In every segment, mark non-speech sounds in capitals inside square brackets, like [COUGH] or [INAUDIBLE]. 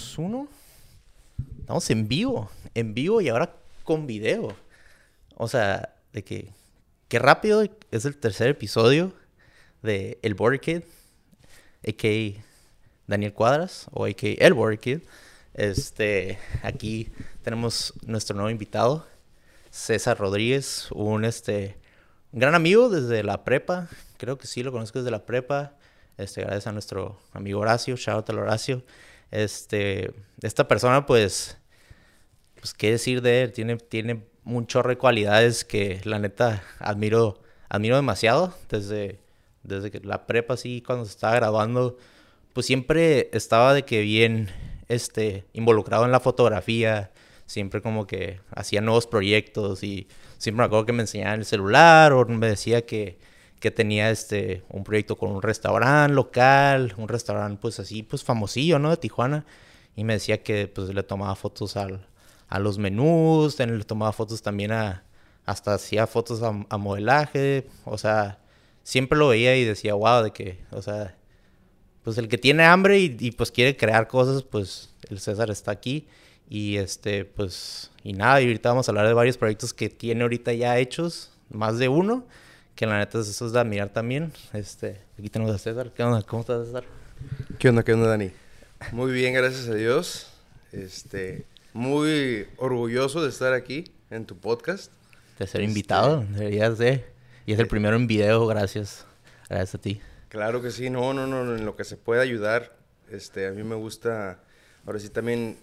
Y 3, 2, 1. Estamos en vivo. En vivo y ahora con video. O sea, de que. Qué rápido es el tercer episodio de El Border Kid. A.K. Daniel Cuadras. O A.K. El Border Kid. Este. Aquí tenemos nuestro nuevo invitado. César Rodríguez. Un este. Un gran amigo desde la prepa. Creo que sí lo conozco desde la prepa. Este, gracias a nuestro amigo Horacio, shout out al Horacio. Este, esta persona, pues, pues, qué decir de él, tiene, tiene un chorro de cualidades que la neta admiro, admiro demasiado. Desde, desde que la prepa, así, cuando se estaba graduando, pues siempre estaba de que bien, este, involucrado en la fotografía, siempre como que hacía nuevos proyectos y siempre me acuerdo que me enseñaba el celular o me decía que que tenía este un proyecto con un restaurante local, un restaurante pues así pues famosillo, ¿no? De Tijuana. Y me decía que pues le tomaba fotos al, a los menús, le tomaba fotos también a hasta hacía fotos a, modelaje, o sea, siempre lo veía y decía, wow, de que, o sea, pues el que tiene hambre y, y, pues quiere crear cosas, pues el César está aquí. Y este, pues, y nada, y ahorita vamos a hablar de varios proyectos que tiene ahorita ya hechos, más de uno, que la neta eso es de admirar también. Este, aquí tenemos a César. ¿Qué onda? ¿Cómo estás, César? ¿Qué onda? ¿Qué onda, Dani? Muy bien, gracias a Dios. Este, muy orgulloso de estar aquí en tu podcast. De ser invitado, este, deberías de. Y es el primero en video, gracias. Gracias a ti. Claro que sí, no, no, no, en lo que se pueda ayudar. Este, a mí me gusta, ahora sí también,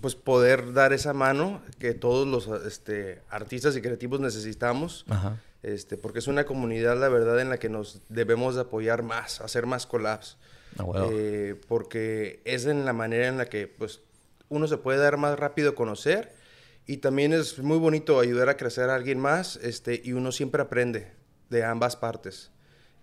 pues poder dar esa mano que todos los este, artistas y creativos necesitamos. Ajá este, porque es una comunidad, la verdad, en la que nos debemos de apoyar más, hacer más collabs. Ah, eh, porque es en la manera en la que pues, uno se puede dar más rápido a conocer y también es muy bonito ayudar a crecer a alguien más este, y uno siempre aprende de ambas partes.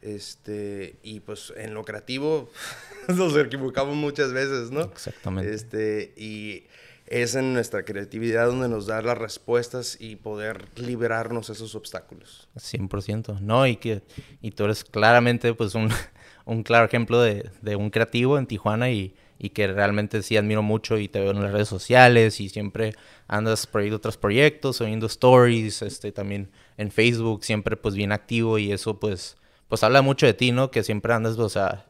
Este, y pues en lo creativo [LAUGHS] nos equivocamos muchas veces, ¿no? Exactamente. Este, y es en nuestra creatividad donde nos da las respuestas y poder liberarnos esos obstáculos. 100%, ¿no? Y que y tú eres claramente pues un, [LAUGHS] un claro ejemplo de, de, un creativo en Tijuana y, y, que realmente sí admiro mucho y te veo en las redes sociales y siempre andas de otros proyectos, subiendo stories, este, también en Facebook, siempre pues bien activo y eso pues, pues habla mucho de ti, ¿no? Que siempre andas, o sea,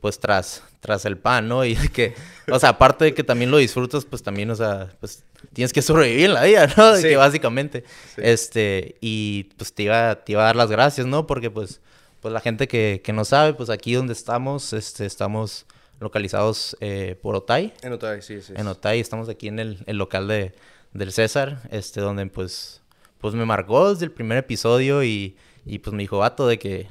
pues tras, tras el pan, ¿no? [LAUGHS] Y que, o sea, aparte de que también lo disfrutas, pues también, o sea, pues tienes que sobrevivir en la vida, [LAUGHS] ¿no? De que básicamente, este, y pues te iba, te iba a dar las gracias, ¿no? Porque pues, pues la gente que, que no sabe, pues aquí donde estamos, este, estamos localizados eh, por Otay. En Otay, sí, sí. En Otay, estamos aquí en el, el local de, del César, este, donde pues, pues me marcó desde el primer episodio y, y pues me dijo, vato, de que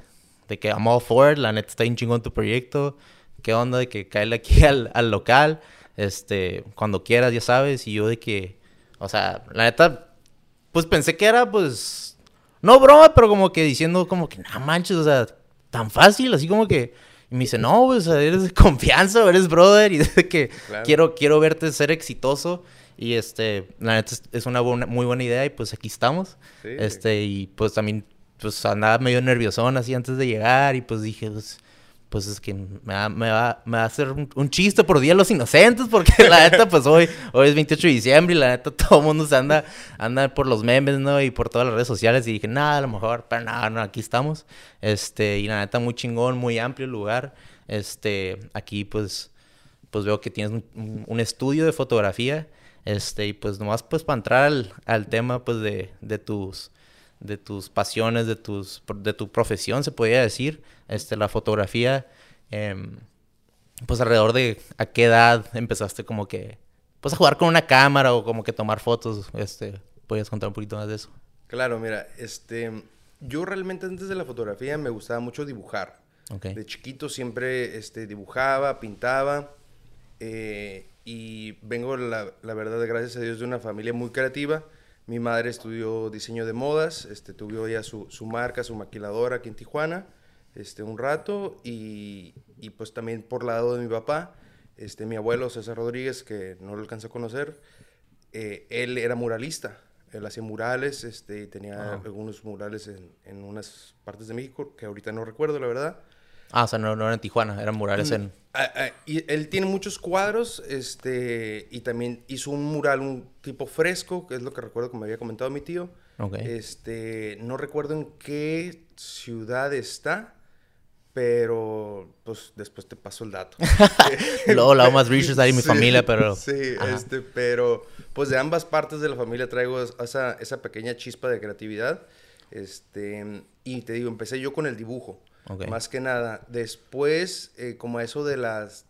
de que I'm all for la neta está bien chingón tu proyecto, qué onda de que cae aquí [LAUGHS] al, al, local, este, cuando quieras, ya sabes, y yo de que, o sea, la neta, pues pensé que era, pues, no broma, pero como que diciendo como que, no manches, o sea, tan fácil, así como que, y me dice, no, pues, eres de [LAUGHS] confianza, eres brother, y [LAUGHS] de que quiero, quiero verte ser exitoso. Y este, la neta es una muy buena idea y pues aquí estamos. Este, y pues también pues andaba medio nerviosón así antes de llegar y pues dije, pues, pues es que me va, me va, me va a hacer un, chiste por Día de los Inocentes porque [LAUGHS] la neta pues hoy, hoy es 28 de diciembre y la neta [LAUGHS] todo el mundo se anda, anda por los memes, ¿no? Y por todas las redes sociales y dije, nada, a lo mejor, pero nada, no, aquí estamos. Este, y la neta muy chingón, muy amplio el lugar. Este, aquí pues, pues veo que tienes un, estudio de fotografía. Este, y pues nomás pues para entrar al, al tema pues de, de tus de tus pasiones, de, tus, de tu profesión, se podría decir, este, la fotografía, em, pues alrededor de a qué edad empezaste como que, pues a jugar con una cámara o como que tomar fotos, este, ¿podrías contar un poquito más de eso? Claro, mira, este, yo realmente antes de la fotografía me gustaba mucho dibujar. De chiquito siempre este, dibujaba, pintaba. Eh, y vengo, la, la, verdad, gracias a Dios, de una familia muy creativa. Mi madre estudió diseño de modas, este, tuvo ya su, su marca, su maquiladora aquí en Tijuana, este, un rato, y, y, pues también por lado de mi papá, este, mi abuelo César Rodríguez, que no lo alcanzó a conocer, eh, él era muralista, él hacía murales, este, y tenía algunos murales en, en, unas partes de México, que ahorita no recuerdo, la verdad. Ah, o sea, no, no eran en Tijuana, eran murales en... Ah, ah, y él tiene muchos cuadros, este, y también hizo un mural, un tipo fresco, que es lo que recuerdo que me había comentado mi tío. Ok. Este, no recuerdo en qué ciudad está, pero pues después te paso el dato. [LAUGHS] Luego la más research ahí mi Sí, familia, pero... Sí, Ajá. este, pero pues de ambas partes de la familia traigo es- esa, esa pequeña chispa de creatividad. Este, y te digo, empecé yo con el dibujo, Ok. más que nada. Después, eh, como a eso de las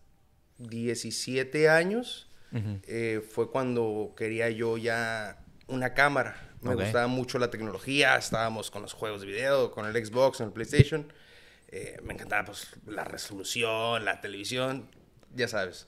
17 años, Ujú. eh, fue cuando quería yo ya una cámara. Me Ok. gustaba mucho la tecnología, estábamos con los juegos de video, con el Xbox, con el PlayStation. Eh, me encantaba pues, la resolución, la televisión, ya sabes.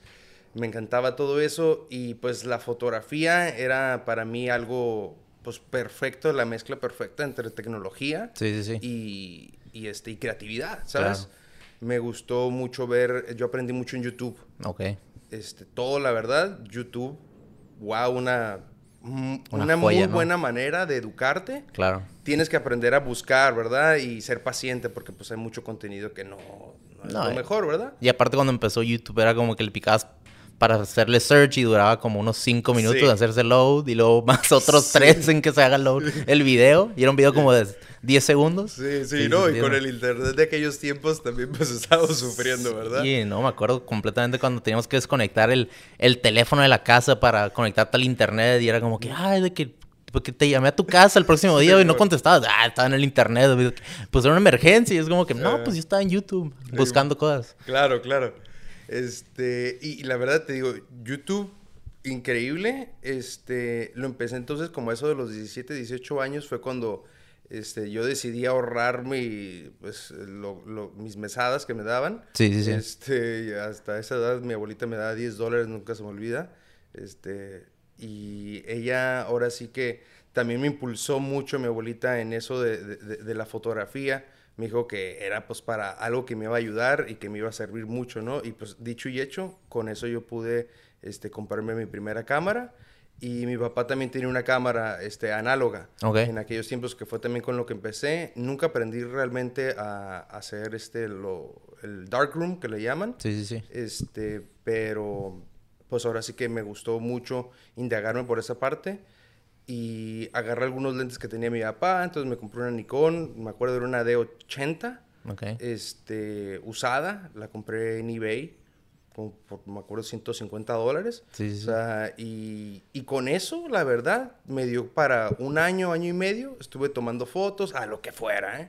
Me encantaba todo eso y pues la fotografía era para mí algo pues perfecto, la mezcla perfecta entre tecnología Sí, sí, sí. y, y, este, y creatividad, ¿sabes? Claro. Me gustó mucho ver, yo aprendí mucho en YouTube Ok. este, todo, la verdad, YouTube, wow, una, mm, Una una, joya, muy ¿no? buena manera de educarte. Claro. Tienes que aprender a buscar, ¿verdad? Y ser paciente porque pues hay mucho contenido que no, no es No, lo eh. mejor, ¿verdad? Y aparte cuando empezó YouTube era como que le picabas para hacerle search y duraba como unos 5 minutos Sí. de hacerse load y luego más [LAUGHS] otros Sí. 3 en que se haga load [LAUGHS] el video. Y era un video como de 10 segundos. Sí, sí, no, y con el internet de aquellos tiempos también pues estábamos sufriendo, ¿verdad? Sí, no, me acuerdo completamente cuando teníamos que desconectar el, el teléfono de la casa para conectarte al internet y era como que, ay, de que, porque te llamé a tu casa el próximo día y no contestabas, ah, estaba en el internet, pues era una emergencia y es como que, no, pues yo estaba en YouTube buscando cosas. Claro, claro. Este, y, y la verdad te digo, YouTube, increíble. Este, lo empecé entonces como eso de los 17, 18 años, fue cuando este, yo decidí ahorrar mi, pues, lo- lo- mis mesadas que me daban. Sí, sí, sí. Este, hasta esa edad mi abuelita me daba 10 dólares, nunca se me olvida. Este, y ella ahora sí que también me impulsó mucho mi abuelita en eso de, de- de- de la fotografía. Me dijo que era pues para algo que me iba a ayudar y que me iba a servir mucho, ¿no? Y pues dicho y hecho, con eso yo pude este, comprarme mi primera cámara. Y mi papá también tenía una cámara este, análoga. Ok. En aquellos tiempos que fue también con lo que empecé. Nunca aprendí realmente a, a hacer este, lo, el darkroom, que le llaman. Sí, sí, sí. Este, pero pues ahora sí que me gustó mucho indagarme por esa parte y agarré algunos lentes que tenía mi papá, entonces me compré una Nikon, me acuerdo era una D80, Ok. este, usada, la compré en eBay, como por, me acuerdo, 150 dólares. Sí, sí, O sea, y, y con eso, la verdad, me dio para un año, año y medio, estuve tomando fotos, a lo que fuera, ¿eh?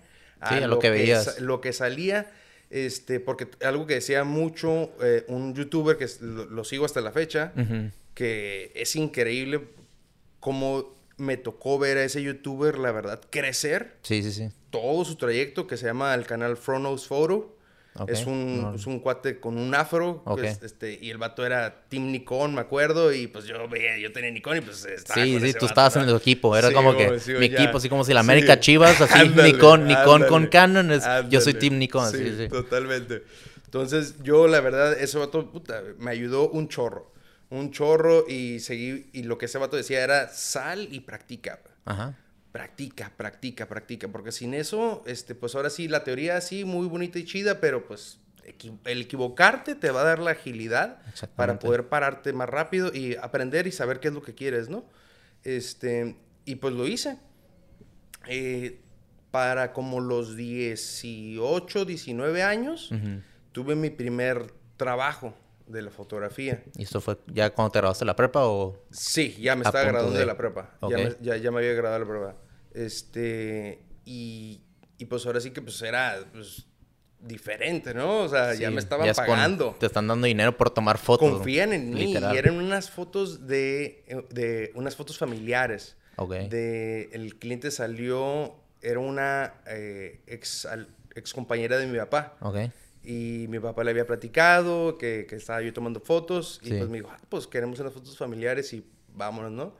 Sí, a lo que veías. lo que salía, este, porque algo que decía mucho eh, un youtuber que lo, lo sigo hasta la fecha, Ujú. que es increíble cómo me tocó ver a ese youtuber, la verdad, crecer Sí, sí, sí. todo su trayecto que se llama el canal Fronos Photo. Es, un, no. es un cuate con un afro. este, y el vato era Team Nikon, me acuerdo. Y pues yo veía, yo tenía Nikon y pues estaba Sí, con sí, ese tú vato, estabas en el equipo. Era Sí, como que sí, mi ya. equipo, así como si la Sí. América Chivas, así [LAUGHS] Ándale, Nikon, Nikon con Canon. es- yo soy. Team Nikon, sí, sí. Totalmente. Entonces, yo, la verdad, ese vato, puta, me ayudó un chorro. Un chorro y seguí. Y lo que ese vato decía era sal y practica. Ajá. Practica, practica, practica, porque sin eso, este, pues ahora sí, la teoría sí, muy bonita y chida, pero pues equi- el equivocarte te va a dar la agilidad para poder pararte más rápido y aprender y saber qué es lo que quieres, ¿no? Este, y pues lo hice. Eh, para como los 18, 19 años, tuve mi primer trabajo de la fotografía. ¿Y esto fue ya cuando te graduaste la prepa o...? Sí, ya me A estaba graduando de... de- la prepa. Ya, me, ya, ya me había graduado de la prepa. Este, y, y pues ahora sí que pues era pues, diferente, ¿no? O sea, ya me estaban ya es con- pagando. te están dando dinero por tomar fotos. Confían en mí. Y eran unas fotos de, de unas fotos familiares. Ok. De, el cliente salió, era una eh, ex, al- ex compañera de mi papá. Ok. Y mi papá le había platicado que, que estaba yo tomando fotos. Y Sí. pues me dijo, ah, pues queremos unas fotos familiares y vámonos, ¿no?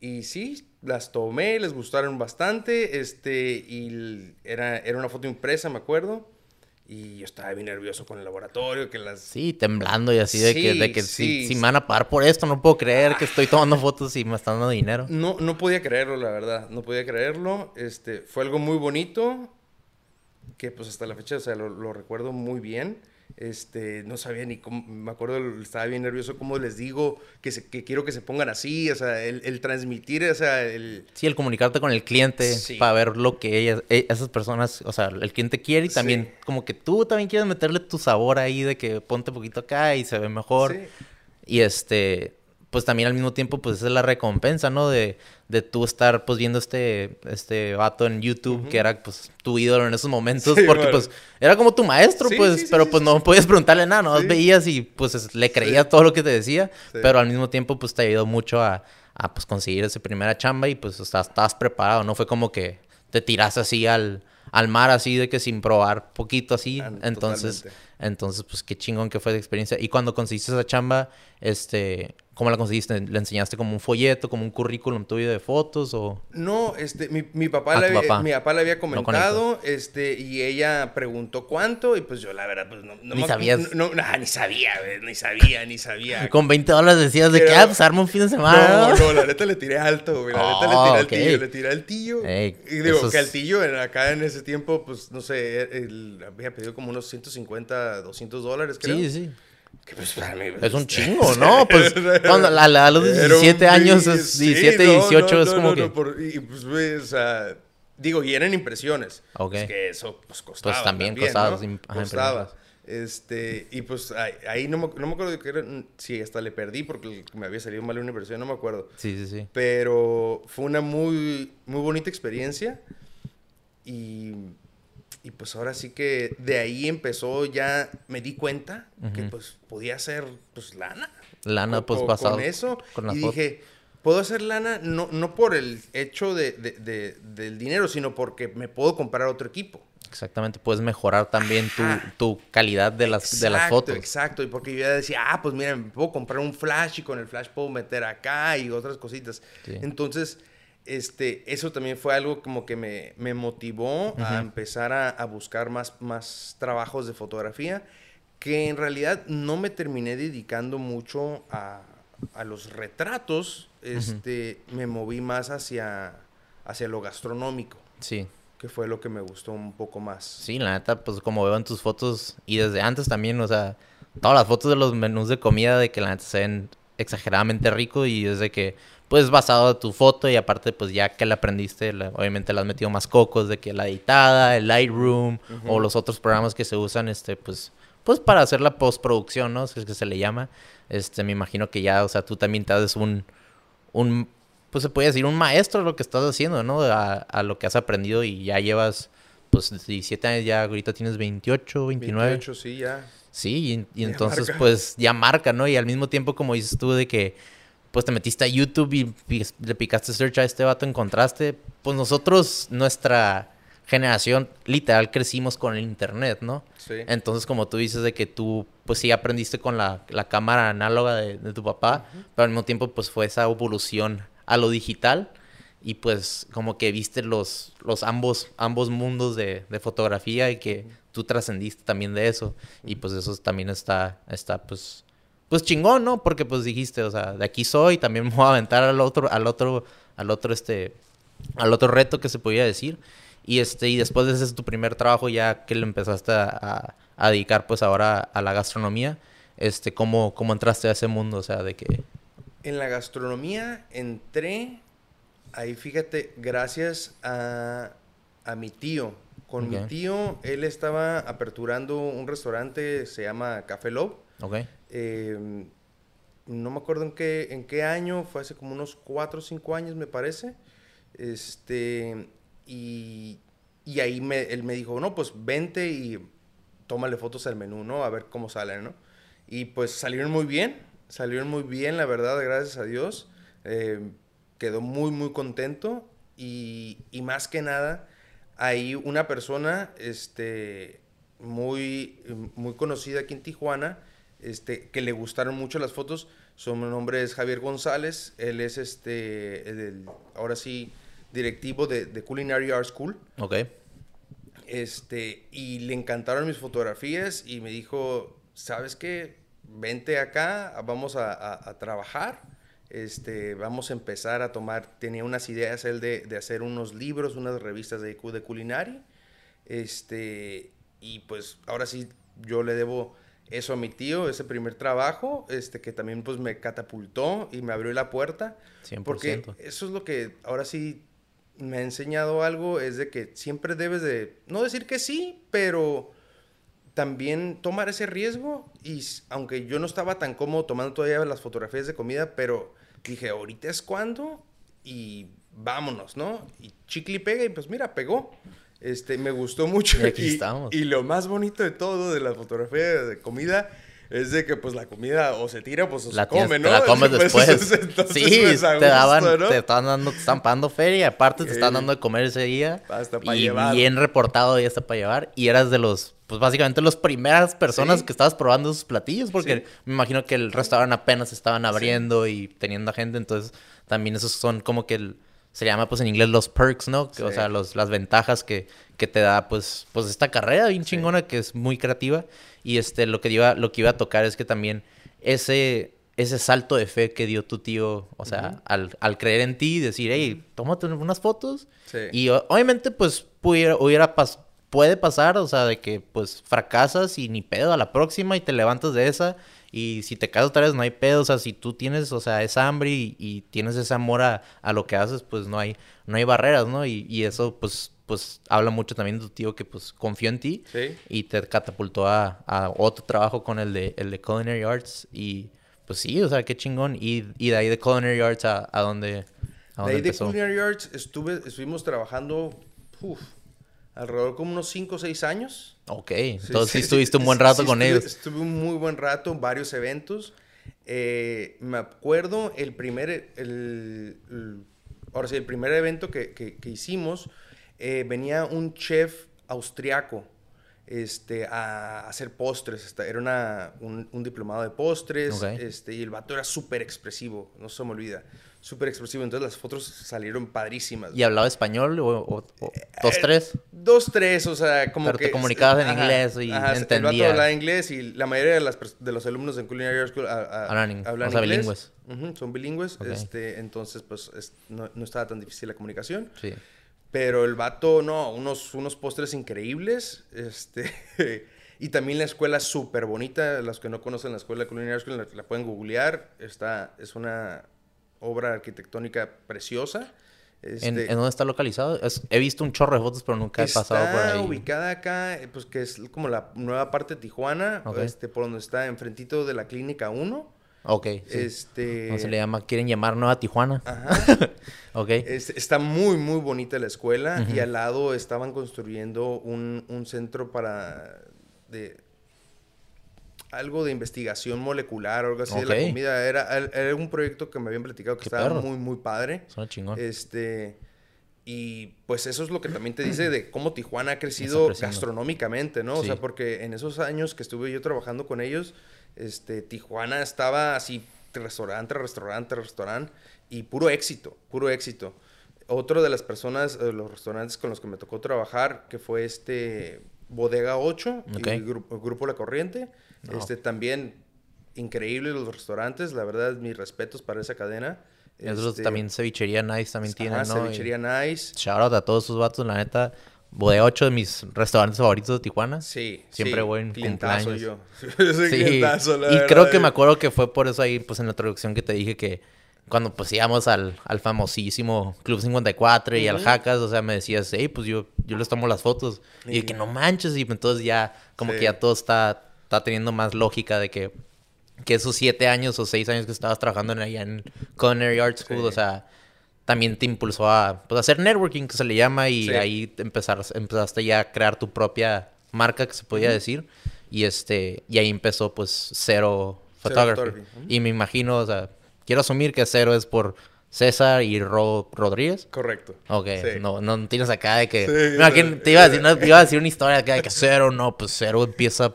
Y sí, las tomé, les gustaron bastante. Este, y era, era una foto impresa, me acuerdo. Y yo estaba bien nervioso con el laboratorio, que las... Sí, temblando y así de que, Sí, de que sí, si, si me van a pagar por esto, no puedo creer que estoy tomando fotos y me están dando dinero. No, no podía creerlo, la verdad. No podía creerlo. Este, fue algo muy bonito. Que pues hasta la fecha, o sea, lo, lo recuerdo muy bien. Este, no sabía ni cómo, me acuerdo, estaba bien nervioso cómo les digo que, se, que quiero que se pongan así, o sea, el, el transmitir, o sea, el... Sí, el comunicarte con el cliente Sí. para ver lo que ellas, e- esas personas, o sea, el cliente quiere y Sí. también como que tú también quieres meterle tu sabor ahí de que ponte poquito acá y se ve mejor. Sí. Y este, pues también al mismo tiempo, pues esa es la recompensa, ¿no? De, de tú estar, pues, viendo este, este vato en YouTube, que era, pues, tu ídolo en esos momentos, [LAUGHS] Sí, porque, bueno. pues, era como tu maestro, Sí, pues, sí, pero, pues, no podías preguntarle nada, no Sí. veías y, pues, es- le creías todo lo que te decía, pero al mismo tiempo, pues, te ayudó mucho a, a, pues, conseguir esa primera chamba y, pues, estabas, estabas preparado, no fue como que te tiras así al, al mar, así de que sin probar poquito, así, Ah, entonces... totalmente. Entonces, pues qué chingón que fue de experiencia. Y cuando conseguiste esa chamba, este, ¿cómo la conseguiste? ¿Le enseñaste como un folleto, como un currículum tuyo de fotos o...? No, este, mi, mi papá, Ah, le había, papá. mi papá le había comentado, este, y ella preguntó cuánto, y pues yo la verdad, pues no, no Ni me- sabías. No, no, ni sabía, ni sabía, ni [LAUGHS] sabía. Con 20 dólares decías de que, Pero- ah, pues arma un fin de semana. No, no, la neta le tiré alto, güey. La neta le tiré al ok. tillo, le tiré al tillo. Ey, y digo, que al tillo acá en ese tiempo, pues, no sé, él había pedido como unos 150, 200 dólares, creo. Sí, sí. Que pues para mí... Es un [LAUGHS] chingo, ¿no? Pues [LAUGHS] cuando a, a los Era un 17 años, es sí, 17, no, 18, no, es como que... por- y pues, o sea, digo, y eran impresiones. Ok. Es que eso, pues, costaba también costaba, ¿no? sí, ajá, Costaba. Este, y pues ahí, ahí no, me, no me acuerdo de qué era, si hasta le perdí porque me había salido mal una inversión, no me acuerdo. Sí, sí, sí. Pero fue una muy, muy bonita experiencia. Y, y pues ahora sí que de ahí empezó ya, me di cuenta que pues podía hacer pues lana. Lana, pues con- pasado. Con eso. con y dije, puedo hacer lana no, no por el hecho de, de- de- del dinero, sino porque me puedo comprar otro equipo. Exactamente, puedes mejorar también tu, tu calidad de las, de las fotos. Exacto, y porque yo ya decía, ah, pues mira, me puedo comprar un flash y con el flash puedo meter acá y otras cositas. Sí. Entonces, este, eso también fue algo como que me, me motivó a empezar a, a buscar más, más trabajos de fotografía, que en realidad no me terminé dedicando mucho a, a los retratos, este, me moví más hacia, hacia lo gastronómico, Sí. que fue lo que me gustó un poco más. Sí, la neta, pues como veo en tus fotos y desde antes también, o sea, todas las fotos de los menús de comida de que la neta se ven exageradamente rico y desde que, pues basado en tu foto y aparte, pues ya que la aprendiste, la- obviamente le has metido más cocos de que la editada, el Lightroom o los otros programas que se usan, este, pues, pues para hacer la postproducción, ¿no? Si es que se le llama. Este, me imagino que ya, o sea, tú también te haces un, un, pues se puede decir, un maestro de lo que estás haciendo, ¿no? A, a lo que has aprendido y ya llevas, pues, 17 años, ya ahorita tienes 28, 29. 28, sí, ya. Sí, y, entonces, marca. pues, ya marca, ¿no? Y al mismo tiempo, como dices tú, de que, pues, te metiste a YouTube y le picaste search a este vato, encontraste, pues, nosotros, nuestra generación, literal, crecimos con el internet, ¿no? Sí. Entonces, como tú dices, de que tú, pues sí aprendiste con la, la cámara análoga de, de tu papá, pero al mismo tiempo, pues fue esa evolución a lo digital y pues como que viste los, los ambos, ambos mundos de, de fotografía y que tú trascendiste también de eso y pues eso también está, está pues, pues chingón, ¿no? Porque pues dijiste, o sea, de aquí soy, también [LAUGHS] me voy a aventar al otro, al otro, al otro, este, al otro reto que se podía decir. Y este, y después de ese es tu primer trabajo, ya que le empezaste a, a- a dedicar pues ahora a la gastronomía, este, ¿cómo, cómo entraste a ese mundo? O sea, de que... En la gastronomía entré, ahí fíjate, gracias a, a mi tío. Con mi tío, él estaba aperturando un restaurante, se llama Café Love. Ok, Eh, no me acuerdo en qué, en qué año, fue hace como unos 4 o 5 años, me parece. Este, y, y ahí me, él me dijo, no, pues vente y tómale fotos al menú, ¿no? A ver cómo salen, ¿no? Y pues salieron muy bien, salieron muy bien, la verdad, gracias a Dios. Eh, quedó muy, muy contento y, y más que nada, hay una persona, este, muy, muy conocida aquí en Tijuana, este, que le gustaron mucho las fotos. Su nombre es Javier González. Él es, este, el- ahora sí, directivo de, de Culinary Art School. ok. Este, y le encantaron mis fotografías y me dijo, ¿sabes qué? Vente acá, vamos a, a- a trabajar. Este, vamos a empezar a tomar, tenía unas ideas él de, de hacer unos libros, unas revistas de, de culinaria. Este, y pues ahora sí yo le debo eso a mi tío, ese primer trabajo, este, que también pues me catapultó y me abrió la puerta. 100%. Porque eso es lo que ahora sí me ha enseñado algo, es de que siempre debes de, no decir que sí, pero también tomar ese riesgo y aunque yo no estaba tan cómodo tomando todavía las fotografías de comida, pero dije, ahorita es cuando y vámonos, ¿no? Y chicle pega y pues mira, pegó. Este, me gustó mucho. Y aquí estamos. Y lo más bonito de todo de la fotografía de comida es de que pues la comida o se tira pues o la se come, ¿no? la comes [LAUGHS] después. [LAUGHS] sí, pues, te daban, te estaban dando, te estaban pagando feria, aparte te estaban dando de comer ese día. Hasta para y llevar. bien reportado y hasta para llevar. Y eras de los, pues básicamente las primeras personas que estabas probando esos platillos, porque me imagino que el restaurante apenas estaban abriendo y teniendo gente, entonces también esos son como que el se llama pues en inglés los perks, ¿no? O sea, los, las ventajas que, que, te da pues, pues esta carrera bien chingona que es muy creativa. Y este, lo que iba, lo que iba a tocar es que también ese, ese salto de fe que dio tu tío, o sea, al, al, creer en ti y decir, hey, tómate unas fotos. Y obviamente pues pudiera, hubiera puede pasar, o sea, de que pues fracasas y ni pedo a la próxima y te levantas de esa y si te casas otra vez, no hay pedo. O sea, si tú tienes, o sea, esa hambre y, tienes ese amor a, lo que haces, pues no hay, no hay barreras, ¿no? Y, eso, pues, pues habla mucho también de tu tío que, pues, confió en ti. Y te catapultó a, otro trabajo con el de, el de Culinary Arts. Y, pues sí, o sea, qué chingón. Y, de ahí de Culinary Arts a, a dónde, a de ahí de Culinary Arts estuve, estuvimos trabajando... alrededor como unos 5 o 6 años. Ok, entonces sí, estuviste un buen rato con ellos. Estuve un muy buen rato varios eventos. Eh, me acuerdo el primer, el, ahora sí, el primer evento que, que, hicimos, eh, venía un chef austriaco este, a hacer postres. Era una, un, un, diplomado de postres. Este, y el vato era súper expresivo, no se me olvida súper expresivo. Entonces las fotos salieron padrísimas. ¿Y hablaba español o, dos, tres? dos, tres, o sea, como Pero que... te comunicabas en inglés y ajá, entendías. El hablaba inglés y la mayoría de, las, de los alumnos en Culinary School hablan, o sea, bilingües. son bilingües. Este, entonces, pues, no, no, estaba tan difícil la comunicación. Sí. Pero el vato, no, unos, unos postres increíbles. Este... [LAUGHS] Y también la escuela es súper bonita. Los que no conocen la escuela Culinary School la, la, pueden googlear. Está, es una obra arquitectónica preciosa. Este, ¿En, dónde está localizado? he visto un chorro de fotos, pero nunca he pasado por ahí. Está ubicada acá, eh, pues que es como la nueva parte de Tijuana, este, por donde está enfrentito de la Clínica 1. Ok. Este... ¿Cómo se le llama? ¿Quieren llamar Nueva Tijuana? Ajá. [LAUGHS] ok. está muy, muy bonita la escuela y al lado estaban construyendo un, un centro para... De, algo de investigación molecular o algo así de la comida. Era, era, un proyecto que me habían platicado que estaba muy, muy padre. Suena chingón. Este. Y pues eso es lo que también te dice de cómo Tijuana ha crecido gastronómicamente, ¿no? O sea, porque en esos años que estuve yo trabajando con ellos, este, Tijuana estaba así, restaurante, restaurante, restaurante, y puro éxito, puro éxito. Otro de las personas, de los restaurantes con los que me tocó trabajar, que fue este Bodega 8, el, grupo, el grupo La Corriente, este, también increíble los restaurantes, la verdad, mis respetos para esa cadena. Este, también Cevichería Nice también tiene, ¿no? Cevichería Nice. Shout out a todos sus vatos, la neta. Bodega 8 de mis restaurantes favoritos de Tijuana. Sí. Siempre voy en cumpleaños. yo. [LAUGHS] yo soy sí. clientazo, la Y creo que me acuerdo que fue por eso ahí, pues en la introducción que te dije que cuando pues íbamos al, al famosísimo Club 54 y al Jackas, o sea, me decías, hey, pues yo, yo les tomo las fotos. Y que no manches, y entonces ya, como que ya todo está está teniendo más lógica de que, que esos siete años o seis años que estabas trabajando en, allá en Culinary Art School, o sea, también te impulsó a pues, hacer networking, que se le llama, y ahí empezar, empezaste ya a crear tu propia marca, que se podía decir. Y, este, y ahí empezó, pues, Cero Photography. Y me imagino, o sea, quiero asumir que Cero es por César y Ro Rodríguez. Correcto. Ok, no, no tienes acá de que... te, iba a decir, no, te iba a decir una historia acá de que Cero, no, pues Cero empieza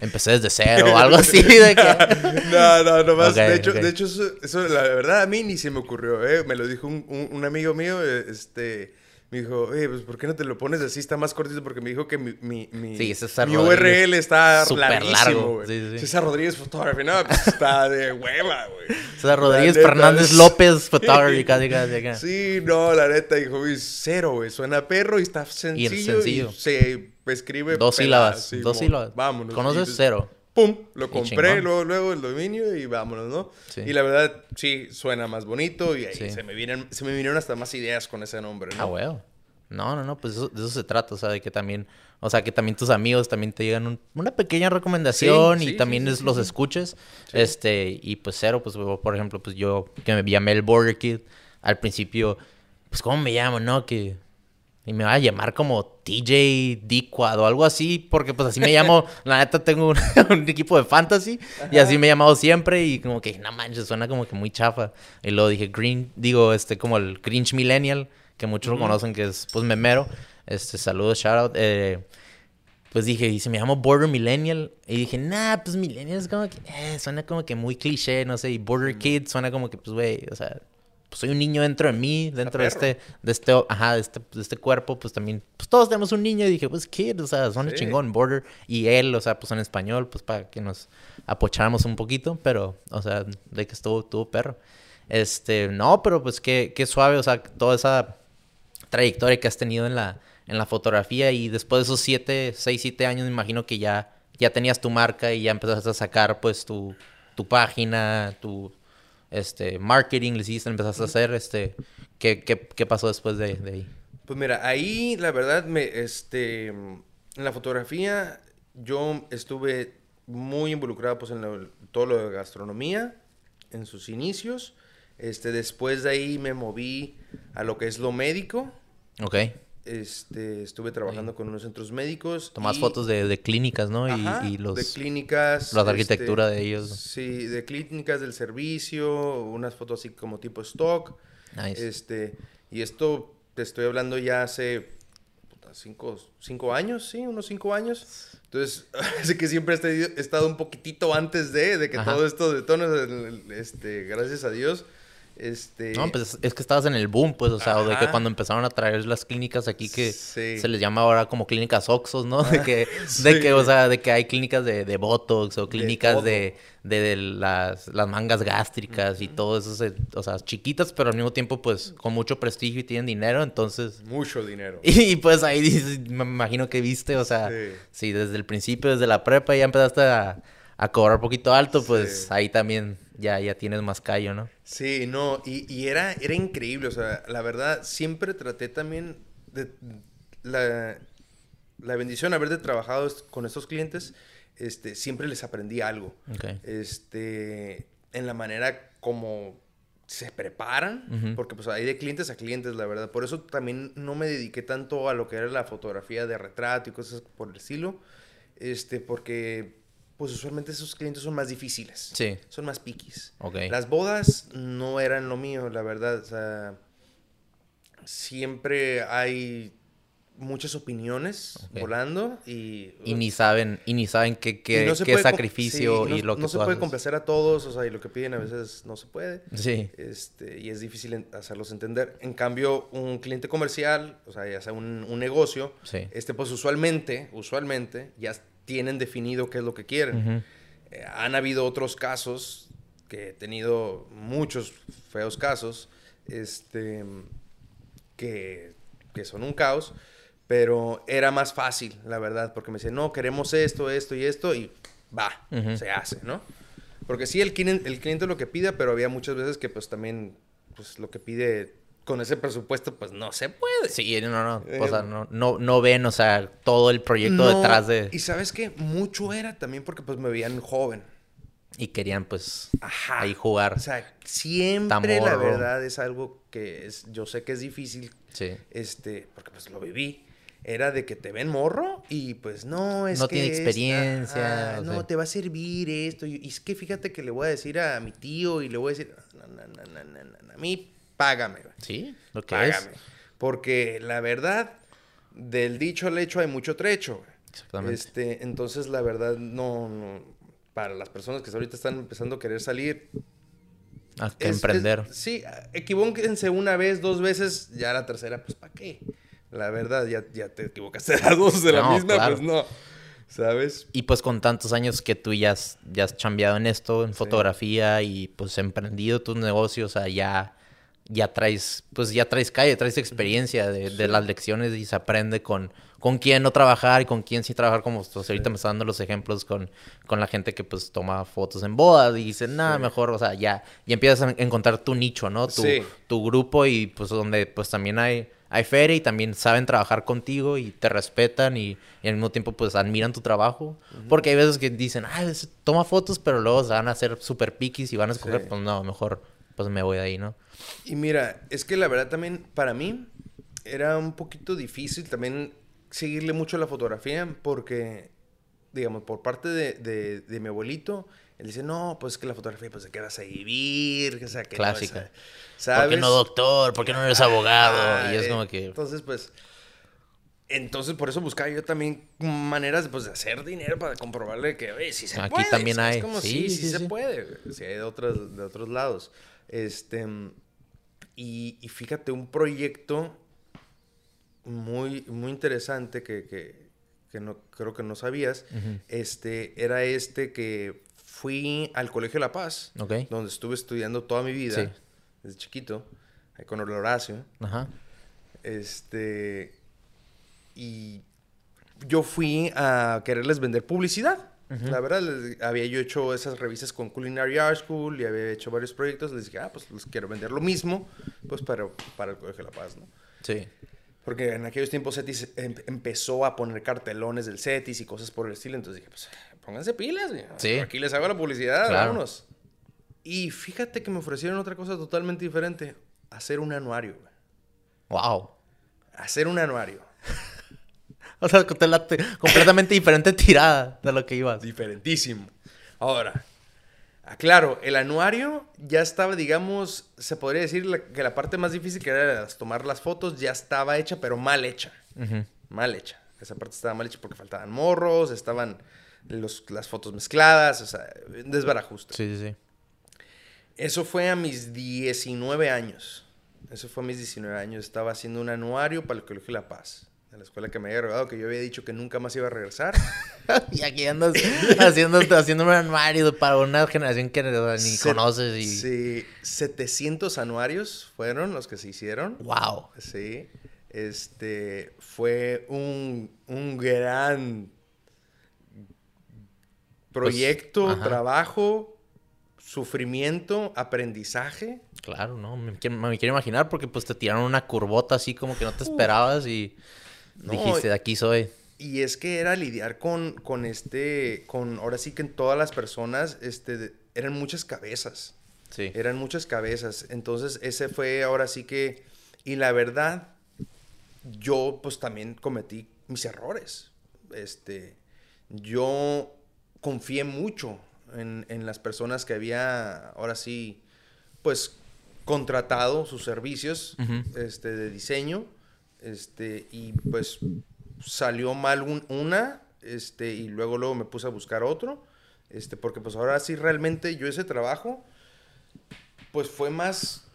empecé desde cero o algo así. De que... [LAUGHS] no, no, nomás. de hecho, de hecho eso, la verdad, a mí ni se me ocurrió. ¿eh? Me lo dijo un, un, amigo mío. Este, Me dijo, oye, pues ¿por qué no te lo pones así? Está más cortito porque me dijo que mi, mi, mi, Sí, César mi Rodríguez. URL está larguísimo, largo. güey. Sí, sí. César Rodríguez Photography. No, pues está de hueva, güey. César Rodríguez neta, Fernández López Photography, casi, casi acá. Sí, no, la neta, dijo, güey, cero, güey. Suena perro y está sencillo. Y, sencillo. se escribe. Dos sílabas, sí, dos sílabas. Vámonos. ¿Conoces? Y, pues, Cero. Pum, lo compré, luego, luego el dominio y vámonos, ¿no? Sí. Y la verdad, sí, suena más bonito y ahí Sí. se, me vienen, se me vinieron hasta más ideas con ese nombre, ¿no? Ah, huevo. No, no, no, pues eso- de eso se trata, o sea, de que también, o sea, que también tus amigos también te llegan un- una pequeña recomendación Sí, y también sí, es- sí, los escuches, este, y pues cero, pues por ejemplo, pues yo que me llamé el Border Kid, al principio, pues ¿cómo me llamo, no? Que, y me va a llamar como TJ Diquad o algo así, porque pues así me llamo, [LAUGHS] la neta tengo un, [LAUGHS] un equipo de fantasy y así me he llamado siempre y como que, no manches, suena como que muy chafa. Y luego dije Green, digo, este, como el Grinch Millennial, que muchos lo conocen, que es pues memero. Este, saludos, shout out. Eh, pues dije, y si me llamo Border Millennial. Y dije, nah, pues Millennial es como que, eh, suena como que muy cliché, no sé. Y Border Kid suena como que, pues, güey, o sea, pues soy un niño dentro de mí, dentro de este, de este, ajá, de este, de este cuerpo, pues también, pues todos tenemos un niño. Y dije, pues Kid, o sea, suena Sí. chingón, Border. Y él, o sea, pues en español, pues para que nos apocháramos un poquito, pero, o sea, de que estuvo, estuvo perro. Este, no, pero pues qué, qué suave, o sea, toda esa trayectoria que has tenido en la, en la fotografía y después de esos siete, seis, siete años, me imagino que ya, ya tenías tu marca y ya empezaste a sacar pues tu, tu página, tu este marketing, le hiciste, empezaste a hacer, este, ¿qué, qué, qué pasó después de, de ahí? Pues mira, ahí la verdad, me, este, en la fotografía yo estuve muy involucrado pues en lo- todo lo de gastronomía, en sus inicios. Este, después de ahí me moví a lo que es lo médico. Ok. Este, estuve trabajando con unos centros médicos. Tomás y- fotos de, de clínicas, ¿no? Y, Ajá, y los... de clínicas. la arquitectura de ellos. Sí, de clínicas del servicio, unas fotos así como tipo stock. Nice. Este, y esto te estoy hablando ya hace puta, cinco, cinco años, sí, unos cinco años. Entonces, [LAUGHS] así que siempre he estado- he estado un poquitito antes de, de que Ajá. todo esto detone, este, gracias a Dios. Este, No, pues es que estabas en el boom, pues, o sea, o de que Ajá. cuando empezaron a traer las clínicas aquí que Sí. se les llama ahora como clínicas Oxos, ¿no? De que, [LAUGHS] de Sí. que, o sea, de que hay clínicas de, de Botox o clínicas de, de, de las, las mangas gástricas y todo eso, se- o sea, chiquitas, pero al mismo tiempo, pues, con mucho prestigio y tienen dinero, entonces... mucho dinero. [LAUGHS] Y pues ahí me imagino que viste, o sea, Sí. si desde el principio, desde la prepa ya empezaste a, a cobrar poquito alto, pues Sí. ahí también ya, ya tienes más callo, ¿no? Sí, no, y, y era, era increíble, o sea, la verdad, siempre traté también de la, la bendición de haberte trabajado con estos clientes, este, siempre les aprendí algo. Este, en la manera como se preparan, porque pues hay de clientes a clientes, la verdad. Por eso también no me dediqué tanto a lo que era la fotografía de retrato y cosas por el estilo, este, porque pues usualmente esos clientes son más difíciles Sí. son más piquis. Ok. Las bodas no eran lo mío, la verdad. O sea, siempre hay muchas opiniones volando y... Y ni saben, y ni saben qué, qué, no qué sacrificio sí, no- y lo que No se puede complacer a todos, o sea, y lo que piden a veces no se puede. Sí. Este, y es difícil hacerlos entender. En cambio, un cliente comercial, o sea, ya sea un, un negocio, Sí. este, pues usualmente, usualmente, ya tienen definido qué es lo que quieren. Ujú. Eh, han habido otros casos que he tenido muchos feos casos este que, que son un caos pero era más fácil la verdad porque me decían no queremos esto esto y esto y va Ujú. se hace no porque sí el cliente el cliente lo que pida pero había muchas veces que pues también pues lo que pide con ese presupuesto pues no se puede Sí, no, no. O Eh, sea, no, no, no ven, o sea, todo el proyecto No, detrás de... y sabes que mucho era también porque pues me veían joven Y querían, pues, Ajá. ahí jugar. O sea, siempre la verdad es algo que es, yo sé que es difícil, Sí. este, porque pues lo viví. Era de que te ven morro y pues no, es No que tiene experiencia, o no, sea. te va a servir esto. Y es que fíjate que le voy a decir a mi tío y le voy a decir, no, no, no, no, no, no, a mí págame, güey, Sí, lo que págame. es. Porque la verdad, del dicho al hecho hay mucho trecho. güey. Exactamente. Este, entonces, la verdad, no, no, para las personas que ahorita están empezando a querer salir, Ah, que es- emprender. es- sí, equivóquense una vez, dos veces, ya la tercera, pues ¿para qué? La verdad, ya, ya te equivocaste las dos de la No, misma, claro. pues no. ¿Sabes? Y pues con tantos años que tú ya has, ya has chambeado en esto, en fotografía y pues emprendido tus negocios, o sea, ya, ya traes, pues ya traes calle, traes experiencia de, de las lecciones y se aprende con, con quién no trabajar y con quién sí trabajar, como pues, ahorita me están dando los ejemplos con, con la gente que pues toma fotos en bodas y dice, nada, Sí. mejor, o sea, ya, ya empiezas a encontrar tu nicho, ¿no? Tu, tu grupo y pues donde pues también hay, hay feria y también saben trabajar contigo y te respetan y, y al mismo tiempo pues admiran tu trabajo. Porque hay veces que dicen, ah, toma fotos, pero luego se van a hacer súper piquis y van a escoger, pues no, mejor pues me voy de ahí, ¿no? Y mira, es que la verdad también para mí era un poquito difícil también seguirle mucho la fotografía porque, digamos, por parte de, de- de mi abuelito, él dice, no, pues que la fotografía, pues de qué vas a vivir, que sea que no vas a-", Clásica. ¿sabes? ¿Por qué no doctor? ¿Por qué no eres abogado? Ah, y es eh, como que... Entonces, pues... Entonces, por eso buscaba yo también maneras pues, de hacer dinero para comprobarle que, oye, sí se Aquí puede. también hay. Como, Sí, sí, sí, sí, se puede. Sí, hay de otros, de otros lados. Este... Y, y fíjate, un proyecto muy, muy interesante que, que, que no, creo que no sabías, este, era este que fui al Colegio La Paz, donde estuve estudiando toda mi vida, Sí. desde chiquito, con Horacio. Ajá. Este. Y yo fui a quererles vender publicidad. La verdad, les- había yo hecho esas revistas con Culinary Art School y había hecho varios proyectos. Les dije, ah, pues les quiero vender lo mismo, pues para, para el Colegio de La Paz, ¿no? Sí. Porque en aquellos tiempos Cetis em- empezó a poner cartelones del Cetis y cosas por el estilo. Entonces dije, pues pónganse pilas. Sí. Aquí les hago la publicidad, Claro. vámonos. Y fíjate que me ofrecieron otra cosa totalmente diferente: hacer un anuario, güey. Wow. Hacer un anuario. O sea, completamente diferente tirada de lo que ibas. Diferentísimo. Ahora, aclaro, el anuario ya estaba, digamos, se podría decir la- que la parte más difícil que era tomar las fotos ya estaba hecha, pero mal hecha. Mal hecha. Esa parte estaba mal hecha porque faltaban morros, estaban los- las fotos mezcladas, o sea, desbarajuste. Sí, sí, sí. Eso fue a mis 19 años. Eso fue a mis 19 años. Estaba haciendo un anuario para el Colegio La Paz. De la escuela que me había graduado, que yo había dicho que nunca más iba a regresar. [LAUGHS] y aquí andas haciendo, haciendo un anuario para una generación que ni Se- conoces y... Sí, 700 anuarios fueron los que se hicieron. Wow. Sí. Este fue un, un gran proyecto, Pues, ajá. trabajo, sufrimiento, aprendizaje. Claro, no, me quiero, me quiero imaginar porque pues te tiraron una curvota así como que no te esperabas y No, dijiste, de aquí soy. Y es que era lidiar con, con este, con, ahora sí que en todas las personas, este, eran muchas cabezas. Sí. Eran muchas cabezas. Entonces, ese fue ahora sí que. Y la verdad, yo pues también cometí mis errores. Este. Yo confié mucho en, en las personas que había, ahora sí, pues contratado sus servicios este, de diseño. Este, y pues salió mal un- una, este, y luego, luego me puse a buscar otro. Este, porque pues ahora sí realmente yo ese trabajo, pues fue más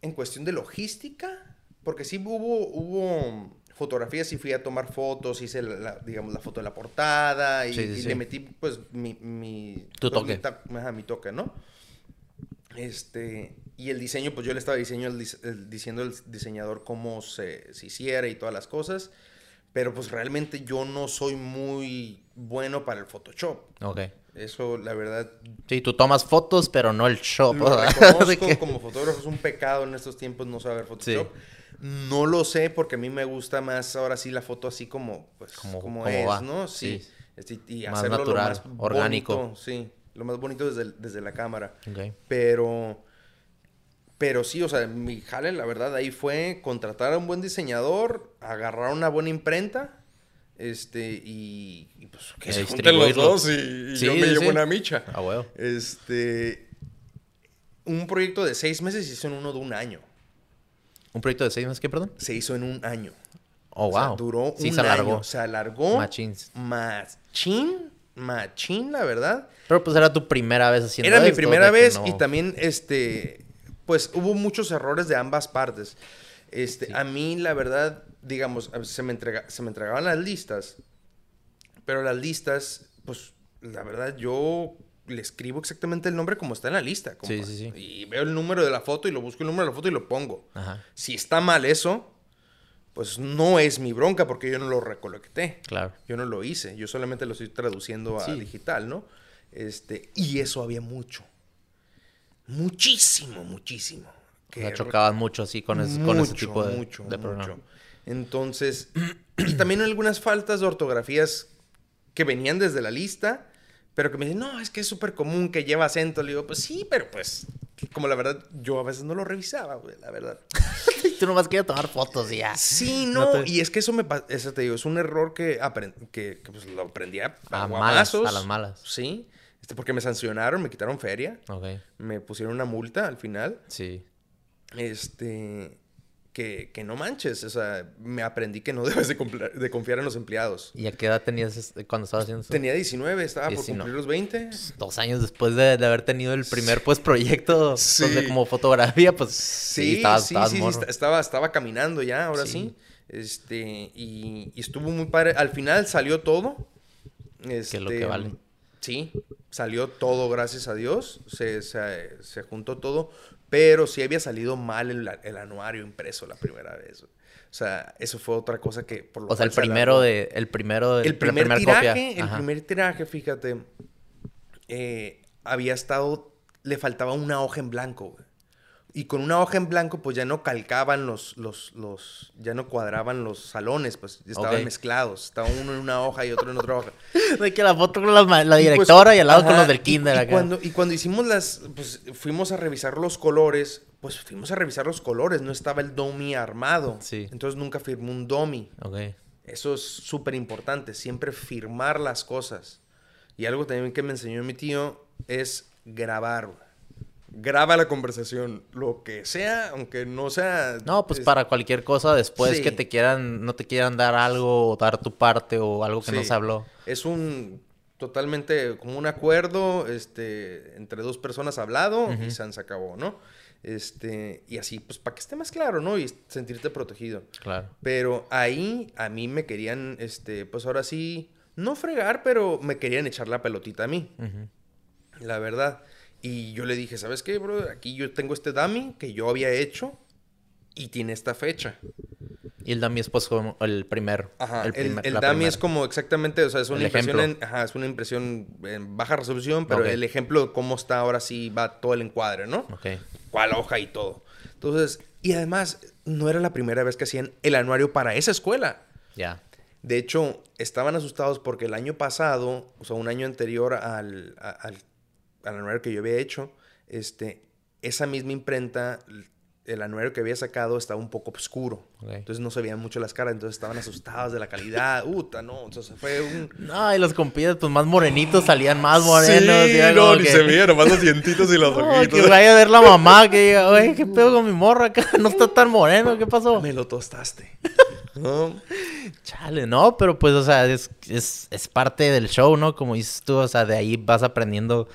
en cuestión de logística, porque sí hubo, hubo fotografías y fui a tomar fotos, hice la, la- digamos la foto de la portada y, Sí, sí, y sí. le metí pues mi, mi Tu pues, toque. mi, ta- ajá, mi toque, ¿no? Este, y el diseño, pues yo le estaba diseño, el el- diciendo al diseñador cómo se, se hiciera y todas las cosas, pero pues realmente yo no soy muy bueno para el Photoshop. Ok. Eso, la verdad, Sí, tú tomas fotos, pero no el show. lo [LAUGHS] reconozco que- como fotógrafo, es un pecado en estos tiempos no saber Photoshop. No lo sé porque a mí me gusta más ahora sí la foto así como, pues, Como- como, como es, va. ¿no? Sí. Sí. Este, y Más hacerlo natural, lo más orgánico. bonito, sí, lo más bonito desde, desde la cámara. Ok. Pero, pero sí, o sea, mi jale, la verdad, ahí fue contratar a un buen diseñador, agarrar una buena imprenta, este, y, y pues que se junten los dos y, y Sí, yo me sí, llevo sí. una micha. Ah, huevo. Este, un proyecto de seis meses se hizo en uno de un año. ¿Un proyecto de seis meses, qué, perdón? Se hizo en un año. Oh, O sea, wow. duró sí, un se alargó. año. Se alargó. Machins. Machín. Machín, la verdad. Pero pues era tu primera vez haciendo Era mi primera vez no- y también, este, pues hubo muchos errores de ambas partes. Este, A mí, la verdad, digamos, se me, entrega, se me entregaban las listas, pero las listas, pues, la verdad, yo le escribo exactamente el nombre como está en la lista. Sí, sí, sí. Y veo el número de la foto y lo busco el número de la foto y lo pongo. Ajá. Si está mal eso, pues no es mi bronca porque yo no lo recolecté. Claro. Yo no lo hice. Yo solamente lo estoy traduciendo a Sí. digital, ¿no? Este, y eso había mucho. Muchísimo, muchísimo. O sea, chocaban mucho así con, ese, con ese tipo de, mucho, de programa. mucho. Entonces, [CLEARS THROAT] y también algunas faltas de ortografías que venían desde la lista, pero que me dicen, no, es que es súper común que lleva acento. Le digo, pues sí, pero pues, como la verdad, yo a veces no lo revisaba, güey, la verdad. [LAUGHS] Tú nomás querías tomar fotos y ya. Sí, No no, te- y es que eso me pa- eso te digo, es un error que, apren- que, que, pues, lo aprendí a, A a malas, guamazos. a las malas. Sí, porque me sancionaron, me quitaron feria, me pusieron una multa al final. Sí. Este, que, que no manches, o sea, me aprendí que no [LAUGHS] debes de, confiar en los empleados. ¿Y a qué edad tenías este- cuando estabas haciendo eso? Tenía 19, estaba por 19. cumplir los 20. Dos años después de, de haber tenido el primer pues proyecto pues, Sí. de como fotografía, pues sí, Sí, estabas, sí, estabas sí, estaba, estaba caminando ya, ahora Sí. Este, y, y estuvo muy padre. Al final salió todo. Este, es lo que vale. Sí, salió todo, gracias a Dios. Se, se, se juntó todo. Pero sí había salido mal el, el anuario impreso la primera vez. O sea, eso fue otra cosa que por lo O sea, el primero de, el primero de, El la primer primer tiraje, copia. el Ajá. primer tiraje, fíjate, eh, había estado, le faltaba una hoja en blanco, güey. Y con una hoja en blanco, pues ya no calcaban los, los, los, ya no cuadraban los salones, pues estaban Ok. mezclados. Estaba uno en una hoja y otro en otra hoja. [LAUGHS] De que la foto con ma- la Y, pues, directora y, al lado con ajá, los del y- kinder y, acá. cuando, y cuando hicimos las, pues fuimos a revisar los colores, pues fuimos a revisar los colores, no estaba el domi armado. Sí. Entonces nunca firmó un. Ok. Eso es súper importante, siempre firmar las cosas. Y algo también que me enseñó mi tío es grabar. Graba la conversación, lo que sea, aunque no sea... No, pues es- para cualquier cosa después Sí. que te quieran, no te quieran dar algo o dar tu parte o algo que no Sí. se habló. Es un totalmente como un acuerdo este, entre dos personas hablado y se se acabó, ¿no? Este, y así, pues para que esté más claro, ¿no? Y sentirte protegido. Claro. Pero ahí a mí me querían, este, pues ahora sí, no fregar, pero me querían echar la pelotita a mí, la verdad. Y yo le dije, ¿sabes qué, bro? Aquí yo tengo este dummy que yo había hecho y tiene esta fecha. Y el dummy es pues como el primer. Ajá, el, primer- el dummy primera. es como exactamente, o sea, es una El impresión en, ajá, es una impresión en baja resolución, pero el ejemplo de cómo está ahora sí va todo el encuadre, ¿no? Ok. Cuál hoja y todo. Entonces, y además, no era la primera vez que hacían el anuario para esa escuela. Ya. De hecho, estaban asustados porque el año pasado, o sea, un año anterior al, al anuario que yo había hecho, este, esa misma imprenta, el anuario que había sacado estaba un poco oscuro. Entonces no se veían mucho las caras, entonces estaban asustados de la calidad. [LAUGHS] Uta, no, entonces fue un... No, y los compillas pues más morenitos salían más morenos. Sí, no, ni que- se veían nomás los dientitos y los [LAUGHS] No, ojitos. que vaya a ver la mamá que diga, [LAUGHS] oye, ¿qué pedo con mi morra acá? No está tan moreno, ¿qué pasó? Me lo tostaste. ¿No? Chale, no, pero pues, o sea, es, es, es parte del show, ¿no? Como dices tú, o sea, de ahí vas aprendiendo,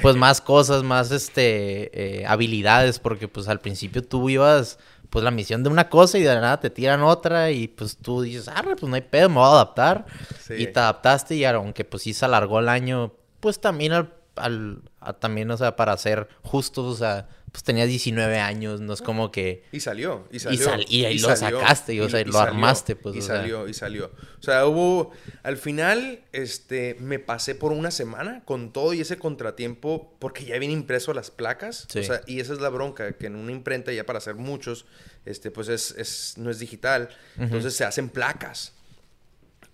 pues, más cosas, más, este, eh, habilidades, porque, pues, al principio tú ibas, pues, la misión de una cosa y de la nada te tiran otra y, pues, tú dices, ah, pues, no hay pedo, me voy a adaptar. Sí. Y te adaptaste y aunque, pues, sí se alargó el año, pues, también al, al a- también, o sea, para ser justos, o sea, pues, tenías 19 años, no es como que... Y salió, y salió. sal- y ahí lo sacaste, y, o sea, lo armaste, pues, Y o sea. salió, y salió. O sea, hubo... Al final, este, me pasé por una semana con todo y ese contratiempo, porque ya viene impreso las placas. Sí. O sea, y esa es la bronca, que en una imprenta ya para hacer muchos, este, pues es, es- no es digital. Entonces se hacen placas.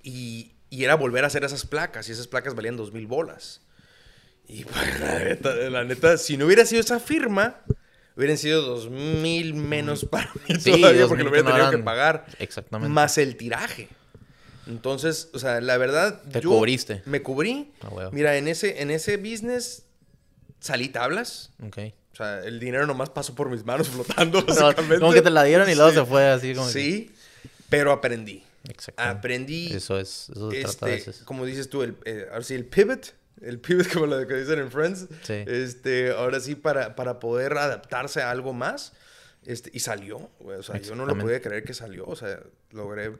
Y, y era volver a hacer esas placas, y esas placas valían dos mil bolas. Y pues, la neta, la neta, si no hubiera sido esa firma, hubieran sido dos mil menos para mí Sí, todavía, porque lo hubiera que tenido que pagar. Exactamente. Más el tiraje. Entonces, o sea, la verdad, Te yo cubriste. me cubrí. Huevo. Mira, en ese, en ese business salí tablas. Ok. O sea, el dinero nomás pasó por mis manos [LAUGHS] flotando, No, básicamente. como que te la dieron y luego Sí. se fue así como que- Sí, pero aprendí. Exacto. Aprendí. Eso es, eso se trata a Este, veces. como dices tú, el, eh, ahora sí, el pivot, el pivot [LAUGHS] como lo que dicen en Friends, Sí. este, ahora sí para, para poder adaptarse a algo más, Este, y salió, güey. O sea, yo no lo podía creer que salió. O sea, logré.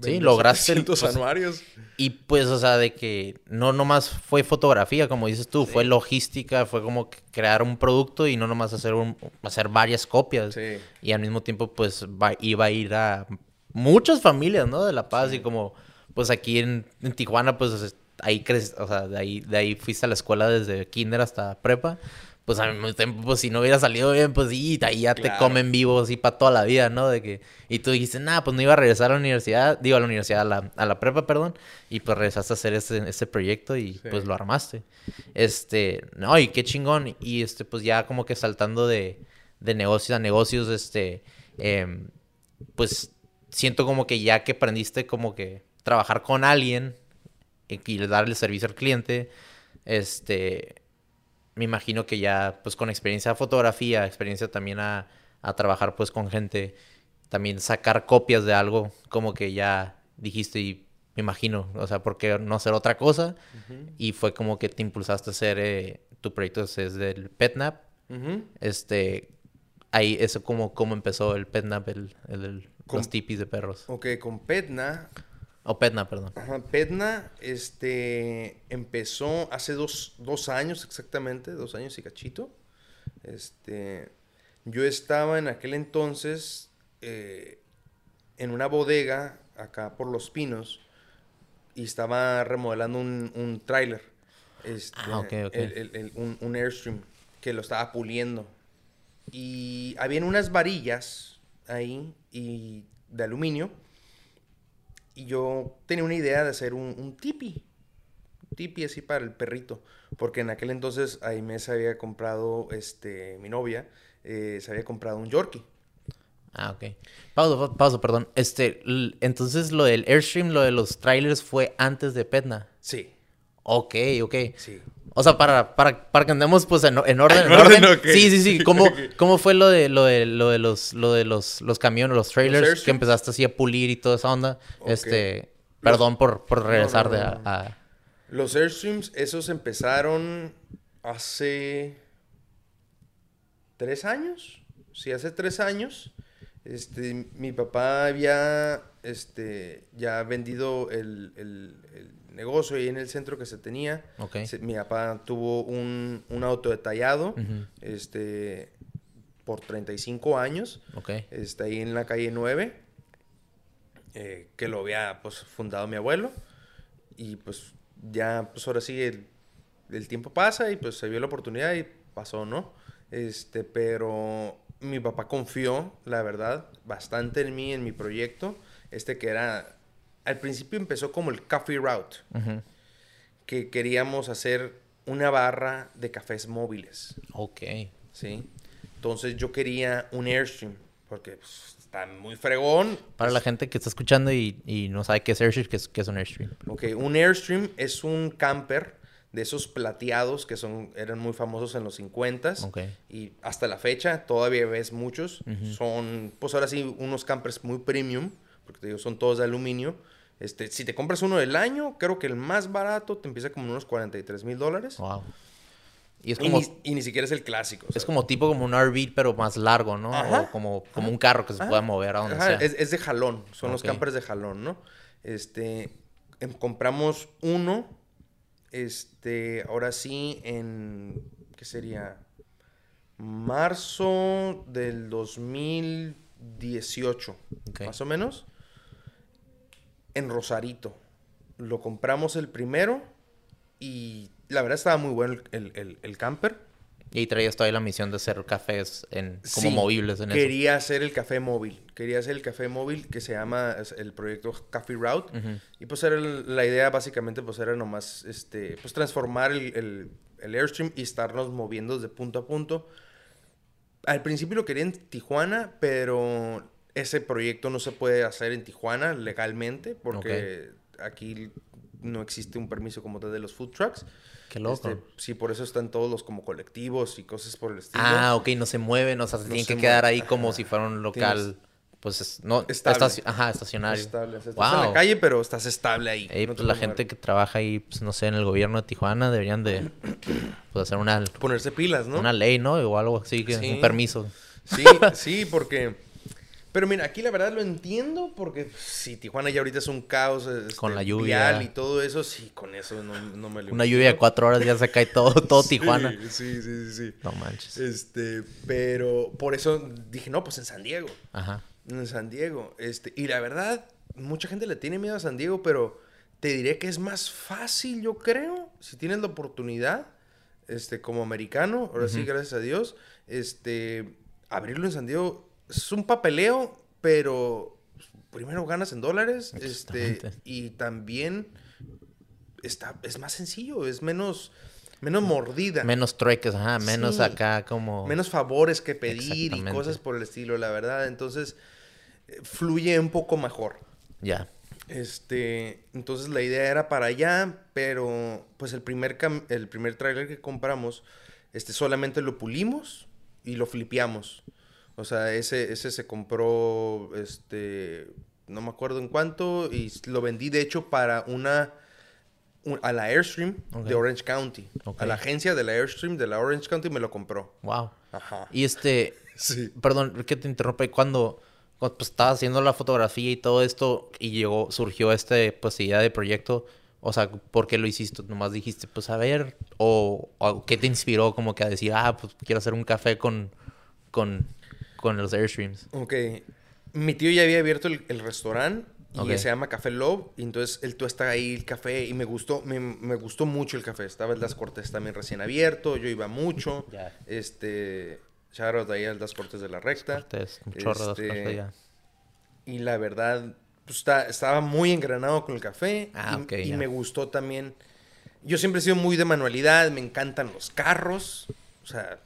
Sí, lograste. el, pues, anuarios. Y pues, o sea, de que no nomás fue fotografía, como dices tú, fue logística, fue como crear un producto y no nomás hacer, un, hacer varias copias. Sí. Y al mismo tiempo, pues, iba a ir a muchas familias, ¿no? De La Paz y como, pues aquí en, en Tijuana, pues ahí crees, o sea, de ahí, de ahí fuiste a la escuela desde kinder hasta prepa pues al mismo tiempo, pues si no hubiera salido bien, pues sí, ahí ya te comen vivo así para toda la vida, ¿no? De que, y tú dijiste, nada, pues no iba a regresar a la universidad, digo a la universidad, a la, a la prepa, perdón, y pues regresaste a hacer este, este proyecto y pues lo armaste. Este, no, y qué chingón, y este, pues ya como que saltando de, de negocios a negocios, este, em, pues siento como que ya que aprendiste como que trabajar con alguien y darle servicio al cliente, este me imagino que ya, pues con experiencia de fotografía, experiencia también a, trabajar pues con gente, también sacar copias de algo, como que ya dijiste y me imagino, o sea, ¿por qué no hacer otra cosa? Y fue como que te impulsaste a hacer, eh, tu proyecto es del PetNap. Este, ahí, eso como, cómo empezó el PetNap, el, el, los tipis de perros. Ok, con PetNap o Petna, perdón. Ajá, Petna este, empezó hace dos, años exactamente, dos años y cachito. Este, yo estaba en aquel entonces eh, en una bodega acá por Los Pinos y estaba remodelando un, un tráiler. Este, ah, ok, ok. un, un, Airstream que lo estaba puliendo. Y habían unas varillas ahí y de aluminio y yo tenía una idea de hacer un, un tipi. Un tipi así para el perrito. Porque en aquel entonces Aime se había comprado, este, mi novia, eh, se había comprado un Yorkie. Ah, ok. Pausa, pausa, perdón. Este, entonces lo del Airstream, lo de los trailers fue antes de Petna. Sí. Ok, ok. Sí. O sea, para, para, para que andemos pues en, en orden. ¿En orden? Sí, sí, sí. ¿Cómo, [LAUGHS] ¿Cómo fue lo de, lo de, lo de los, lo de los, los camiones, los trailers? que empezaste así a pulir y toda esa onda. Este, perdón por, por regresar de a, Los Airstreams, esos empezaron hace tres años. Sí, hace tres años. Este, mi papá había, este, ya vendido el, el negocio ahí en el centro que se tenía. mi papá tuvo un, un auto detallado, este, por 35 años. Está ahí en la calle 9, eh, que lo había, pues, fundado mi abuelo. Y, pues, ya, pues, ahora sí, el, el tiempo pasa y, pues, se vio la oportunidad y pasó, ¿no? Este, pero mi papá confió, la verdad, bastante en mí, en mi proyecto. Este que era al principio empezó como el Coffee Route, que queríamos hacer una barra de cafés móviles. Ok. Sí. Entonces yo quería un Airstream, porque pues, está muy fregón. Para la gente que está escuchando y, no sabe qué es Airstream, ¿qué es, un Airstream? Ok, un Airstream es un camper de esos plateados que son, eran muy famosos en los 50 okay. y hasta la fecha todavía ves muchos. Son, pues ahora sí, unos campers muy premium, porque te digo, son todos de aluminio este, si te compras uno del año, creo que el más barato te empieza como unos 43 mil dólares. Wow. Y, es como, y, ni, siquiera es el clásico. Es como tipo como un RV, pero más largo, ¿no? o como, como un carro que se pueda mover a donde sea. Es, de jalón. Son los campers de jalón, ¿no? Este, em, compramos uno, este, ahora sí, en, ¿qué sería? Marzo del 2018, más o menos en Rosarito. Lo compramos el primero y la verdad estaba muy bueno el, camper. Y traías todavía la misión de hacer cafés en, como movibles en quería hacer el café móvil. Quería hacer el café móvil que se llama el proyecto Coffee Route. Y pues era la idea básicamente pues era nomás este, pues transformar el, el, Airstream y estarnos moviendo de punto a punto. Al principio lo quería en Tijuana, pero ese proyecto no se puede hacer en Tijuana legalmente porque aquí no existe un permiso como tal de los food trucks. Qué loco. Este, sí, por eso están todos los como colectivos y cosas por el estilo. Ah, ok, no se mueven, o sea, se tienen que quedar ahí como si fuera un local. Pues no, estable. ajá, estacionario. Estable. estás en la calle, pero estás estable ahí. pues la gente que trabaja ahí, pues no sé, en el gobierno de Tijuana deberían de [COUGHS] pues, hacer una... Ponerse pilas, ¿no? Una ley, ¿no? O algo así, que un permiso. Sí, [LAUGHS] sí, porque... Pero mira, aquí la verdad lo entiendo porque si Tijuana ya ahorita es un caos este, Con la lluvia. vial y todo eso, sí, con eso no, no me lo Una lluvia de cuatro horas ya se cae todo, [LAUGHS] todo Sí, Tijuana. Sí, sí, sí, sí. No manches. Este, pero por eso dije, no, pues en San Diego. Ajá. En San Diego. Este, y la verdad, mucha gente le tiene miedo a San Diego, pero te diré que es más fácil, yo creo, si tienes la oportunidad, este, como americano, ahora sí, gracias a Dios, este, abrirlo en San Diego es un papeleo, pero primero ganas en dólares, este, y también está, es más sencillo, es menos, menos mordida. Menos trueques, ajá. Menos Sí. acá como... menos favores que pedir y cosas por el estilo, la verdad. Entonces, eh, fluye un poco mejor. Ya. Este, entonces la idea era para allá, pero pues el primer cam- el primer trailer que compramos, este solamente lo pulimos y lo flipeamos. O sea, ese ese se compró este no me acuerdo en cuánto y lo vendí de hecho para una un- a la Airstream de Orange County. A la agencia de la Airstream de la Orange County me lo compró. Wow. Ajá. Y este... [LAUGHS] Sí. Perdón, que te interrumpe. Cuando, cuando pues, estabas haciendo la fotografía y todo esto y llegó, surgió este, pues, idea de proyecto, o sea, ¿por qué lo hiciste? Nomás dijiste, pues, a ver, o, o ¿qué te inspiró como que a decir, ah, pues, quiero hacer un café con, con, con los Airstreams? Ok. Mi tío ya había abierto el, el restaurante y Ok. se llama Café Love. Y entonces él tú está ahí el café y me gustó, me, me gustó mucho el café. Estaba el Das Cortés también recién abierto, yo iba mucho. Ya. Este, shout out ahí al Das Cortés de la Recta. Cortés, un chorro de Este, café ya. Y la verdad, pues está- estaba muy engranado con el café. Ah, y, ok, y ya. me gustó también. Yo siempre he sido muy de manualidad, me encantan los carros. O sea,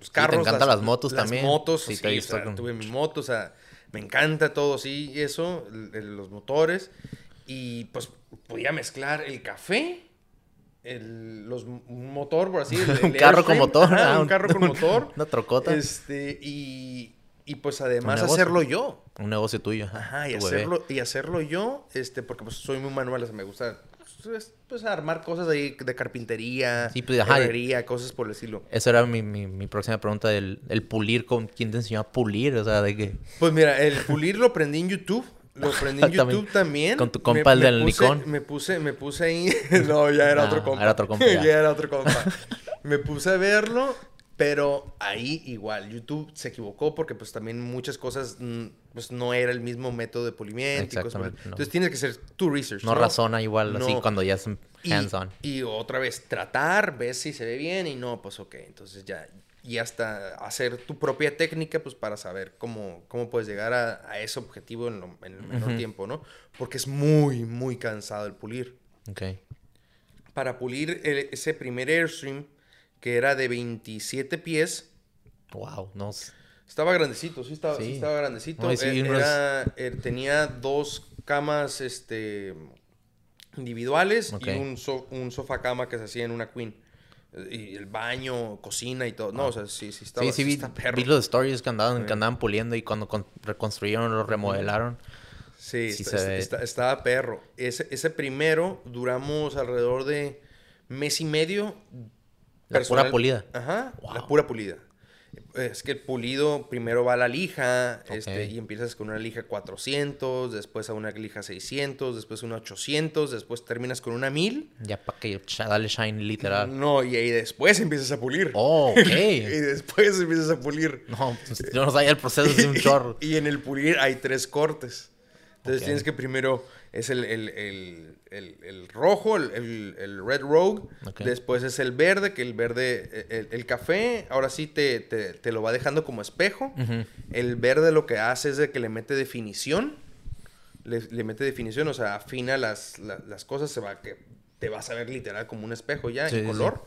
los te carros. encantan las motos también. motos, Sí, sí, te o visto sea, con- tuve mi moto, o sea, me encanta todo, sí, eso, el- los motores. Y pues podía mezclar el café, el, los, un motor, por así el- [LAUGHS] un carro con motor. ajá, ah, un carro con [LAUGHS] motor. Una trocota. Este, y, y pues además hacerlo yo. Un negocio tuyo. Ajá, y bebé. hacerlo, y hacerlo yo, este, porque pues soy muy manual, o sea, me gusta pues, pues, armar cosas ahí de carpintería, Sí, pues, ajá, y- herrería, cosas por el estilo. Esa era mi, mi, mi próxima pregunta del el pulir. Con, ¿Quién te enseñó a pulir? O sea, de que... Pues mira, el pulir lo aprendí en YouTube. Lo [LAUGHS] aprendí en. YouTube también. Con tu compa, el del Nikon. Me puse, me puse ahí. [LAUGHS] no, ya era Ah, otro compa. era otro compa, [LAUGHS] ya. ya. era otro compa. me puse a verlo, pero ahí igual. YouTube se equivocó porque pues también muchas cosas mm, pues no era el mismo método de pulimiento. y cosas por el- Exactamente, no. Entonces tienes que hacer tu research. No razona igual así No. cuando ya es hands-on. Y, otra vez, tratar, ves si se ve bien y no, pues ok. Entonces ya, y hasta hacer tu propia técnica, pues para saber cómo, cómo puedes llegar a, a ese objetivo en, lo- en el menor tiempo, ¿no? Porque es muy, muy cansado el pulir. Ok. Para pulir el- ese primer Airstream, que era de 27 pies, Wow, no. estaba grandecito, sí estaba, sí Sí. estaba grandecito. No, y sí, Eh, es- era- eh, tenía dos camas este, individuales y un, so- un sofá cama que se hacía en una queen. Eh, Y el baño, cocina y todo. No, o sea, sí, sí estaba sí, sí, vi, está perro. vi los stories que andaban, que andaban puliendo y cuando con- reconstruyeron, lo remodelaron. Sí, sí está- se ve. está- estaba perro. Ese, ese primero duramos alrededor de mes y medio. La pura pulida. Ajá, la Wow. pura pulida. Es que el pulido primero va a la lija este, Ok. y empiezas con una lija 400, después a una lija 600, después una 800, después terminas con una 1000. Ya para que dale shine literal. No, y ahí después empiezas a pulir. Oh, [LAUGHS] y ok. después empiezas a pulir. No, pues, yo no sabía el proceso de un [LAUGHS] chorro. y en el pulir hay tres cortes. Entonces Ok. tienes que primero es el, el- el- el- rojo, el, red rogue. Después es el verde, que el verde, el, el café, ahora sí te, te- te lo va dejando como espejo. El verde lo que hace es de que le mete definición. Le, le mete definición, o sea, afina las, la- las cosas, se va que te vas a ver literal como un espejo ya Sí, en sí, color.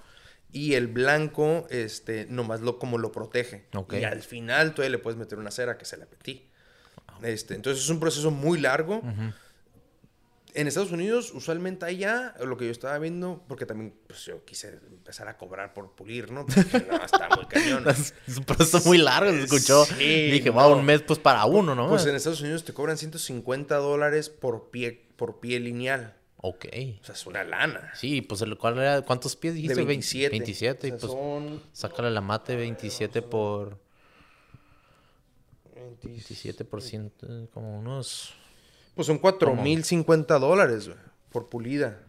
Y el blanco, este, nomás lo como lo protege. Ok. Y al final todavía le puedes meter una cera que se le apetí. Este, entonces es un proceso muy largo. En Estados Unidos, usualmente allá, lo que yo estaba viendo, porque también pues, yo quise empezar a cobrar por pulir, ¿no? Porque, [LAUGHS] no, está muy cañón. [LAUGHS] Es un proceso muy largo, se escuchó. Sí, Dije, no. wow, un mes pues para uno, ¿no? Pues en Estados Unidos te cobran 150 dólares por pie, por pie lineal. Ok. O sea, es una lana. Sí, pues el cuál era, ¿cuántos pies dijiste? De Vein- 27. 27, O y sea, pues son... sácale la mate 27 por 27%, como unos... Pues son 4.050 dólares, güey, por pulida.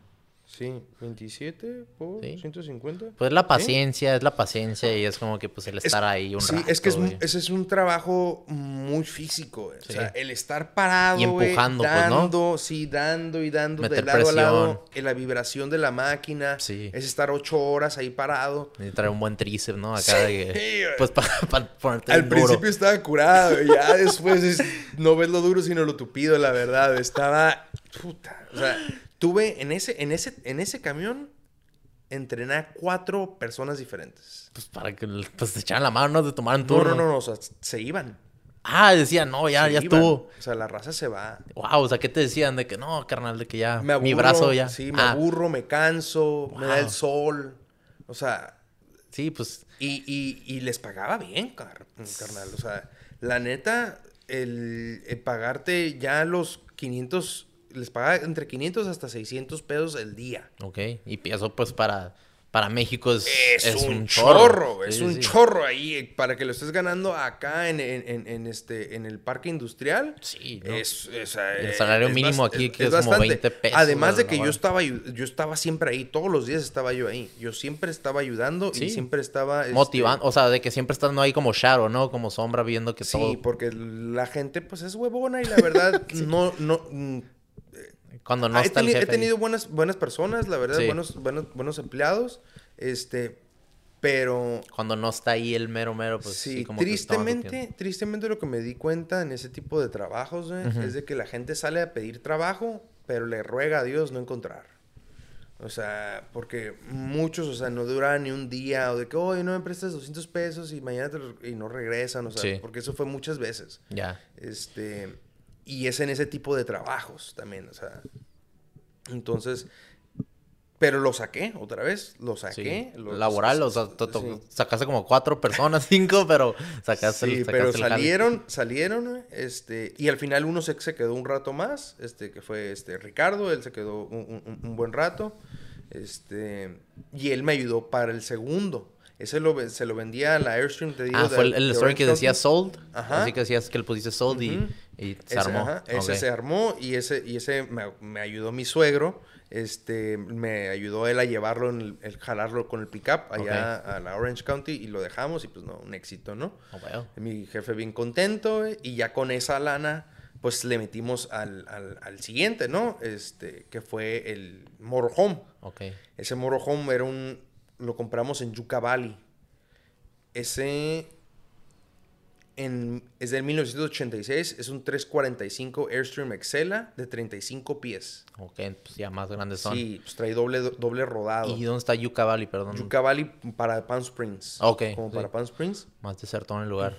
Sí, 27 por 150. Pues la paciencia, es la paciencia y es como que pues el estar ahí un sí, es que ese es un trabajo muy físico, O sea, el estar parado, y empujando, pues, dando, sí, dando y dando de lado a lado, en la vibración de la máquina, sí. es estar ocho horas ahí parado. Y traer un buen tríceps, ¿no? Acá de pues para [LAUGHS] ponerte Al principio estaba curado, y ya después no ves lo duro sino lo tupido, la verdad. Estaba puta, o sea, Tuve en ese, en ese, en ese camión entrené a cuatro personas diferentes. Pues para que pues, se echaran la mano, ¿no? De tomar un turno. No, no, no, o sea, se iban. Ah, decían, no, ya, ya estuvo. O sea, la raza se va. Wow, o sea, ¿qué te decían? De que no, carnal, de que ya mi brazo ya. Sí, me ah. aburro, me canso, me da el sol. O sea. Sí, pues. Y, y, y les pagaba bien, carnal. O sea, la neta, el, el pagarte ya los 500 les pagaba entre 500 hasta 600 pesos el día. Ok, y eso pues para, para México es, es, un, chorro. es un chorro ahí. Para que lo estés ganando acá en, en, este, en el parque industrial. Sí, ¿no? es, El salario mínimo aquí es, es, como 20 pesos. Además de que yo estaba, yo estaba siempre ahí, todos los días estaba yo ahí. Yo siempre estaba ayudando y siempre estaba... Este Motivando, o sea, de que siempre estando ahí como shadow, ¿no? Como sombra viendo que todo... Sí, porque la gente pues es huevona y la verdad [LAUGHS] no... no cuando no está el jefe He tenido buenas, buenas personas, la verdad, buenos, buenos, buenos empleados. Este, pero... Cuando no está ahí el mero mero, pues sí, como tristemente, tristemente lo que me di cuenta en ese tipo de trabajos, es de que la gente sale a pedir trabajo, pero le ruega a Dios no encontrar. O sea, porque muchos, o sea, no duran ni un día, o de que, oye, no me prestas 200 pesos y mañana te y no regresan, o sea, porque eso fue muchas veces. Ya. Este, y es en ese tipo de trabajos también, o sea. Entonces, pero lo saqué otra vez, lo saqué. Laboral, o sea, sacaste como cuatro personas, [LAUGHS] cinco, pero sacaste Sí, pero salieron, salieron, este, y al final uno se, se, quedó un rato más, este, que fue este Ricardo, él se quedó un, un buen rato, este, y él me ayudó para el segundo. Ese lo, se lo vendía a la Airstream, te digo. Ah, fue el, story que decía sold. Ajá. Así que decías que le pusiste sold y, se armó. Ese se armó y ese, y ese me, ayudó mi suegro. Este, me ayudó él a llevarlo, en el, jalarlo con el pickup allá a la Orange County y lo dejamos y pues no, un éxito, ¿no? Oh, mi jefe bien contento y ya con esa lana pues le metimos al, al, siguiente, ¿no? Este, que fue el Motorhome. Okay. Ese Motorhome era un, lo compramos en Yucca Valley. Ese en, es del 1986, es un 345 Airstream Excela de 35 pies. Ok, pues ya más grandes son. Sí, pues trae doble, doble rodado. ¿Y dónde está Yucca Valley, perdón? Yucca Valley para Palm Springs. Ok. Como para Palm Springs. Más desertón el lugar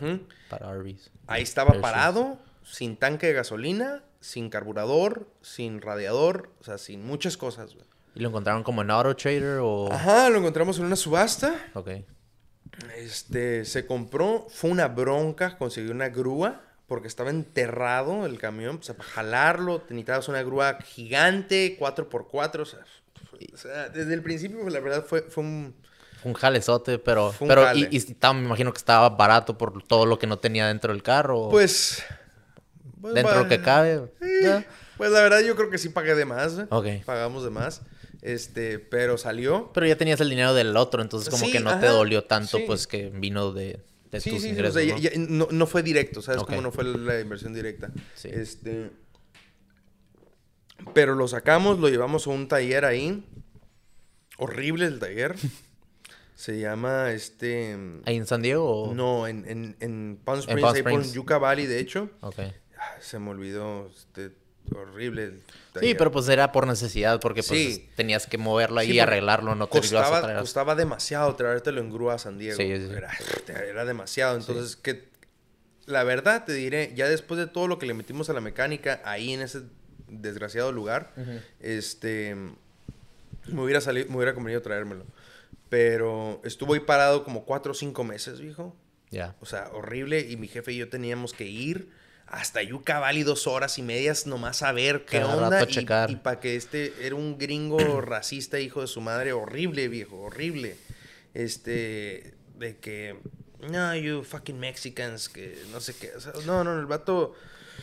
para RVs. Ahí estaba parado, sin tanque de gasolina, sin carburador, sin radiador, o sea, sin muchas cosas, ¿Y lo encontraron como en Auto Trader o...? Ajá, lo encontramos en una subasta. Ok. Este, se compró, fue una bronca conseguir una grúa porque estaba enterrado el camión. O sea, para jalarlo necesitabas una grúa gigante, 4x4. O sea, desde el principio, pues, la verdad, fue, fue un... Un jalezote, pero... pero y, me imagino que estaba barato por todo lo que no tenía dentro del carro. Pues... pues dentro de lo que cabe. Pues la verdad yo creo que sí pagué de más. Ok. Pagamos de más. Este, pero salió. Pero ya tenías el dinero del otro, entonces como que no te dolió tanto, pues que vino de, de tus ingresos. ¿no? ¿no? fue directo, ¿sabes? Como no fue la inversión directa. Este. Pero lo sacamos, lo llevamos a un taller ahí. Horrible el taller. [LAUGHS] Se llama este. ¿Ahí en San Diego? No, en, en, en Palm Springs, ahí por Yucca Valley, de hecho. Ok. Se me olvidó. Este, horrible. Sí, pero pues era por necesidad, porque pues tenías que moverlo ahí y arreglarlo, no te costaba, a traer. Costaba demasiado traértelo en grúa a San Diego. Sí, [LAUGHS] Era, demasiado. Entonces, que la verdad te diré, ya después de todo lo que le metimos a la mecánica ahí en ese desgraciado lugar, este me hubiera salido, me hubiera convenido traérmelo. Pero estuvo ahí parado como cuatro o cinco meses, viejo. Ya. O sea, horrible. Y mi jefe y yo teníamos que ir hasta Yucca Valley dos horas y medias nomás a ver qué onda. Y, para que este era un gringo [CLEARS THROAT] racista, hijo de su madre, horrible, viejo, horrible. Este, de que no, you fucking Mexicans, que no sé qué. O sea, no, no, el vato.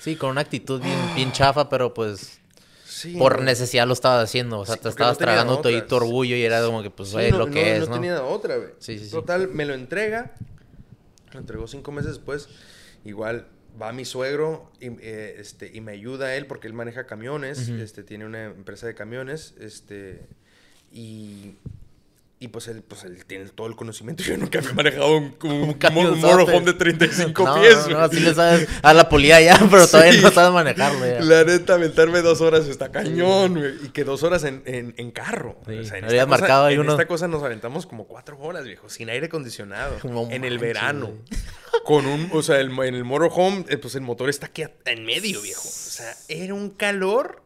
Sí, con una actitud bien, bien chafa, pero pues Sí, por no. necesidad lo estabas haciendo. O sea, Sí, te estabas no tragando todo tu orgullo y era como que, pues, Sí, no, lo que es, no ¿no? tenía otra, güey. Sí, sí, sí. Total, me lo entrega. Lo entregó cinco meses después. Igual va mi suegro y, eh, este, y me ayuda él porque él maneja camiones. Este, tiene una empresa de camiones. Este, y, y pues él, pues él tiene todo el conocimiento. [LAUGHS] Yo nunca había manejado un, un, un, camionzote. motorhome de 35 no, pies. no, no, así le sabes a la polía ya, [LAUGHS] pero todavía no sabes manejarlo ya. La neta, aventarme dos horas está cañón, güey. Y que dos horas en, en, en carro. Sí, O sea, en esta cosa- marcado ahí en uno- esta cosa nos aventamos como cuatro horas, viejo. Sin aire acondicionado. [LAUGHS] No en el verano. güey. Con un... O sea, el- en el motorhome, eh, pues el motor está aquí en medio, viejo. O sea, era un calor...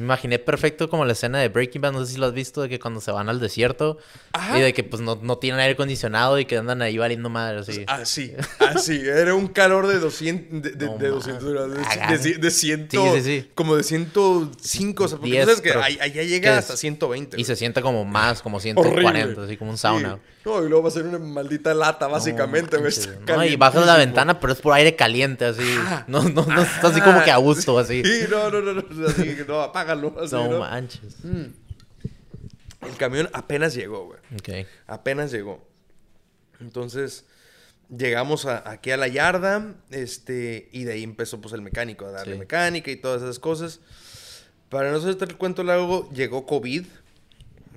Me imaginé perfecto como la escena de Breaking Bad, no sé si lo has visto, de que cuando se van al desierto Ajá. y de que pues no, no tienen aire acondicionado y que andan ahí valiendo madre, así. Así, así. Era un calor de 200... De, de, No de 200 mames. grados, de, Ah, de, de, de 100... Sí, sí, sí. Como de 105. O sea, porque 10, tú sabes que allá llega hasta 120. Y güey. se siente como más, como 140, así como un sauna. No, y luego va a ser una maldita lata, básicamente, güey. manches, No, y bajas la ventana, pero es por aire caliente, así. Ajá. No, no, no está así como que a gusto, así. Sí, no, no, no, no, así, no, [LAUGHS] Así, No ¿no? manches. El camión apenas llegó, güey. Ok. Apenas llegó. Entonces, llegamos a- aquí a la yarda, este, y de ahí empezó, pues, el mecánico a darle Sí. mecánica y todas esas cosas. Para no hacerte el cuento largo, llegó COVID.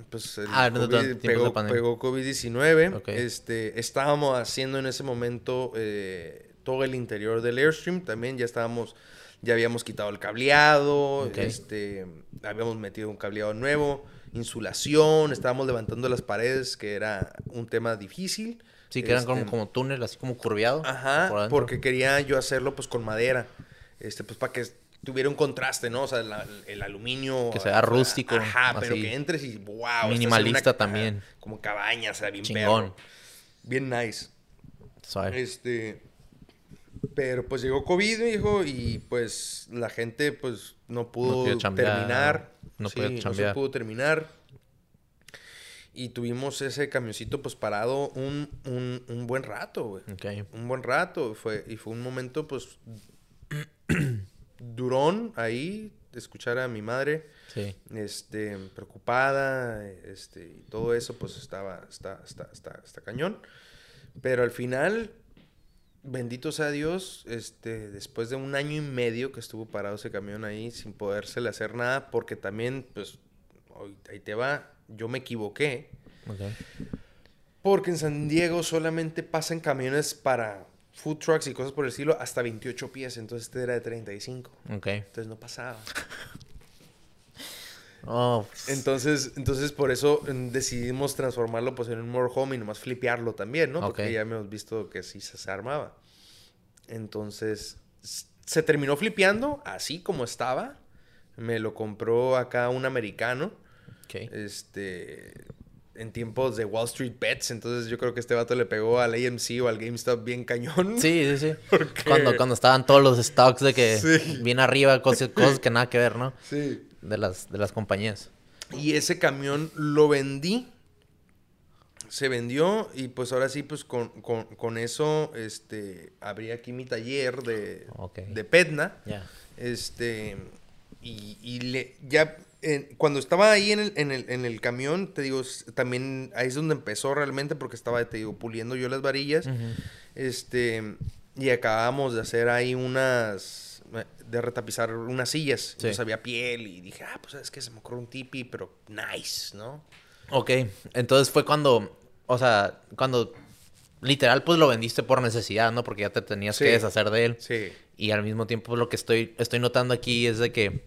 Pues el Ah, no, no, COVID de pegó, pegó COVID-19. Ok. Este, estábamos haciendo en ese momento eh, todo el interior del Airstream. También ya estábamos, ya habíamos quitado el cableado, este, habíamos metido un cableado nuevo, insulación, estábamos levantando las paredes, que era un tema difícil. Sí, que eran como, Este, como túnel, así como curviado. Ajá, por porque quería yo hacerlo pues con madera. Este, pues para que tuviera un contraste, ¿no? O sea, el aluminio. Que sea, rústico, Ajá, pero que entres y wow. Minimalista una- también. Como cabaña, o sea, bien Chingón. perro. Bien nice. Suave. Este. Pero pues llegó COVID, hijo, y pues la gente pues no pudo chambear, terminar. no Sí, podía no se pudo terminar. Y tuvimos ese camioncito pues parado un, un, un buen rato, güey. Un buen rato. Fue, y fue un momento pues [CLEARS THROAT] durón ahí de escuchar a mi madre Sí. este, preocupada, este, y todo eso, pues estaba, está, está, está, está cañón. Pero al final, bendito sea Dios, este, después de un año y medio que estuvo parado ese camión ahí sin podérsele hacer nada, porque también, pues, ahí te va, yo me equivoqué, Ok. porque en San Diego solamente pasan camiones para food trucks y cosas por el estilo hasta 28 pies, entonces este era de 35, Ok. entonces no pasaba. [LAUGHS] Oh, Entonces, entonces por eso mm, decidimos transformarlo pues en un motorhome y nomás flipearlo también, ¿no? Porque Ok. ya hemos visto que sí se, se armaba. Entonces, se terminó flipeando así como estaba. Me lo compró acá un americano, ok. este, en tiempos de Wall Street Bets. Entonces yo creo que este vato le pegó al AMC o al GameStop bien cañón. Sí, sí, sí. [LAUGHS] Porque- Cuando, cuando estaban todos los stocks de que Sí. bien arriba, cosas, cosas que nada que ver, ¿no? Sí. De las, de las compañías. Y ese camión lo vendí. Se vendió y pues ahora sí, pues con, con- con eso, este, abrí aquí mi taller de, de Petna. Este, y, y le, ya, eh, cuando estaba ahí en el, en, el, en el camión, te digo, también ahí es donde empezó realmente porque estaba, te digo, puliendo yo las varillas. Este, y acabamos de hacer ahí unas, de retapizar unas sillas. Entonces había piel y dije, ah, pues es que se me ocurrió un tipi, pero nice, ¿no? Ok, entonces fue cuando, o sea, cuando literal pues lo vendiste por necesidad, ¿no? Porque ya te tenías Sí. que deshacer de él. Sí. Y al mismo tiempo lo que estoy, estoy notando aquí es de que,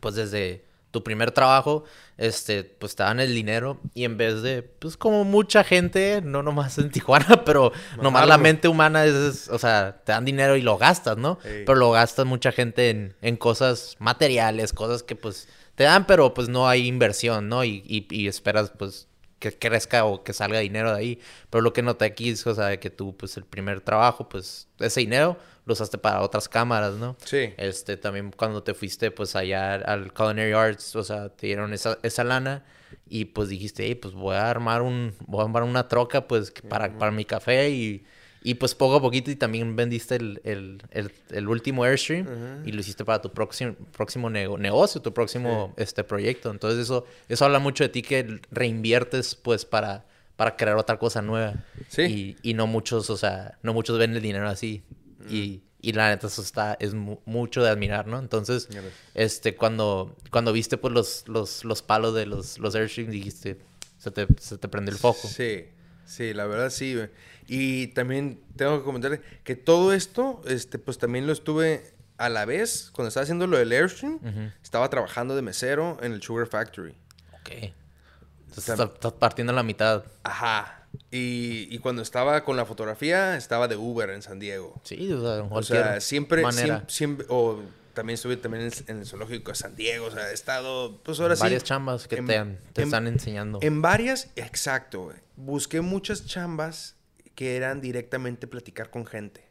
pues desde tu primer trabajo, este, pues te dan el dinero y en vez de, pues como mucha gente, no nomás en [LAUGHS] Tijuana, pero nomás la mente humana es, es, o sea, te dan dinero y lo gastas, ¿no? Ey. Pero lo gasta mucha gente en, en cosas materiales, cosas que pues te dan, pero pues no hay inversión, ¿no? Y, y, y esperas pues que crezca o que salga dinero de ahí. Pero lo que noté aquí es, o sea, que tú, pues el primer trabajo, pues ese dinero lo usaste para otras cámaras, ¿no? Sí. Este, también cuando te fuiste, pues allá al Culinary Arts, o sea, te dieron esa, esa lana y pues dijiste, hey, pues voy a armar un, voy a armar una troca, pues, para, para mi café y, Y pues poco a poquito y también vendiste el, el, el, el último Airstream y lo hiciste para tu próximo, próximo nego- negocio, tu próximo este proyecto. Entonces eso, eso habla mucho de ti que reinviertes pues para, para crear otra cosa nueva. Sí. Y, y no muchos, o sea, no muchos ven el dinero así. Y, y la neta eso está, es mu- mucho de admirar, ¿no? Entonces, este, cuando, cuando viste pues los, los, los palos de los, los Airstreams dijiste, se te, se te prende el foco. Sí, sí, la verdad sí, güey. Y también tengo que comentarle que todo esto, este, pues también lo estuve a la vez, cuando estaba haciendo lo del Airstream, estaba trabajando de mesero en el Sugar Factory. Ok. Entonces, estás, estás partiendo la mitad. Ajá. Y, y cuando estaba con la fotografía, estaba de Uber en San Diego. Sí, o sea, en O cualquier sea, siempre, manera. siempre, siempre- o también estuve también en, en el zoológico de San Diego, o sea, he estado, pues ahora sí. Varias chambas que en- te, te en- están enseñando. En varias, exacto. Busqué muchas chambas que eran directamente platicar con gente.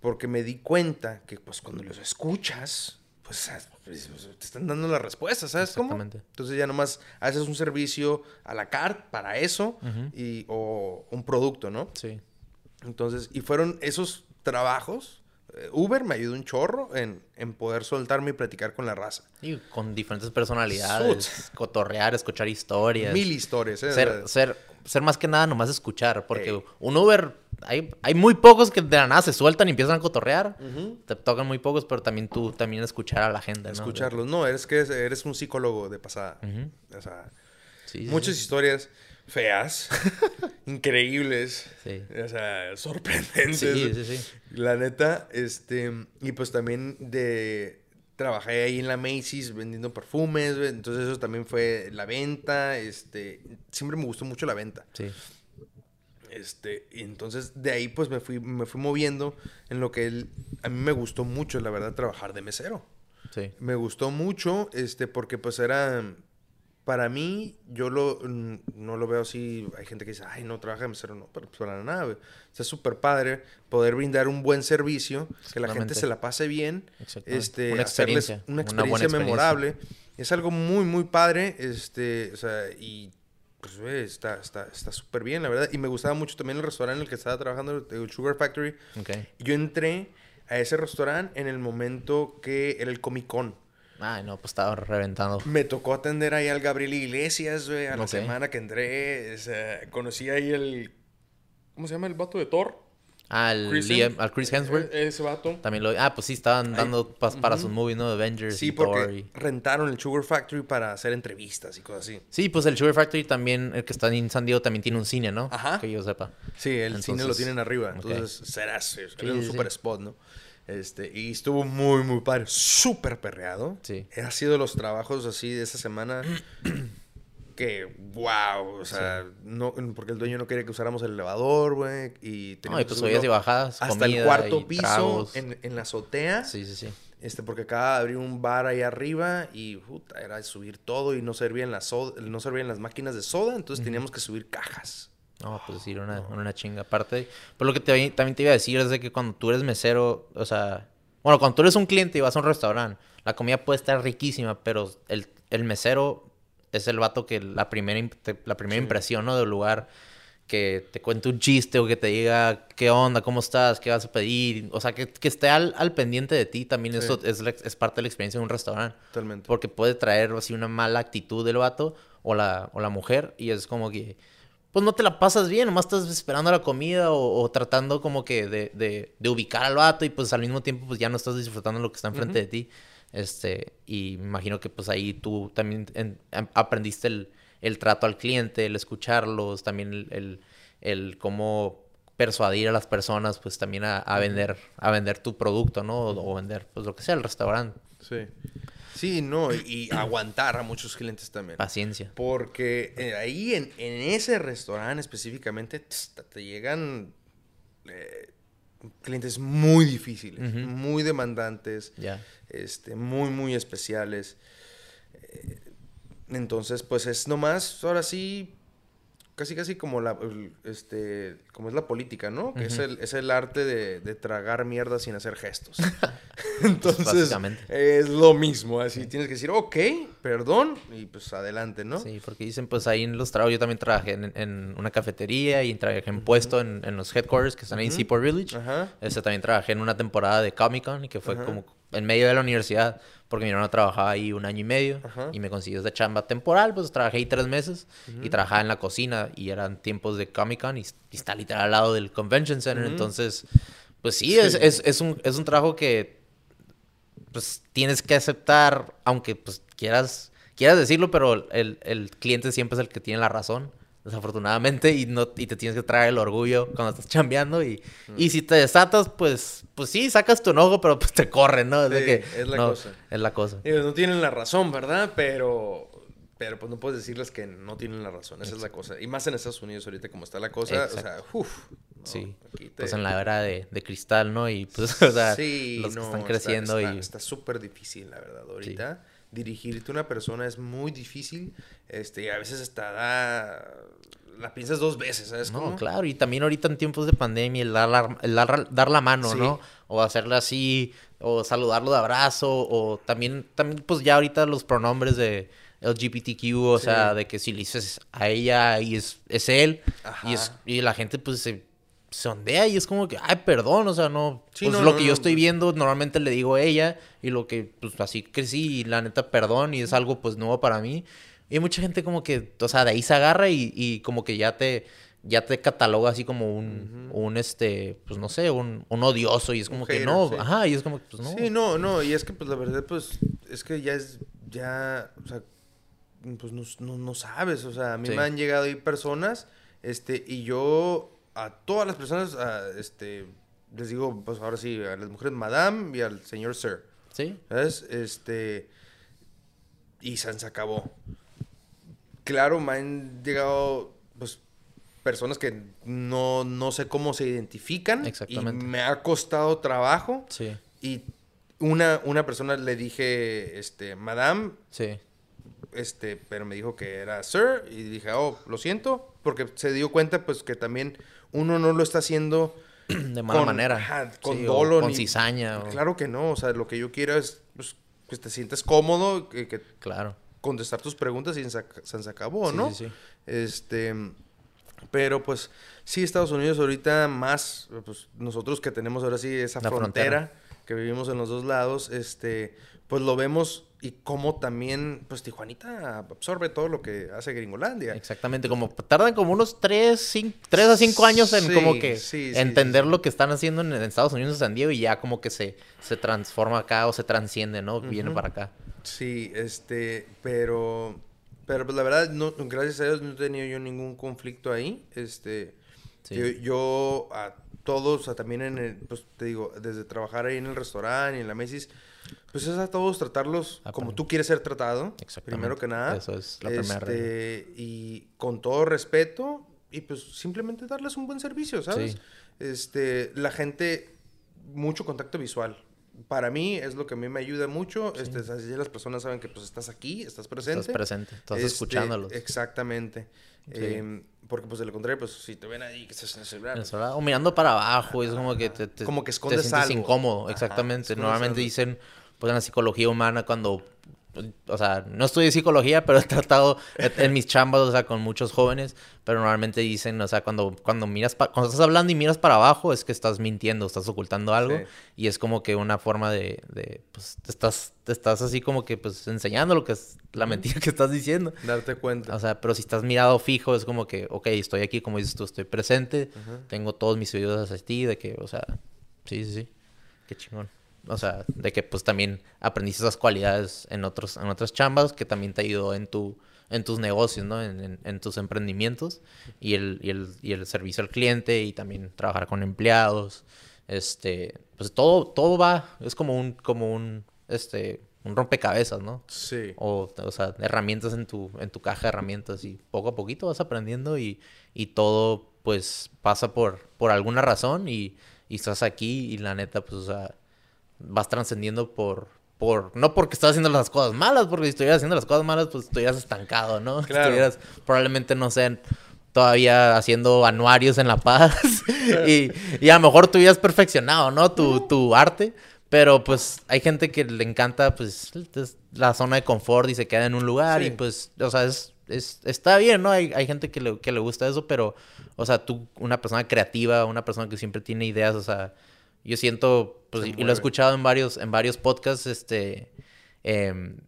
Porque me di cuenta que, pues, cuando los escuchas, pues, ah, pues, te están dando las respuestas, ¿sabes cómo? Exactamente. Entonces ya nomás haces un servicio a la carte para eso y, o un producto, ¿no? Sí. Entonces, y fueron esos trabajos. eh, Uber me ayudó un chorro en, en poder soltarme y platicar con la raza. Y con diferentes personalidades, cotorrear, escuchar historias. Mil historias, ¿eh? Ser, ser, ser más que nada nomás escuchar. Porque un Uber, hay, hay muy pocos que de la nada se sueltan y empiezan a cotorrear. Te tocan muy pocos, pero también tú también escuchar a la gente, ¿no? escucharlos. No, eres que eres un psicólogo de pasada. O sea, Sí, muchas sí. historias feas, [LAUGHS] increíbles, Sí. o sea, sorprendentes. Sí, sí, sí. La neta, este, y pues también de trabajé ahí en la Macy's vendiendo perfumes, entonces eso también fue la venta, este, siempre me gustó mucho la venta. Sí. Este, y entonces de ahí pues me fui, me fui moviendo en lo que él, a mí me gustó mucho, la verdad, trabajar de mesero. Sí. Me gustó mucho, este, porque pues era, para mí, yo lo, no lo veo así, hay gente que dice, ay, no, trabaja de mesero, no, pero pues para nada, güey. Está súper padre poder brindar un buen servicio, que la gente se la pase bien, este, Una hacerles experiencia, una una experiencia buena experiencia. memorable. Es algo muy, muy padre, este, o sea, y pues, güey, está está está súper bien, la verdad. Y me gustaba mucho también el restaurante en el que estaba trabajando, el Sugar Factory. Ok. Yo entré a ese restaurante en el momento que era el Comic Con. Ay, no, pues estaba reventando. Me tocó atender ahí al Gabriel Iglesias, güey, a la semana que entré. o sea, conocí ahí el... ¿Cómo se llama el vato de Thor? Al, Chris Liam- al Chris Hemsworth. E- ese vato. También lo... Ah, pues sí, estaban dando pas- para sus movies, ¿no? Avengers Sí, y Thor porque y... rentaron el Sugar Factory para hacer entrevistas y cosas así. Sí, pues el Sugar Factory también, el que está en San Diego, también tiene un cine, ¿no? Ajá. Que yo sepa. Sí, el cine lo Entonces, tienen arriba. Entonces, será sí, Sí, un sí, super spot, ¿no? Este, y estuvo muy, muy padre. Súper perreado. Sí. Ha sido los trabajos así de esta semana que, wow, o sea, no, porque el dueño no quería que usáramos el elevador, güey. Y No, teníamos y pues que y bajadas, Hasta comida el cuarto y piso, en, en la azotea. Sí, sí, sí. Este, porque acaba de abrir un bar ahí arriba y puta, era subir todo y no servían las soda- no servían las máquinas de soda, entonces teníamos que subir cajas. No, pues sí, era una, una chinga. Aparte, pues lo que te- también te iba a decir es de que cuando tú eres mesero, o sea, bueno, cuando tú eres un cliente y vas a un restaurante, la comida puede estar riquísima, pero el, el mesero es el vato que la primera, te- la primera impresión, ¿no? Del lugar, que te cuente un chiste o que te diga qué onda, cómo estás, qué vas a pedir, o sea, que, que esté al, al pendiente de ti, también Sí. eso es, la- es parte de la experiencia de un restaurante. Totalmente. Porque puede traer así una mala actitud del vato o la, o la mujer y es como que, pues no te la pasas bien, nomás estás esperando la comida o, o tratando como que de, de, de ubicar al vato y pues al mismo tiempo pues ya no estás disfrutando lo que está enfrente de ti. Este, y me imagino que pues ahí tú también en- aprendiste el, el trato al cliente, el escucharlos, también el, el, el cómo persuadir a las personas pues también a, a vender a vender tu producto, ¿no? O, o vender pues lo que sea el restaurante. Sí. Sí, no, y, aguantar a muchos clientes también. Paciencia. Porque eh, ahí en, en ese restaurante específicamente tss, te llegan eh, clientes muy difíciles, muy demandantes, este, muy, muy especiales. Eh, entonces, pues es nomás, ahora sí, casi casi como la este como es la política, ¿no? Que es el es el arte de, de tragar mierda sin hacer gestos. [LAUGHS] [LAUGHS] Entonces, básicamente. es lo mismo, así tienes que decir, ok, perdón, y pues adelante, ¿no? Sí, porque dicen, pues ahí en los trabajos, yo también trabajé en, en una cafetería y trabajé en puesto en, en los headquarters que están ahí en Seaport Village. Este, también trabajé en una temporada de Comic Con y que fue como en medio de la universidad, porque mi hermano trabajaba ahí un año y medio Ajá. y me consiguió esa chamba temporal, pues trabajé ahí tres meses y trabajaba en la cocina y eran tiempos de Comic Con y, y está literal al lado del Convention Center, Ujú. entonces, pues sí, Sí. Es, es, es, un, es un trabajo que pues tienes que aceptar, aunque pues quieras, quieras decirlo, pero el, el cliente siempre es el que tiene la razón, desafortunadamente, y no, y te tienes que traer el orgullo cuando estás chambeando, y, y si te desatas, pues, pues sí, sacas tu enojo, pero pues te corren, ¿no? Es, de Sí, que, es la no, cosa. Es la cosa. No tienen la razón, ¿verdad? Pero, pero pues no puedes decirles que no tienen la razón. Esa es la cosa. Y más en Estados Unidos ahorita como está la cosa. O sea, uff. Sí, pues en la era de, de cristal, ¿no? Y pues, [LAUGHS] o sea, Sí, los que están está- creciendo está, y... Está súper difícil, la verdad. Ahorita dirigirte a una persona es muy difícil. Este, y a veces hasta da... La piensas dos veces, ¿sabes No, cómo? claro, y también ahorita en tiempos de pandemia, el dar la, el dar, dar la mano, Sí. ¿no? O hacerle así, o saludarlo de abrazo, o también, también pues ya ahorita los pronombres de LGBTQ, o Sí. sea, de que si le dices a ella y es, es él, y, es, y la gente pues se, se ondea y es como que, ay, perdón, o sea, no, Sí, pues no, lo no, que no, yo estoy pues- viendo normalmente le digo a ella, y lo que pues así crecí, y la neta, perdón, y es algo pues nuevo para mí. Y hay mucha gente como que, o sea, de ahí se agarra y, y como que ya te, ya te cataloga así como un, un este, pues no sé, un, un odioso y es como que no, sí. ajá, y es como que pues no. Sí, no, no, y es que pues la verdad pues es que ya es, ya, o sea, pues no, no, no sabes, o sea, a mí Sí. me han llegado ahí personas, este, y yo a todas las personas, a, este, les digo, pues ahora sí, a las mujeres madame y al señor sir, Sí, ¿sabes? Este, y se acabó. Claro, me han llegado, pues, personas que no, no sé cómo se identifican. Exactamente. Y me ha costado trabajo. sí, Y una, una persona le dije, este, madame, sí, este, pero me dijo que era sir. Y dije, oh, lo siento. Porque se dio cuenta, pues, que también uno no lo está haciendo [CLEARS THROAT] de mala con- manera. ajá, con Sí, dolo. con ni- cizaña. o- Claro que no. O sea, lo que yo quiero es, pues, que te sientes cómodo, que, que Claro. contestar tus preguntas y se, se acabó, ¿no? sí, sí. Este, pero pues sí, Estados Unidos ahorita más, pues nosotros que tenemos ahora sí esa La frontera, que vivimos en los dos lados, este, pues lo vemos y cómo también, pues Tijuanita absorbe todo lo que hace Gringolandia. Exactamente, como tardan como unos 3, tres a 5 años en Sí, como que sí, entender sí, lo que están haciendo en, en Estados Unidos, en San Diego, y ya como que se, se transforma acá o se transciende, ¿no? Viene para acá. Sí, este, pero, pero pues la verdad, no, gracias a Dios no he tenido yo ningún conflicto ahí, este, yo, yo a todos, o sea, también en el, pues te digo, desde trabajar ahí en el restaurante y en la Macy's, pues es a todos tratarlos como tú quieres ser tratado, Exactamente. primero que nada. Eso es la primera este, Y con todo respeto y pues simplemente darles un buen servicio, ¿sabes? Sí. Este, la gente, mucho contacto visual. Para mí es lo que a mí me ayuda mucho. Este, así las personas saben que pues estás aquí, estás presente. Estás presente, estás Este, escuchándolos. Exactamente. Sí. Em, porque pues de lo contrario, pues si te ven ahí que estás en el celular. Celular, O mirando para abajo, es como que te, te- Como que te escondes sientes algo. incómodo, exactamente. Normalmente algo. dicen, pues en la psicología humana, cuando, o sea, no estudié psicología, pero he tratado en mis chambas, o sea, con muchos jóvenes, pero normalmente dicen, o sea, cuando, cuando miras, pa- cuando estás hablando y miras para abajo, es que estás mintiendo, estás ocultando algo, Sí. y es como que una forma de, de, pues, te estás, te estás así como que, pues, enseñando lo que es la mentira que estás diciendo. Darte cuenta. O sea, pero si estás mirado fijo, es como que, ok, estoy aquí, como dices tú, estoy presente, Ajá. tengo todos mis oídos hacia ti, de que, o sea, sí, sí, sí, qué chingón. O sea, de que pues también aprendiste esas cualidades en otros, en otras chambas que también te ayudó en tu, en tus negocios, ¿no? En, en- en tus emprendimientos y el, y el, y el servicio al cliente y también trabajar con empleados. Este, pues todo, todo va, es como un, como un, este, un rompecabezas, ¿no? Sí. o, o sea, herramientas en tu, en tu caja de herramientas y poco a poquito vas aprendiendo y, y todo pues pasa por, por alguna razón y, y estás aquí y la neta pues o sea, vas trascendiendo por, por, no porque estás haciendo las cosas malas, porque si estuvieras haciendo las cosas malas pues estuvieras estancado, ¿no? [LAUGHS] Claro. Estuvieras, probablemente no sé, todavía haciendo anuarios en La Paz. [LAUGHS] y, y, a lo mejor tú has perfeccionado, ¿no? Tu, tu arte. Pero pues hay gente que le encanta pues la zona de confort y se queda en un lugar y pues, o sea, es, es, está bien, ¿no? Hay, hay gente que le, que le gusta eso, pero, o sea, tú, una persona creativa, una persona que siempre tiene ideas, o sea, yo siento, pues, y lo he escuchado en varios, en varios podcasts, este, em,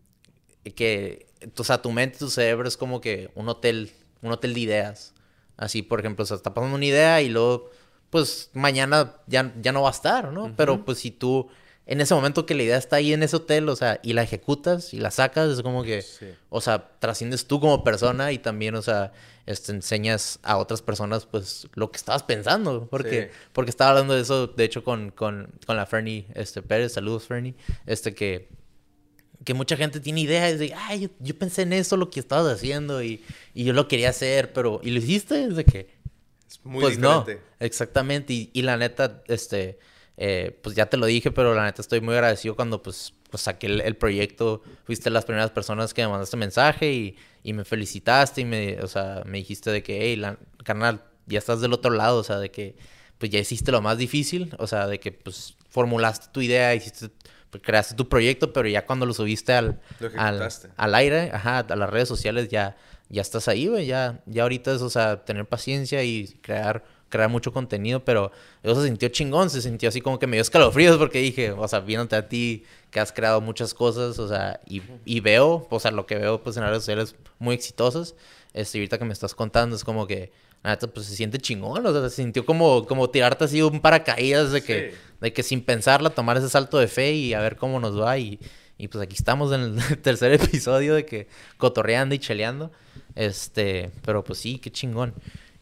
que, o sea, tu mente, tu cerebro es como que un hotel, un hotel de ideas. Así, por ejemplo, o sea, está pasando una idea y luego, pues, mañana ya, ya no va a estar, ¿no? Pero, pues, si tú en ese momento que la idea está ahí en ese hotel, o sea, y la ejecutas y la sacas, es como que, o sea, trasciendes tú como persona y también, o sea, este, enseñas a otras personas, pues, lo que estabas pensando. Porque, porque estaba hablando de eso, de hecho, con, con, con la Fernie este, Pérez, saludos Fernie, este, que, que mucha gente tiene ideas de, ay, yo, pensé en eso, lo que estabas haciendo, y, y, yo lo quería hacer, pero, ¿y lo hiciste? Es de que, es muy pues diferente. no, exactamente, y, y la neta, este eh, pues ya te lo dije, pero la neta estoy muy agradecido cuando pues, pues saqué el, proyecto. Fuiste las primeras personas que me mandaste mensaje y, y, me felicitaste y me, o sea, me dijiste de que, hey, la, carnal, ya estás del otro lado, o sea, de que pues ya hiciste lo más difícil, o sea, de que pues formulaste tu idea, hiciste, pues, creaste tu proyecto, pero ya cuando lo subiste al, al, al, aire, ajá, a las redes sociales, ya, ya estás ahí, güey, ya, ya ahorita es, o sea, tener paciencia y crear crear mucho contenido, pero eso se sintió chingón, se sintió así como que me dio escalofríos porque dije, o sea, viéndote a ti que has creado muchas cosas, o sea, y, y veo, o sea, lo que veo pues en redes sociales muy exitosas, este, ahorita que me estás contando es como que, neta, pues se siente chingón, o sea, se sintió como, como tirarte así un paracaídas de que, de que sin pensarla tomar ese salto de fe y a ver cómo nos va. Y, y pues aquí estamos en el [LAUGHS] tercer episodio de que cotorreando y cheleando, este, pero pues sí, qué chingón.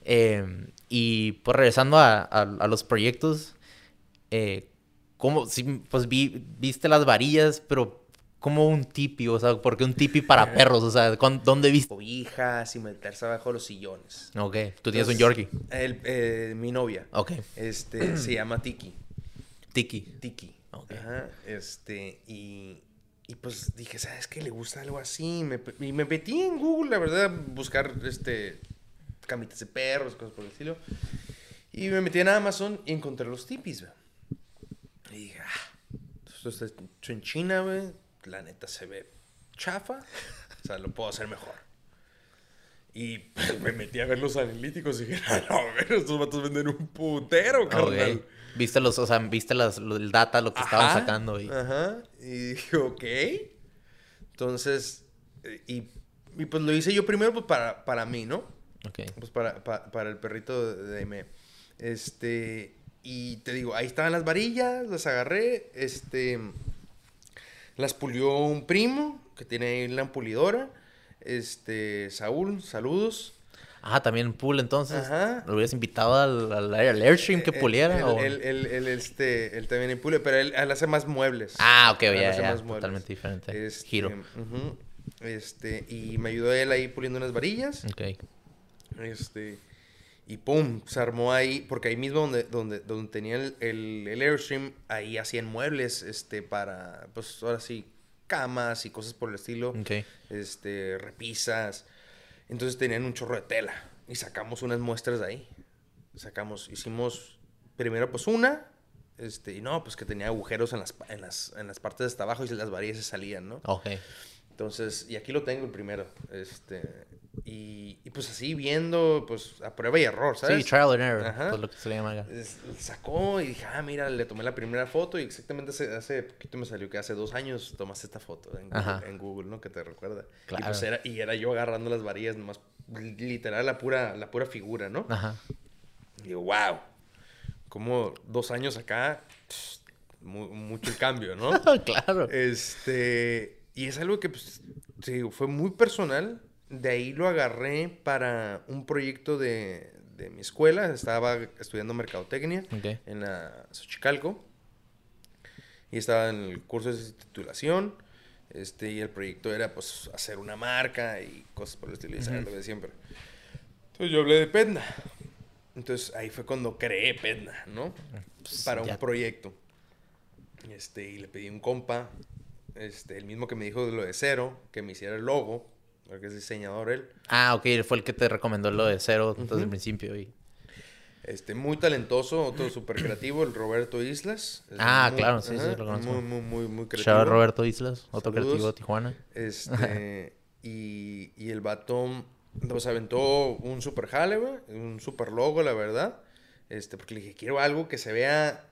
Eh, y pues regresando a, a, los proyectos, eh, ¿cómo, si, pues vi, viste las varillas, pero como un tipi, o sea, ¿por qué un tipi para [LAUGHS] perros? O sea, ¿dónde viste? Hijas y meterse abajo de los sillones. Ok, tú tienes un Yorkie. El, eh, mi novia. Ok. Este, [CLEARS THROAT] se llama Tiki. Tiki. Tiki. Ajá, este, y, y pues dije, ¿sabes qué? Le gusta algo así. Me, y me metí en Google, la verdad, buscar, este, camitas de perros, cosas por el estilo. Y me metí en Amazon y encontré los tipis, güey. Y dije, ah, esto está hecho en China, güey. La neta se ve chafa. O sea, lo puedo hacer mejor. Y pues, me metí a ver los analíticos y dije, ah, no, no, estos vatos venden un putero, carnal. Viste los, o sea, viste las, el data, lo que estaban sacando. Y... Ajá. Y dije, ok. Entonces, eh, y, y, pues lo hice yo primero pues para, para mí, ¿no? Pues para, para, el perrito de M. Este, y te digo, ahí estaban las varillas, las agarré, este, las pulió un primo que tiene ahí la pulidora, este, Saúl, saludos. Ah, también pool entonces. Ajá. Lo hubieras invitado al, al, Airstream que eh, puliera. Él, él, este, él también pule, pero él, hace más muebles. Ah, ok, ya, ya, totalmente diferente. Este, Giro. Este, y me ayudó él ahí puliendo unas varillas. Ok. Este, y pum, se armó ahí, porque ahí mismo donde, donde, donde tenía el, el, Airstream, ahí hacían muebles, este, para, pues ahora sí, camas y cosas por el estilo. Este, repisas. Entonces tenían un chorro de tela y sacamos unas muestras de ahí. Sacamos, hicimos primero pues una, este, y no, pues que tenía agujeros en las, en las, en las partes de hasta abajo y las varillas se salían, ¿no? Ok. Entonces, y aquí lo tengo el primero. Este, y, y, pues así viendo, pues a prueba y error, ¿sabes? Sí, trial and error, Ajá. Pues lo que se le llama acá. sacó y dije, ah, mira, le tomé la primera foto y exactamente hace, hace poquito me salió que hace dos años tomaste esta foto en Google, en Google ¿no? Que te recuerda. Claro. Y pues era, y era yo agarrando las varillas nomás, literal, la pura, la pura figura, ¿no? Ajá. Y digo, wow, como dos años acá, mucho el cambio, ¿no? [LAUGHS] claro. Este, y es algo que, pues, sí, fue muy personal de ahí lo agarré para un proyecto de, de mi escuela. Estaba estudiando mercadotecnia en la Xochicalco. Y estaba en el curso de titulación. Este, y el proyecto era pues hacer una marca y cosas por el estilo, de siempre. Entonces yo hablé de Pedna. Entonces ahí fue cuando creé Pedna, ¿no? Pues, para un proyecto. Este, y le pedí un compa, este, el mismo que me dijo de lo de cero, que me hiciera el logo porque es diseñador él. Ah, ok, él fue el que te recomendó lo de cero desde el principio. Y... Este, muy talentoso, otro súper creativo, el Roberto Islas. Es Ah, muy- claro, sí, sí, ajá, lo conozco. Muy, muy, muy, muy creativo. Shout Roberto Islas, otro Saludos. creativo de Tijuana. Este, [LAUGHS] y, y el vato, pues aventó un super jale, güey, un super logo, la verdad. Este, porque le dije, quiero algo que se vea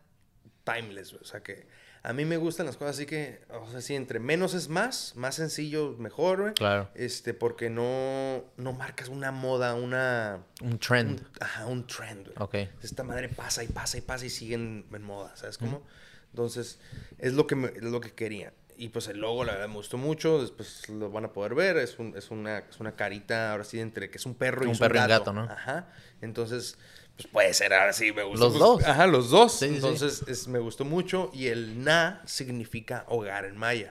timeless, güey. O sea, que a mí me gustan las cosas así que, o sea, sí, entre menos es más, más sencillo, mejor, güey. Claro. Este, porque no, no marcas una moda, una... Un trend. Un, ajá, un trend, güey. Ok. Esta madre pasa y pasa y pasa y siguen en moda, ¿sabes cómo? Entonces, es lo que, me- es lo que quería. Y pues el logo, la verdad, me gustó mucho. Después lo van a poder ver. Es, un- es, una, es una carita, ahora sí, entre que es un perro y Un es perro y un un gato. gato, ¿no? Ajá. Entonces, pues puede ser, ahora sí, me gustó. Los dos. Ajá, los dos. Sí, sí, sí. Entonces, es- me gustó mucho. Y el na significa hogar en maya.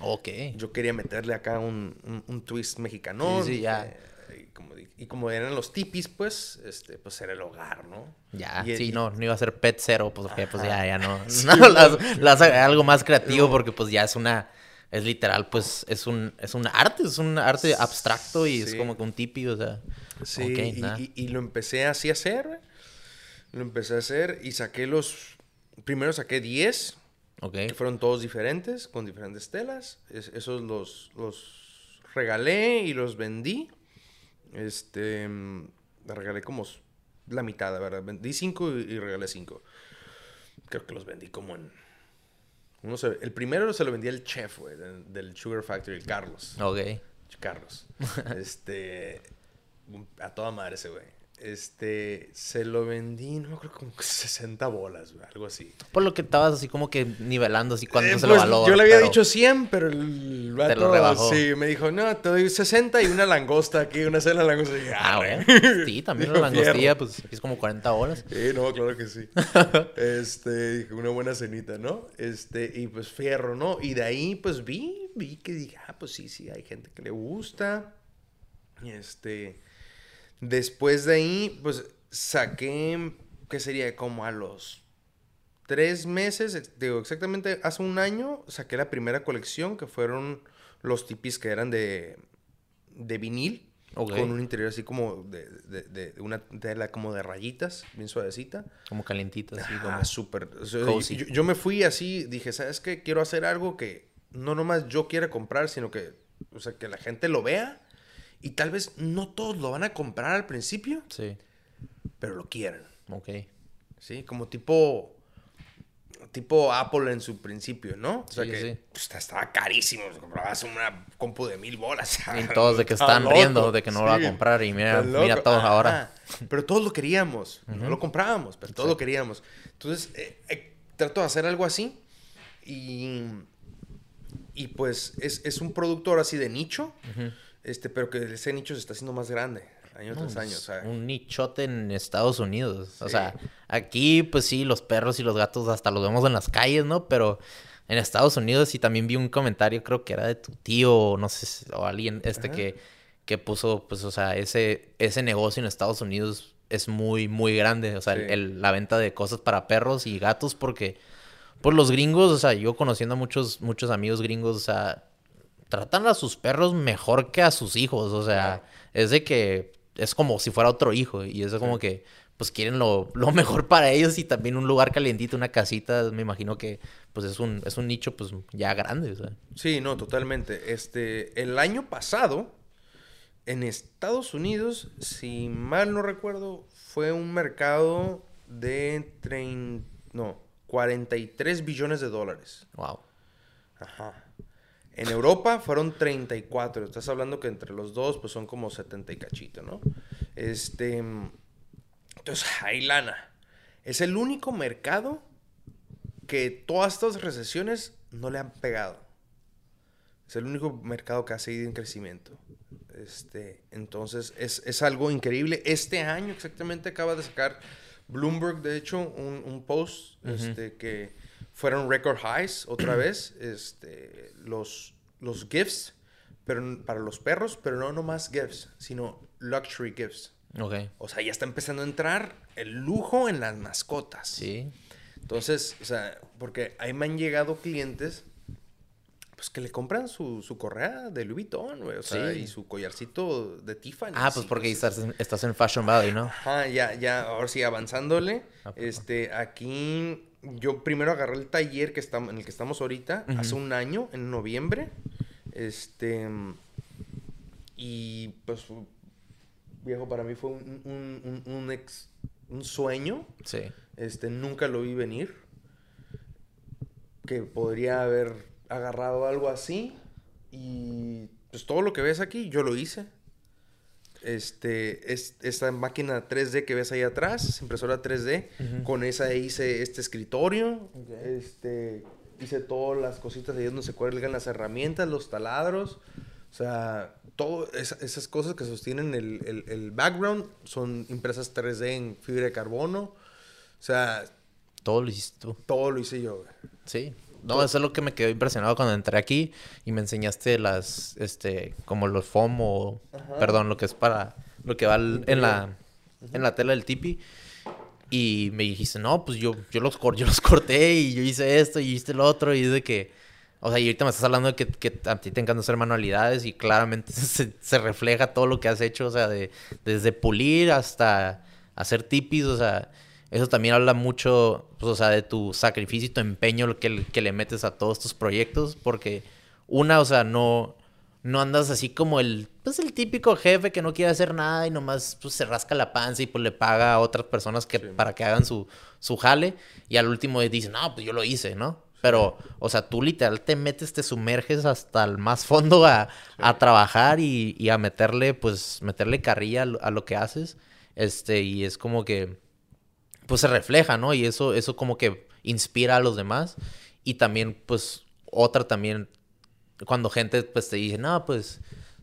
Ok. Yo quería meterle acá un, un, un twist mexicano. Sí, sí, ya. Y como, di- y como eran los tipis, pues, este, pues era el hogar, ¿no? Ya, Y- sí, y- no, no iba a ser pet cero, pues porque pues ya, ya no. [LAUGHS] [LAUGHS] No, las- algo más creativo porque pues ya es una, es literal, pues es un, es un arte, es un arte abstracto y es como que un tipi, o sea. Sí, y, nada. y- y lo empecé así a hacer. Lo empecé a hacer y saqué los... Primero saqué 10, Ok, que fueron todos diferentes, con diferentes telas. Es- esos los, los regalé y los vendí. Este... mm, Regalé como la mitad, verdad. Vendí 5 y, y regalé 5. Creo que los vendí como en... No sé, el primero se lo vendí al chef, güey, del, del Sugar Factory, el Carlos. ok. Carlos. [LAUGHS] este. A toda madre ese güey. Este. Se lo vendí, no me acuerdo, como 60 bolas, güey, algo así. Por lo que estabas así como que nivelando así cuánto Eh, se pues, lo valora. Yo le había pero- dicho 100, pero el vato, lo rebajó. Sí, me dijo, no, te doy 60 y una langosta aquí, una cena de langosta. Y dije, Ah, "Arre". bueno. Sí, también [LAUGHS] Dijo, langostilla, pues aquí es como 40 horas. Sí, no, claro que sí. [LAUGHS] este, dije, una buena cenita, ¿no? Este, y pues fierro, ¿no? Y de ahí, pues vi, vi que dije, ah, pues sí, sí, hay gente que le gusta. Y este, después de ahí, pues saqué, ¿qué sería? Como a los tres meses, digo, exactamente hace un año, saqué la primera colección, que fueron los tipis que eran de, de vinil. Con un interior así como de, de, de una tela como de rayitas, bien suavecita. Como calientita, así como. Ah, súper. o sea, cozy. yo, yo me fui así, dije, ¿sabes qué? Quiero hacer algo que no nomás yo quiera comprar, sino que, o sea, que la gente lo vea. Y tal vez no todos lo van a comprar al principio, Sí, pero lo quieran. ok. ¿Sí? Como tipo. Tipo Apple en su principio, ¿no? O sea Sí, que sí. pues, estaba carísimo. Comprabas una compu de mil bolas. [LAUGHS] Y todos de que están riendo de que no lo va a comprar. Y mira, mira todos Ajá. ahora. Pero todos lo queríamos. No lo comprábamos, pero todos lo queríamos. Entonces, eh, eh, trato de hacer algo así. Y, y pues es, es un productor así de nicho. Este, pero que ese nicho se está haciendo más grande. Año tras año. O sea, Un nichote en Estados Unidos. O sea, aquí, pues sí, los perros y los gatos hasta los vemos en las calles, ¿no? Pero en Estados Unidos sí también vi un comentario, creo que era de tu tío, o no sé, o alguien este Ajá. que, que puso, pues, o sea, ese, ese negocio en Estados Unidos es muy, muy grande. O sea, el- Sí. el- la venta de cosas para perros y gatos, porque, pues los gringos, o sea, yo conociendo a muchos, muchos amigos gringos, o sea, tratan a sus perros mejor que a sus hijos. O sea, es de que es como si fuera otro hijo. Y es como que, pues quieren lo, lo [LAUGHS] mejor para ellos y también un lugar calientito, una casita. Me imagino que, pues es un, es un nicho, pues ya grande. O sea. Sí, no, totalmente. Este, el año pasado, en Estados Unidos, si mal no recuerdo, fue un mercado de trein- no, 43 billones de dólares. Wow. Ajá. En Europa fueron 34. Estás hablando que entre los dos, pues son como 70 y cachito, ¿no? Este. Entonces, hay lana. Es el único mercado que todas estas recesiones no le han pegado. Es el único mercado que ha seguido en crecimiento. Este, entonces, es, es algo increíble. Este año exactamente acaba de sacar Bloomberg, de hecho, un, un post este, que fueron record highs otra vez. Este, los, los gifts pero, para los perros, pero no nomás gifts, sino luxury gifts. Ok. O sea, ya está empezando a entrar el lujo en las mascotas. Sí. Entonces, o sea, porque ahí me han llegado clientes, pues que le compran su, su correa de Louis Vuitton, güey. O sea, Sí. y su collarcito de Tiffany. Ah, pues porque estás en, estás en Fashion Valley, ¿no? Ajá, ya, ya, ahora sí, avanzándole. Ah, este, aquí yo primero agarré el taller que estamos, en el que estamos ahorita, hace un año, en noviembre. Este, y pues, viejo, para mí fue un, un, un, un ex, un sueño. Sí. Este, nunca lo vi venir. Que podría haber agarrado algo así. Y pues todo lo que ves aquí, yo lo hice. Este, es, esta máquina 3D que ves ahí atrás, impresora 3D, con esa hice este escritorio. Este, hice todas las cositas ahí donde se cuelgan las herramientas, los taladros. O sea, todo esa- esas cosas que sostienen el, el- el background son impresas 3D en fibra de carbono. O sea, Todo lo hiciste tú. todo lo hice yo. güey. Sí. No, eso es lo que me quedó impresionado cuando entré aquí y me enseñaste las, este, como los foam o, Ajá. perdón, lo que es para, lo que va al- en la, en la tela del tipi. Y me dijiste, no, pues yo, yo, los, cor- yo los corté y yo hice esto y hice lo otro. Y de que, o sea, y ahorita me estás hablando de que, que a ti te encanta hacer manualidades y claramente [LAUGHS] se, se refleja todo lo que has hecho, o sea, de, desde pulir hasta hacer tipis, o sea, eso también habla mucho, pues, o sea, de tu sacrificio y tu empeño que, le- que le metes a todos tus proyectos, porque una, o sea, no, no andas así como el, pues el típico jefe que no quiere hacer nada y nomás pues, se rasca la panza y pues le paga a otras personas que, para que hagan su, su jale y al último dice, no, pues yo lo hice, ¿no? Pero, o sea, tú literal te metes, te sumerges hasta el más fondo a, a trabajar y, y a meterle, pues, meterle carrilla a lo, a lo que haces. Este, y es como que, pues se refleja, ¿no? Y eso, eso como que inspira a los demás. Y también, pues, otra también, cuando gente, pues, te dice, no, pues,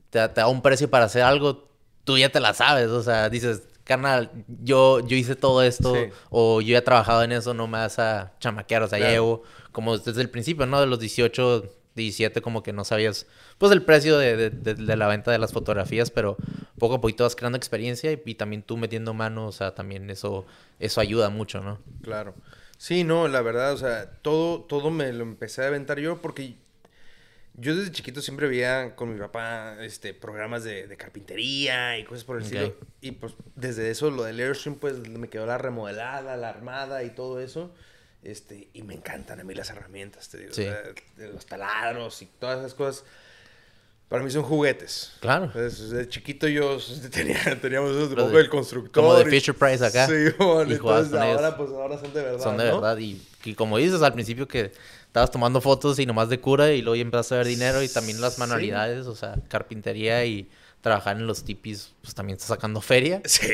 te, da- te da un precio para hacer algo, tú ya te la sabes, o sea, dices, carnal, yo, yo hice todo esto, Sí. o yo ya he trabajado en eso, no me vas a chamaquear, o sea, ya Claro. llevo, como desde el principio, ¿no? De los 18, 17, como que no sabías, pues, el precio de, de- de- de la venta de las fotografías, pero poco a poquito vas creando experiencia y, y también tú metiendo mano, o sea, también eso, eso ayuda mucho, ¿no? Claro. Sí, no, la verdad, o sea, todo, todo me lo empecé a aventar yo porque yo desde chiquito siempre veía con mi papá este, programas de, de carpintería y cosas por el Ok. estilo. Y pues desde eso, lo del Airstream, pues me quedó la remodelada, la armada y todo eso. Este, y me encantan a mí las herramientas, te digo. Sí. de los taladros y todas esas cosas. Para mí son juguetes. Claro. Entonces, desde chiquito yo [LAUGHS] tenía, teníamos esos de- del constructor. como de Fisher Price acá. [LAUGHS] Sí, bueno, Y entonces ahora, pues ahora son de verdad. Son de ¿no? verdad. Y, y como dices al principio que estabas tomando fotos y nomás de cura y luego ya empezaste a ver dinero y también las Sí. manualidades, o sea, carpintería y trabajar en los tipis, pues también estás sacando feria. Sí.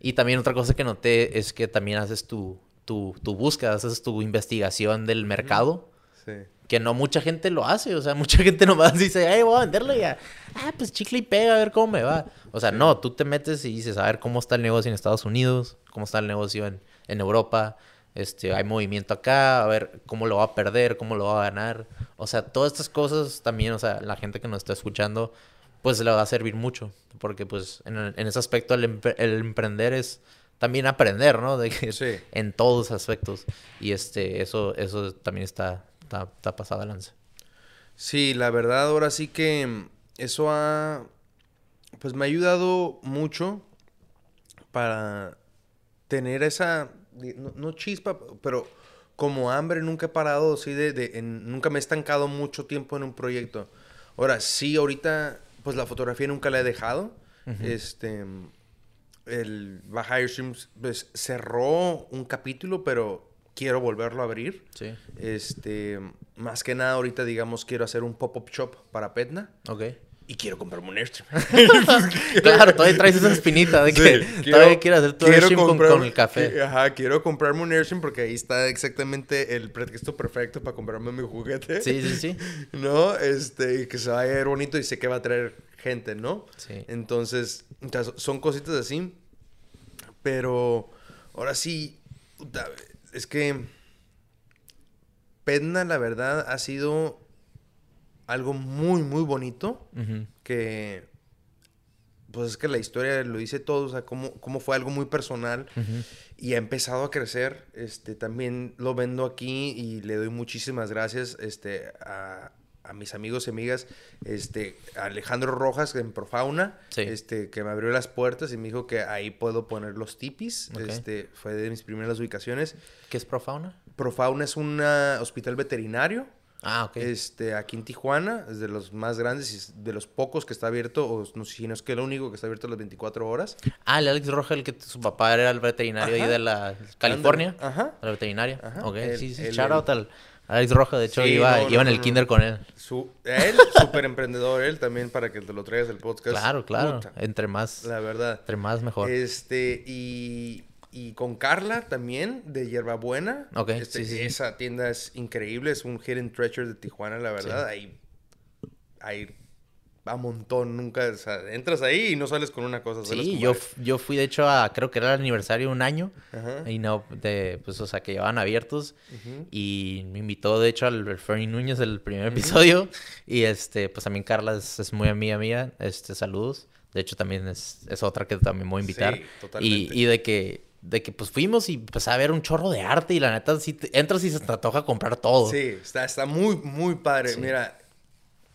Y también otra cosa que noté es que también haces tu, tu, tu búsqueda, haces tu investigación del mercado. Sí. Que no mucha gente lo hace, o sea, [LAUGHS] mucha gente nomás dice, ay, voy a venderlo y ya, ah, pues chicle y pega, a ver cómo me va. O sea, no, tú te metes y dices, a ver cómo está el negocio en Estados Unidos, cómo está el negocio en, en Europa, este, hay movimiento acá, a ver cómo lo va a perder, cómo lo va a ganar. O sea, todas estas cosas también, o sea, la gente que nos está escuchando, pues le va a servir mucho, porque pues en, en ese aspecto el emprender es también aprender, ¿no? De que Sí. [LAUGHS] en todos aspectos. Y este, eso, eso también está, está, está pasado lanza. Sí, la verdad, ahora sí que eso ha. Pues me ha ayudado mucho para tener esa. No, no chispa, pero como hambre nunca he parado, sí, de, de- en- nunca me he estancado mucho tiempo en un proyecto. Ahora, sí, ahorita, pues la fotografía nunca la he dejado. Este. El Streams, pues cerró un capítulo, pero quiero volverlo a abrir. Sí. Este, más que nada ahorita, digamos, quiero hacer un pop-up shop para Petna Ok. Y quiero comprarme un Airstream. [LAUGHS] [LAUGHS] claro, todavía traes esa espinita de que Sí, todavía quieres hacer tu quiero airstream con, comprar- con el café. que- Ajá, quiero comprarme un Airstream porque ahí está exactamente el pretexto perfecto para comprarme mi juguete. Sí, sí, sí. [LAUGHS] ¿No? Este, y que se va a ver bonito y sé que va a traer gente, ¿no? Sí. Entonces, son cositas así. Pero ahora sí, es que Pedna, la verdad, ha sido algo muy, muy bonito. Que, pues es que la historia lo dice todo, o sea, cómo, cómo fue algo muy personal y ha empezado a crecer. Este, también lo vendo aquí y le doy muchísimas gracias este, a, a mis amigos y amigas, este, Alejandro Rojas en Profauna, Sí. este, que me abrió las puertas y me dijo que ahí puedo poner los tipis. Este, fue de mis primeras ubicaciones. ¿Qué es Profauna? Profauna es un hospital veterinario. Ah, ok. Este, aquí en Tijuana, es de los más grandes y es de los pocos que está abierto, o no sé si no es que el único que está abierto las 24 horas. Ah, el Alex Roja, el que su papá era el veterinario ahí de la California. Ajá. La veterinaria. Ajá. Ok, El- sí, sí. el- Shout out al Alex Roja. De hecho, Sí, iba, no, no, iba en el no. kinder con él. Su, él, [LAUGHS] súper emprendedor, él también para que te lo traigas el podcast. Claro, claro. Puta, Entre más, la verdad. entre más mejor. Este, y, y con Carla también, de Hierbabuena. Ok, Este, sí, sí, sí. Esa tienda es increíble, es un hidden treasure de Tijuana, la verdad. Ahí, ahí a montón, nunca, o sea, entras ahí y no sales con una cosa. sales Sí, yo, yo fui de hecho a, creo que era el aniversario de un año. Ajá. Y no, de, pues, o sea, que llevaban abiertos. Y me invitó, de hecho, al Fernie Núñez el primer episodio. Y este, pues también Carla es, es muy amiga mía. Este, saludos. De hecho, también es, es otra que también voy a invitar. Sí, y, totalmente. y de que, de que pues fuimos y pues a ver un chorro de arte. Y la neta, si te- entras y se te antoja comprar todo. Sí, está, está muy, muy padre. Sí. Mira,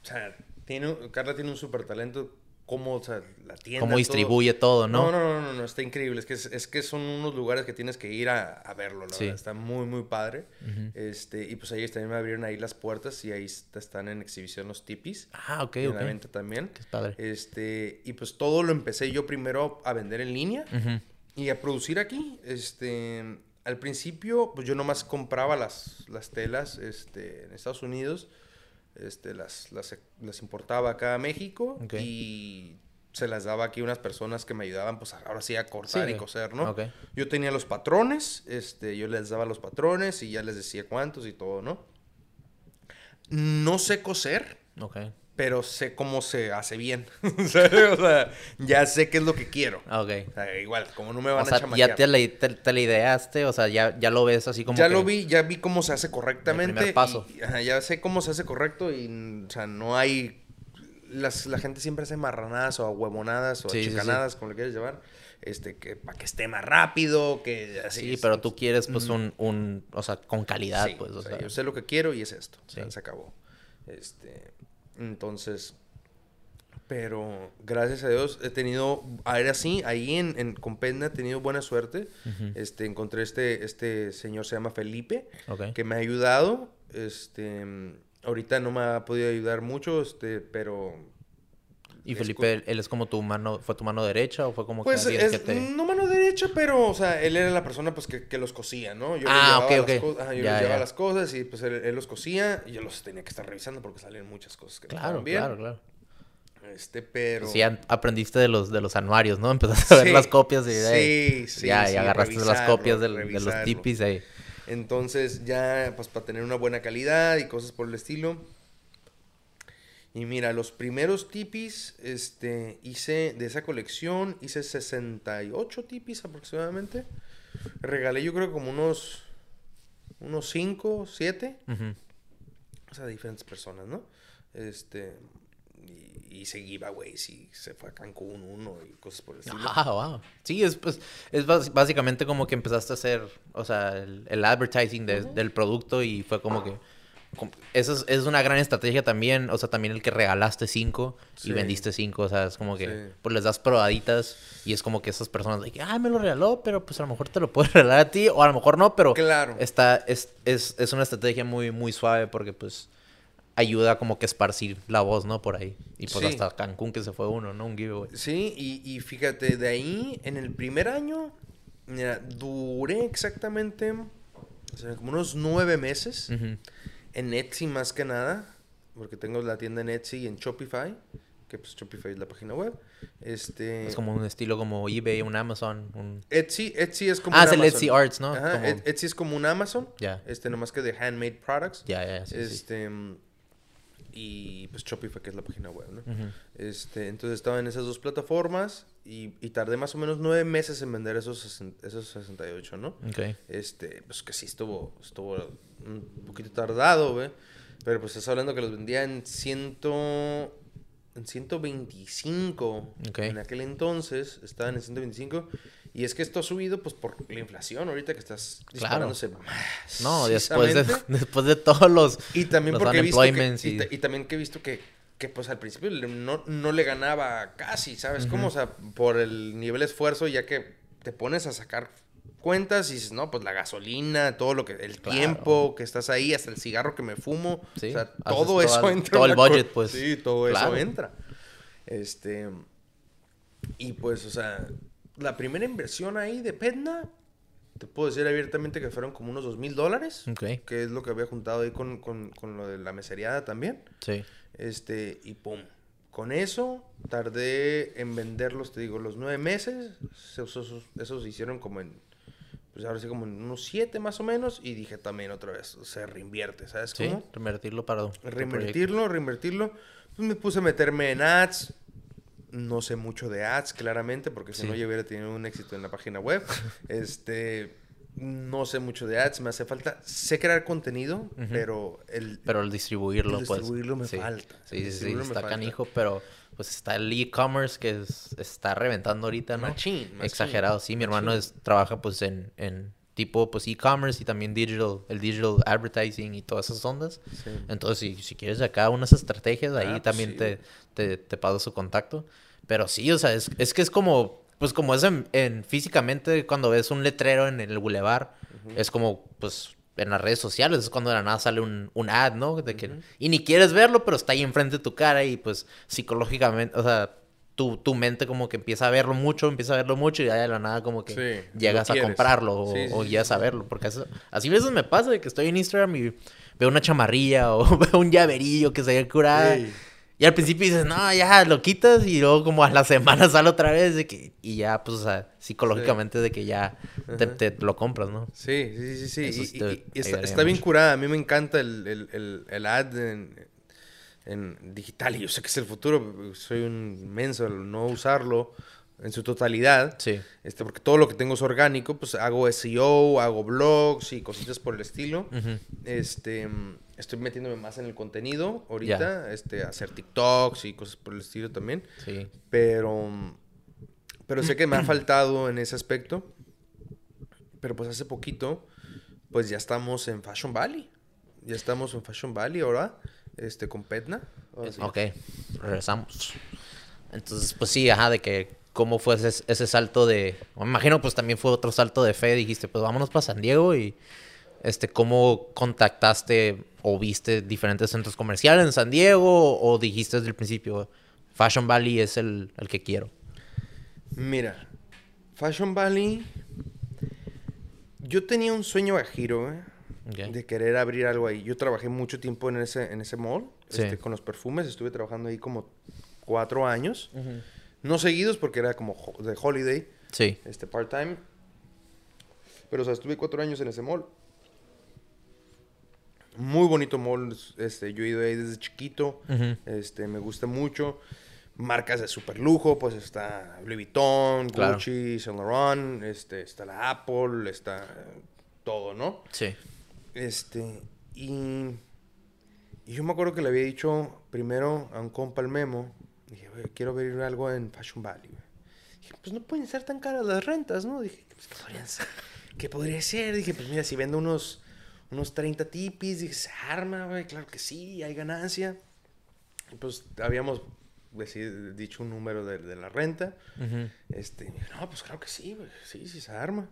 o sea, tiene, Carla tiene un súper talento. Cómo, o sea, la tienda. Cómo distribuye todo, ¿no? No, no, no, no, no, está increíble. Es que, es, es que son unos lugares que tienes que ir a, a verlo, la Sí. verdad. Está muy, muy padre. este, y pues ellos también me abrieron ahí las puertas y ahí est- están en exhibición los tipis. Ah, ok, en ok. la venta también. Qué padre. Este, y pues todo lo empecé yo primero a vender en línea Ujú. Y a producir aquí. Este, al principio, pues yo nomás compraba las, las telas este, en Estados Unidos. Este, las, las, las importaba acá a México Ok. y se las daba aquí a unas personas que me ayudaban, pues ahora sí a cortar Sí, y coser, ¿no? ok. Yo tenía los patrones, este, yo les daba los patrones y ya les decía cuántos y todo, ¿no? No sé coser, Ok. Pero sé cómo se hace bien. [LAUGHS] ¿sabes? o sea, ya sé qué es lo que quiero. Ah, Ok. O sea, igual, como no me van O sea, a chamaquear. ya te la, te, te la ideaste, o sea, ya, ya lo ves así como ya que- lo vi, ya vi cómo se hace correctamente. El primer paso. y- ajá, ya sé cómo se hace correcto y, o sea, no hay... Las, la gente siempre hace marranadas o huevonadas o Sí, sí, sí. chicanadas, como le quieres llevar. Este, que para que esté más rápido, que así. Sí, pero tú quieres pues un, un, o sea, con calidad, pues, o sea, yo sé lo que quiero y es esto. O sea, se acabó. Este, entonces, pero gracias a Dios he tenido, ahora sí, ahí en, en con Pedna he tenido buena suerte. Este, encontré este, este señor, se llama Felipe, que me ha ayudado. Este, ahorita no me ha podido ayudar mucho, este, pero... Y Felipe, él, él es como tu mano, ¿fue tu mano derecha o fue como Pues que es, que te... no mano derecha, pero, o sea, él era la persona pues que, que los cosía, ¿no? Yo Ah, les llevaba ok, las cosas, ajá, yo Ya, les llevaba las cosas y pues él, él los cosía y yo los tenía que estar revisando porque salían muchas cosas que no Claro, estaban bien. claro, claro. Este, pero... Sí, aprendiste de los, de los anuarios, ¿no? [LAUGHS] Empezaste a ver Sí, las copias y sí, sí, ya, sí, y agarraste las copias del- de los tipis ahí. Entonces ya, pues para tener una buena calidad y cosas por el estilo. Y mira, los primeros tipis, este, hice de esa colección, hice 68 tipis aproximadamente. Regalé yo creo como unos, unos 5, 7. Ujú. O sea, diferentes personas, ¿no? Este, y hice giveaways y se fue a Cancún uno y cosas por el [LAUGHS] estilo. Ah, wow. Sí, es, pues, es básicamente como que empezaste a hacer, o sea, el, el advertising de- del producto y fue como que... Eso es, es una gran estrategia también, o sea, también el que regalaste cinco y Sí. vendiste cinco, o sea, es como que Sí. pues les das probaditas y es como que esas personas de que, ah, me lo regaló, pero pues a lo mejor te lo puedo [LAUGHS] regalar a ti o a lo mejor no, pero Claro. está, es, es, es una estrategia muy, muy suave porque pues ayuda como que esparcir la voz, ¿no? Por ahí. Y pues Sí. hasta Cancún que se fue uno, ¿no? Un giveaway. Sí, y, y fíjate, de ahí, en el primer año, mira, duré exactamente o sea, como unos nueve meses Ujú. En Etsy más que nada, porque tengo la tienda en Etsy y en Shopify, que pues Shopify es la página web. Este, Es como un estilo como eBay, un Amazon, un... Etsy, Etsy es como Ah, un es el. Etsy Arts, ¿no? Ajá, Como- Et- Etsy es como un Amazon, Ya. este, nomás que de handmade products. Ya, ya, sí, sí. este, y pues Shopify, que es la página web, ¿no? Este, entonces estaba en esas dos plataformas y, y tardé más o menos nueve meses en vender esos, esos 68, ¿no? Ok. Este, pues que sí estuvo, estuvo un poquito tardado, ¿ve? Pero pues estás hablando que los vendía en ciento... En 125. Ok. En aquel entonces estaban en 125. Y es que esto ha subido pues por la inflación ahorita que estás Claro. disparándose No, después de, [LAUGHS] después de todos los... Y también los porque he visto que, y, y- ta- y también que he visto que, que, pues al principio no, no le ganaba casi, ¿sabes? cómo? O sea, por el nivel de esfuerzo, ya que te pones a sacar cuentas y dices, no, pues la gasolina, todo lo que, el Claro. tiempo que estás ahí, hasta el cigarro que me fumo, Sí, o sea, todo eso entra. todo en el budget, pues. Sí, todo Claro. eso entra. Este, y pues, o sea, la primera inversión ahí de Petna, te puedo decir abiertamente que fueron como unos dos mil dólares que es lo que había juntado ahí con, con, con lo de la meseriada también. sí. Este, y pum. Con eso tardé en venderlos, te digo, los nueve meses. Esos, esos, esos se hicieron como en, pues ahora sí, como unos siete más o menos. Y dije también otra vez, se reinvierte, ¿sabes Sí, cómo? reinvertirlo para... Reinvertirlo, reinvertirlo. Pues me puse a meterme en ads. No sé mucho de ads, claramente, porque si Sí. no yo hubiera tenido un éxito en la página web. [LAUGHS] este, no sé mucho de ads, me hace falta. Sé crear contenido, pero el, Pero el distribuirlo, El pues. distribuirlo me sí. falta. Sí, sí, sí, está falta. canijo, pero pues está el e-commerce que es- está reventando ahorita, ¿no? Machín, machín, Exagerado, sí. Mi hermano es, trabaja pues en, en tipo pues e-commerce y también digital, el digital advertising y todas esas ondas. Sí. Entonces, si, si quieres acá unas estrategias, ahí Ah, pues también sí, te, te, te paso su contacto. Pero sí, o sea, es, es que es como, pues como es en, en- físicamente cuando ves un letrero en el bulevar, es como, pues, en las redes sociales, es cuando de la nada sale un, un ad, ¿no? De que, Y ni quieres verlo, pero está ahí enfrente de tu cara y pues psicológicamente, o sea, tu, tu mente como que empieza a verlo mucho, empieza a verlo mucho y ya de la nada como que Sí, llegas a comprarlo o, Sí, sí, o sí, llegas a verlo. Porque eso- así a veces me pasa de que estoy en Instagram y veo una chamarrilla o [LAUGHS] veo un llaverillo que se ve curada. Y al principio dices, no, ya lo quitas y luego como a la semana [LAUGHS] sale otra vez de que, y ya, pues, o sea, psicológicamente de que ya te, lo compras, ¿no? Sí, sí, sí, sí. Y- está, bien curada. A mí me encanta el, el, el, el ad en, en digital. Y yo sé que es el futuro. Soy un menso al no usarlo en su totalidad. Sí. Este, porque todo lo que tengo es orgánico. Pues hago SEO, hago blogs y cositas por el estilo. Este, mm, estoy metiéndome más en el contenido ahorita. Este, hacer TikToks y cosas por el estilo también. Sí. Pero, pero sé que me ha [CLEARS THROAT] faltado en ese aspecto. Pero pues hace poquito, pues ya estamos en Fashion Valley. Ya estamos en Fashion Valley ahora, este, con Petna. Sí. Ok, regresamos. Entonces, pues sí, ajá, de que cómo fue ese, ese salto de... Me imagino pues también fue otro salto de fe. Dijiste, pues vámonos para San Diego y este, ¿cómo contactaste o viste diferentes centros comerciales en San Diego o dijiste desde el principio, Fashion Valley es el, el que quiero? Mira, Fashion Valley. Yo tenía un sueño a giro, ¿eh? De querer abrir algo ahí. Yo trabajé mucho tiempo en ese, en ese mall, Sí. este, con los perfumes. Estuve trabajando ahí como cuatro años. No seguidos porque era como de holiday. Sí. este, part-time. Pero, o sea, estuve cuatro años en ese mall. Muy bonito mall. Este, yo he ido ahí desde chiquito. Este, me gusta mucho. Marcas de super lujo, pues está Louis Vuitton, Claro. Gucci, Saint Laurent, este, está la Apple, está todo, ¿no? Sí. Este, y, y yo me acuerdo que le había dicho primero a un compa el memo, dije, "Güey, quiero ver algo en Fashion Valley. güey". Dije, pues no pueden ser tan caras las rentas, ¿no? Dije, pues, ¿qué, podrían ser? ¿qué podría ser? Dije, pues mira, si vendo unos, unos 30 tipis, dije, se arma, güey, claro que sí, hay ganancia. Y pues habíamos deci- dicho un número de, de la renta. Este, no, pues claro que sí, güey, sí, sí se arma.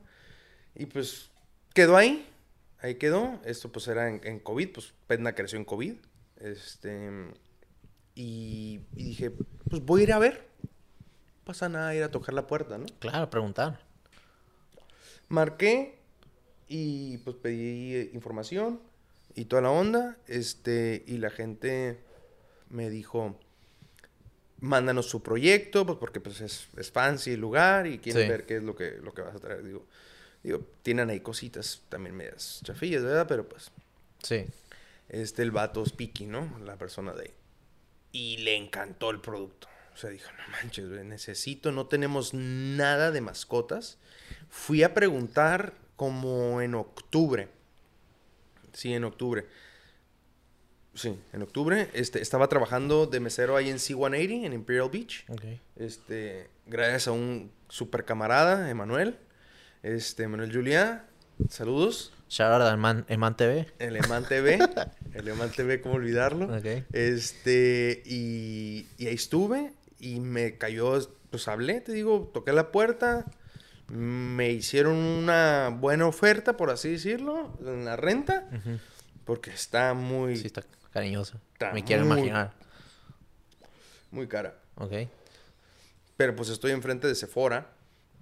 Y pues quedó ahí, ahí quedó. Esto pues era en, en COVID, pues Petna creció en COVID. Este, y, y dije, pues voy a ir a ver. No pasa nada ir a tocar la puerta, ¿no? Claro, preguntar. Marqué y pues pedí eh, información y toda la onda. Este, y la gente me dijo, mándanos su proyecto, pues porque pues es, es fancy el lugar y quieren Sí. ver qué es lo que, lo que vas a traer. Digo, digo, tienen ahí cositas también medias chafillas, ¿verdad? Pero pues, Sí. este, el vato es picky, ¿no? La persona de ahí. Y le encantó el producto. O sea, dijo, no manches, necesito, no tenemos nada de mascotas. Fui a preguntar como en octubre. Sí, en octubre. Sí, en octubre. Este, estaba trabajando de mesero ahí en C-180, en Imperial Beach. Este, gracias a un super camarada, Emanuel. Este, Emanuel Juliá. Saludos. Shout out Man, Eman TV. El Eman TV. [LAUGHS] el Eman TV, ¿cómo olvidarlo? Este, y, y ahí estuve y me cayó, pues hablé, te digo, toqué la puerta, me hicieron una buena oferta, por así decirlo, en la renta, porque está muy, Sí, está cariñoso. Está Me quiero muy- imaginar. muy cara. Ok. Pero pues estoy enfrente de Sephora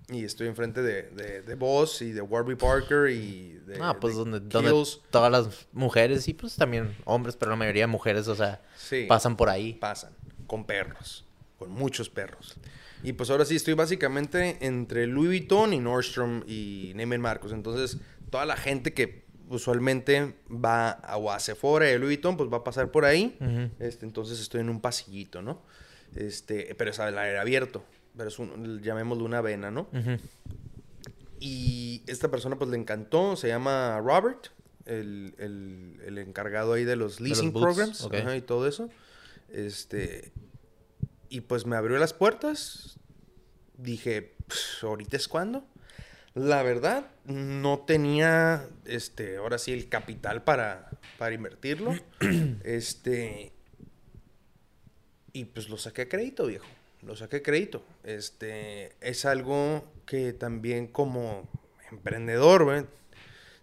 y estoy enfrente de, de, de Boss y de Warby Parker y de... Ah, pues de donde, donde todas las mujeres y pues también hombres, pero la mayoría de mujeres, o sea, Sí. pasan por ahí. pasan con perros, con muchos perros. Y pues ahora sí estoy básicamente entre Louis Vuitton y Nordstrom y Neiman Marcos. Entonces, toda la gente que usualmente va a, o a Sephora y a Louis Vuitton, pues va a pasar por ahí. Este, entonces estoy en un pasillito, ¿no? Este, pero es al aire abierto. Pero es un, llamémoslo una vena, ¿no? Y esta persona pues le encantó, se llama Robert, el, el- el encargado ahí de los leasing programs ajá, y todo eso. Este, y pues me abrió las puertas. Dije, "Pff, ahorita es cuando. La verdad, no tenía, este, ahora sí, el capital para, para invertirlo. [CLEARS THROAT] este, y pues lo saqué a crédito, viejo. Lo saqué a crédito. Este, es algo que también como emprendedor, güey,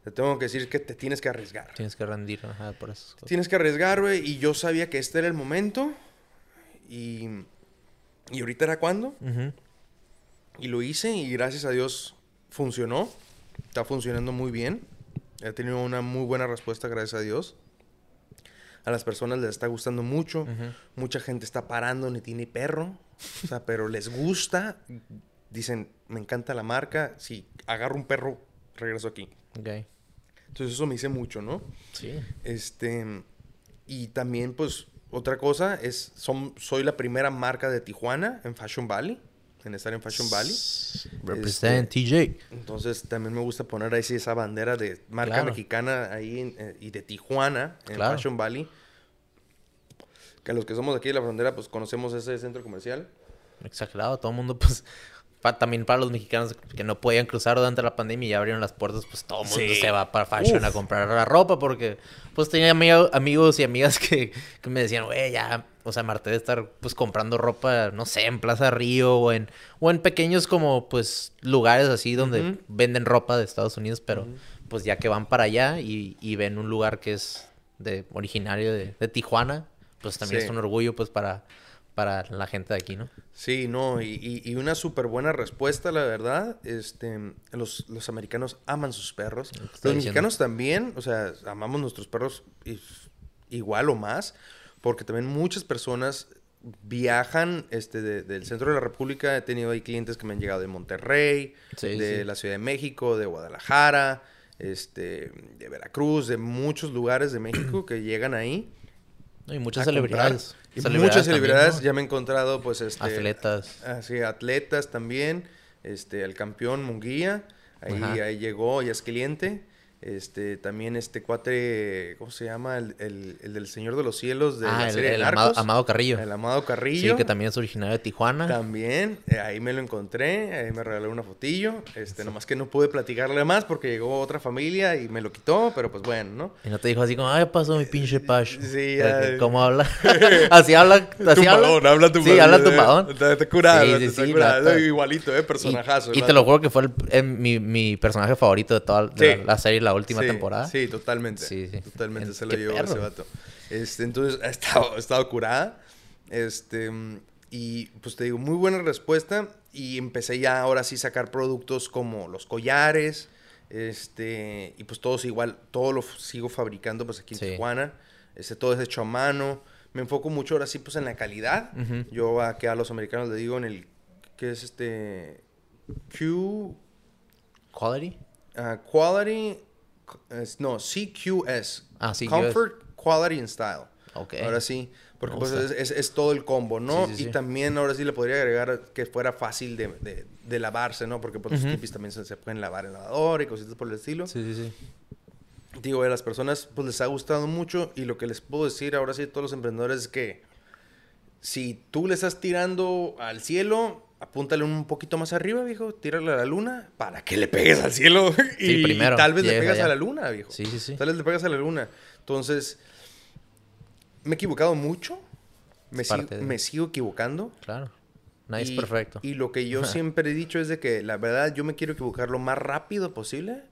te tengo que decir que te tienes que arriesgar. Tienes que rendir ajá, por cosas. Tienes que arriesgar, güey, y yo sabía que este era el momento. Y, y ahorita era cuando. Ujú. Y lo hice y gracias a Dios funcionó. Está funcionando muy bien. He tenido una muy buena respuesta, gracias a Dios. A las personas les está gustando mucho. Mucha gente está parando, ni tiene perro. O sea, pero les gusta. Dicen, me encanta la marca. Si agarro un perro, regreso aquí. Ok. Entonces eso me dice mucho, ¿no? Sí. Este, y también, pues, otra cosa es, son, soy la primera marca de Tijuana en Fashion Valley, en estar en Fashion Valley. Represent TJ. Entonces, también me gusta poner ahí esa bandera de marca Claro. mexicana ahí eh, y de Tijuana en Claro. Fashion Valley. Que los que somos aquí de la frontera, pues conocemos ese centro comercial. Exagerado. Todo el mundo, pues. Pa- también para los mexicanos que no podían cruzar durante la pandemia y ya abrieron las puertas, pues todo el mundo Sí. se va para fashion Uf. a comprar la ropa porque, pues tenía ami- amigos y amigas que, que me decían, güey, ya, o sea, Marte debe estar, pues comprando ropa, no sé, en Plaza Río o en, o en pequeños como, pues, lugares así donde venden ropa de Estados Unidos, pero, pues ya que van para allá y, y ven un lugar que es de originario de, de Tijuana, pues también Sí. es un orgullo, pues, para, para la gente de aquí, ¿no? Sí, no, y, y- y una súper buena respuesta, la verdad. Este, los, los americanos aman sus perros. Los diciendo. mexicanos también, o sea, amamos nuestros perros igual o más, porque también muchas personas viajan este, de- del centro de la República. He tenido ahí clientes que me han llegado de Monterrey, Sí, de sí. la Ciudad de México, de Guadalajara, este, de Veracruz, de muchos lugares de México [CLEARS THROAT] que llegan ahí. Y muchas celebridades. Y Celebridades muchas también, celebridades. ¿no? Ya me he encontrado, pues, este... Atletas. Así, atletas también. Este, el campeón Munguía. Ahí, ahí llegó, ya es cliente. Este, también este cuate, ¿cómo se llama? El, el- el del Señor de los Cielos de ah, la el, serie el amado. Amado Carrillo. El Amado Carrillo. Sí, que también es originario de Tijuana. También, eh, ahí me lo encontré, ahí me regaló una fotillo, este, nomás que no pude platicarle más porque llegó otra familia y me lo quitó, pero pues bueno, ¿no? Y no te dijo así como, ay, pasó mi pinche Pash. Sí, ya. ¿Cómo habla? [LAUGHS] así habla. Así Tumbadón, habla tumbadón. Sí, habla tumbadón. Está, está curado, Sí, sí, está sí, curado. Igualito, eh, personajazo. y te lo juro que fue el- eh, mi, mi personaje favorito de toda de Sí. la, la serie, la última Sí, temporada. Sí, totalmente. Sí, sí. Totalmente En- se lo llevó ese vato. Este, entonces, ha estado, ha estado curada. Este, y pues te digo, muy buena respuesta. Y empecé ya ahora sí sacar productos como los collares. Este, y pues todos igual, todo lo sigo fabricando pues aquí en Sí. Tijuana. Este, todo es hecho a mano. Me enfoco mucho ahora sí pues en la calidad. Ujú. Yo aquí a los americanos le digo en el, que es este, Q, Quality. Ah, quality, es- no, CQS. Ah, CQS. Comfort, Quality and Style. Ahora sí, porque pues es, es- es todo el combo, ¿no? Sí, sí, y sí. también ahora sí le podría agregar que fuera fácil de, de- de lavarse, ¿no? Porque pues, Ujú. los tipis también se, se pueden lavar en lavador y cositas por el estilo. Sí, sí, sí. digo, a las personas pues les ha gustado mucho y lo que les puedo decir ahora sí a todos los emprendedores es que si tú le estás tirando al cielo, apúntale un poquito más arriba, viejo, tírale a la luna para que le pegues al cielo [LAUGHS] y, Sí, primero, y tal vez le pegas a la luna, viejo. Sí, sí, sí. Tal vez le pegas a la luna. Entonces, me he equivocado mucho. Me, de- me sigo equivocando. Claro. Nadie es perfecto. Y lo que yo [LAUGHS] siempre he dicho es de que la verdad yo me quiero equivocar lo más rápido posible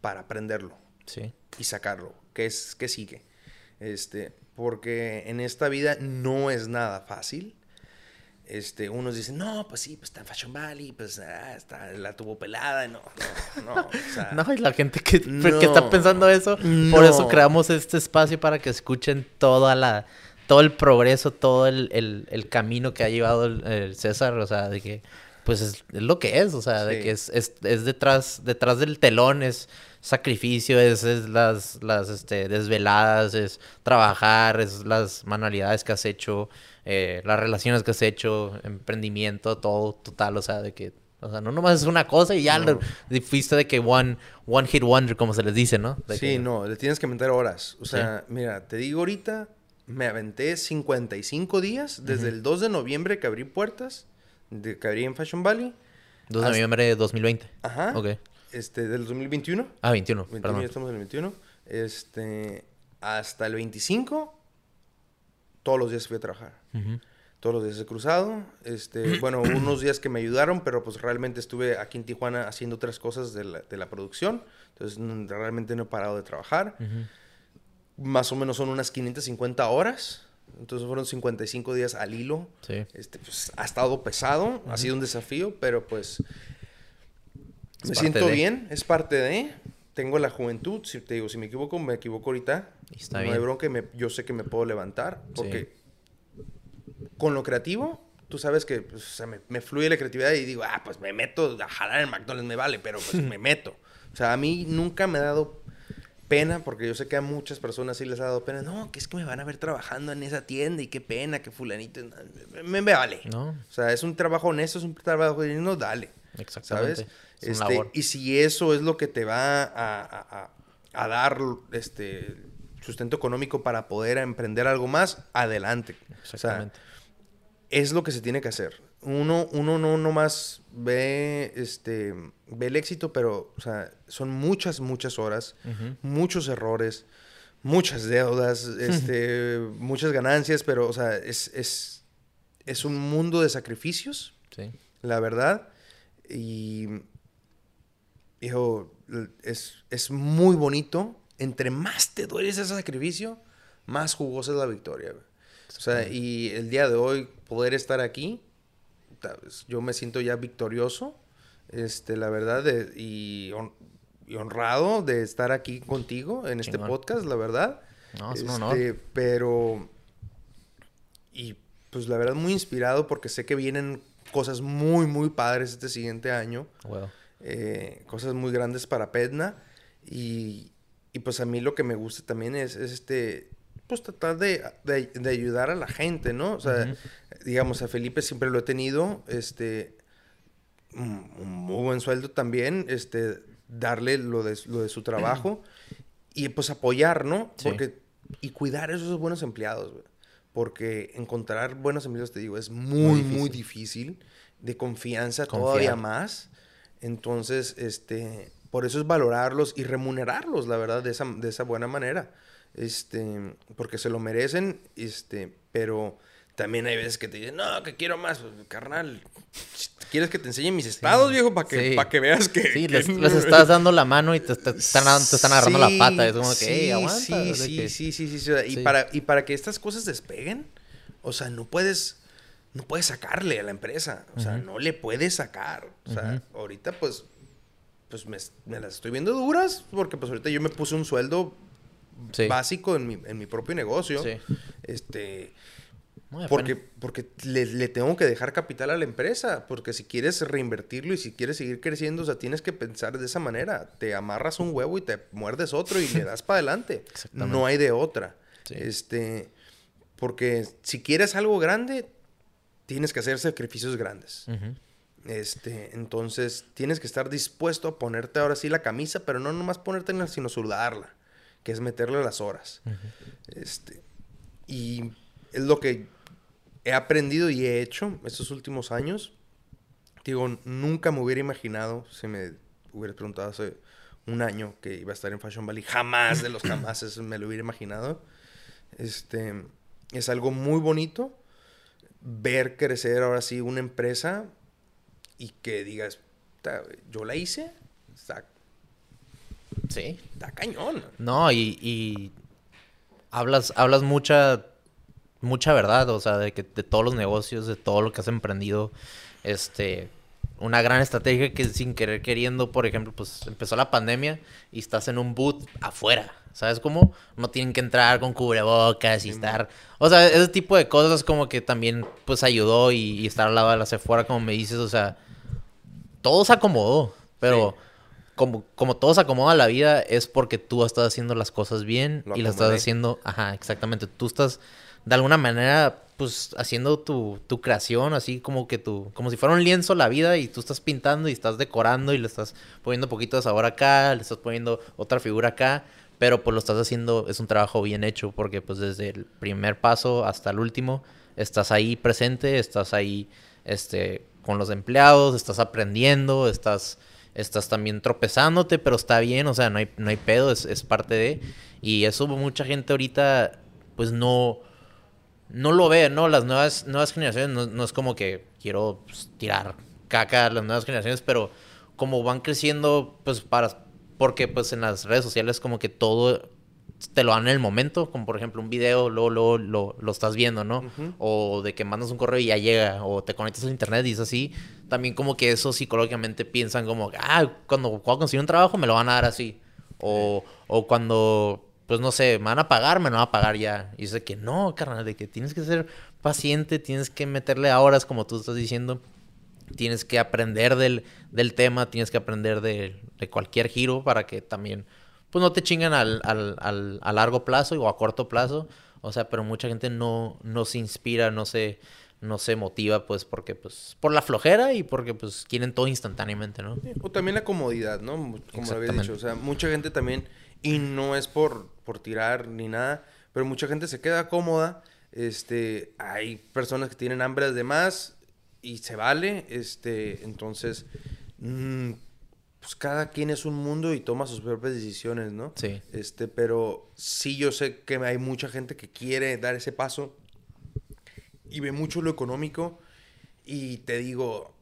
para aprenderlo Sí. y sacarlo. ¿Qué es que sigue? Este, porque en esta vida no es nada fácil. Este, unos dicen, no, pues sí, pues está en Fashion Valley, pues ah, está, la tuvo pelada. No, no, no. O sea, [LAUGHS] No, y la gente que, No. que está pensando eso, por eso creamos este espacio para que escuchen toda la, todo el progreso, todo el, el- el camino que ha llevado el, el César, o sea, de que pues es, es lo que es, o sea, de que es, es, es detrás, detrás del telón, es sacrificio, es, es las, las este, desveladas, es trabajar, es las manualidades que has hecho, eh, las relaciones que has hecho, emprendimiento, todo total, o sea, de que, o sea, no nomás es una cosa y ya No. fuiste de que one, one hit wonder, como se les dice, ¿no? De Sí, que- no, le tienes que meter horas. O sea, mira, te digo ahorita, me aventé 55 días desde el 2 de noviembre que abrí puertas, de que abrí en Fashion Valley. 2 de hasta- noviembre de 2020. Ajá. Ok. Este, del 2021. Ah, 21, 21, perdón. ya estamos en el 21. Este, hasta el 25, todos los días fui a trabajar. Todos los días he cruzado. Este, [CLEARS THROAT] bueno, unos días que me ayudaron, pero pues realmente estuve aquí en Tijuana haciendo otras cosas de la, de la producción. Entonces, realmente no he parado de trabajar. Más o menos son unas 550 horas. Entonces fueron 55 días al hilo. Sí. Este, pues, ha estado pesado, ha sido un desafío, pero pues Es me siento de. bien, es parte de. Tengo la juventud, si te digo, si me equivoco, me equivoco ahorita. Está no bien. hay bronca, me- yo sé que me puedo levantar, porque con lo creativo, tú sabes que pues, o sea, me, me fluye la creatividad y digo, ah, pues me meto a jalar en McDonald's, me vale, pero pues [LAUGHS] me meto. O sea, a mí nunca me ha dado pena, porque yo sé que a muchas personas sí les ha dado pena. No, que es que me van a ver trabajando en esa tienda y qué pena, que fulanito. Me, me vale. No, O sea, es un trabajo honesto, es un trabajo digno, dale. exactamente. ¿Sabes? Es Este, y si eso es lo que te va a, a- a- dar este sustento económico para poder emprender algo más, adelante. O sea, Exactamente. es lo que se tiene que hacer. Uno, uno no nomás ve, este, ve el éxito, pero o sea, son muchas, muchas horas, muchos errores, muchas deudas, [LAUGHS] este, muchas ganancias, pero o sea, es, es, es un mundo de sacrificios Sí. la verdad. Y, hijo, es, es muy bonito. Entre más te duele ese sacrificio, más jugosa es la victoria. güey. O sea, y el día de hoy poder estar aquí, pues, yo me siento ya victorioso, este, la verdad, de- y, hon- y honrado de estar aquí contigo en este Chingón. podcast, la verdad. No, es un Este, honor. Pero, y pues la verdad muy inspirado porque sé que vienen cosas muy, muy padres este siguiente año. Huevo. Eh, cosas muy grandes para Pedna. Y, y, pues a mí lo que me gusta también es, es este, pues tratar de, de- de ayudar a la gente, ¿no? O sea, digamos, a Felipe siempre lo he tenido, este, un, un muy buen sueldo también, este, darle lo de, lo de su trabajo y pues apoyar, ¿no? Sí. Porque, y cuidar a esos buenos empleados, güey. Porque encontrar buenos empleados, te digo, es muy, muy difícil. De confianza Confiar. todavía más. Entonces, este, por eso es valorarlos y remunerarlos, la verdad, de esa, de esa buena manera. Este, porque se lo merecen, este, pero también hay veces que te dicen, no, que quiero más, Pues, carnal. ¿Quieres que te enseñe mis estados, viejo? Para que, Sí. pa' que veas que... Sí, que les, estás [LAUGHS] dando la mano y te, te están, te están agarrando Sí, la pata. Es como que, hey, aguanta. Sí, sí, que- sí, sí, sí, sí. Y, Sí. Para, y para que estas cosas despeguen, o sea, no puedes, no puedes sacarle a la empresa. O sea, no le puedes sacar. O sea, ahorita pues, pues me, me las estoy viendo duras porque pues ahorita yo me puse un sueldo Sí. básico en mi, en mi propio negocio. Sí. Este, porque, porque le, le tengo que dejar capital a la empresa. Porque si quieres reinvertirlo y si quieres seguir creciendo, o sea, tienes que pensar de esa manera. Te amarras un huevo y te muerdes otro y le das para adelante. [LAUGHS] No hay de otra. Sí. Este, porque si quieres algo grande, tienes que hacer sacrificios grandes. Ujú. Este, entonces tienes que estar dispuesto a ponerte ahora sí la camisa, pero no nomás ponértela, sino sudarla. que es meterle las horas. Este, y es lo que he aprendido y he hecho estos últimos años. Digo, nunca me hubiera imaginado, si me hubieras preguntado hace un año que iba a estar en Fashion Valley, jamás de los [COUGHS] jamases me lo hubiera imaginado. Este, es algo muy bonito ver crecer ahora sí una empresa y que digas, yo la hice, está, sí. está cañón. No, y, y hablas, hablas mucha, mucha verdad, o sea, de que de todos los negocios, de todo lo que has emprendido, este, una gran estrategia que sin querer queriendo, por ejemplo, pues empezó la pandemia y estás en un boot afuera. ¿Sabes cómo? No tienen que entrar con cubrebocas y estar... O sea, ese tipo de cosas como que también pues ayudó y, estar al lado de la afuera, como me dices, o sea, todo se acomodó, pero como, como todo se acomoda la vida es porque tú estás haciendo las cosas bien y las estás haciendo... Ajá, exactamente. Tú estás de alguna manera pues haciendo tu, tu creación, así como que tú, como si fuera un lienzo la vida y tú estás pintando y estás decorando y le estás poniendo un poquito de sabor acá, le estás poniendo otra figura acá, pero pues lo estás haciendo, es un trabajo bien hecho porque pues desde el primer paso hasta el último estás ahí presente, estás ahí este, con los empleados, estás aprendiendo, estás, estás también tropezándote, pero está bien, o sea, no hay, no hay pedo, es, es parte de... Y eso mucha gente ahorita pues no no lo ve, ¿no? Las nuevas, nuevas generaciones no, es como que quiero pues, tirar caca a las nuevas generaciones, pero como van creciendo, pues para, porque pues en las redes sociales como que todo te lo dan en el momento, como por ejemplo un video, luego, luego lo, lo estás viendo, ¿no? O de que mandas un correo y ya llega, o te conectas al internet y es así. También como que eso psicológicamente piensan como, ah, cuando puedo conseguir un trabajo me lo van a dar así. O, o cuando pues no sé, me van a pagar, me van a pagar ya. Y dice que no, carnal, de que tienes que ser paciente, tienes que meterle a horas, como tú estás diciendo. Tienes que aprender del, del tema, tienes que aprender de, de, cualquier giro para que también, pues no te chingan al, al, al, a largo plazo o a corto plazo. O sea, pero mucha gente no, no se inspira, no se, no se motiva, pues, porque, pues, por la flojera y porque, pues, quieren todo instantáneamente, ¿no? O también la comodidad, ¿no? Como había dicho. O sea, mucha gente también y no es por, por tirar ni nada, pero mucha gente se queda cómoda. Este, hay personas que tienen hambre de más y se vale. Este, entonces, mm, pues cada quien es un mundo y toma sus propias decisiones, ¿no? Sí. Este, pero sí yo sé que hay mucha gente que quiere dar ese paso y ve mucho lo económico y te digo,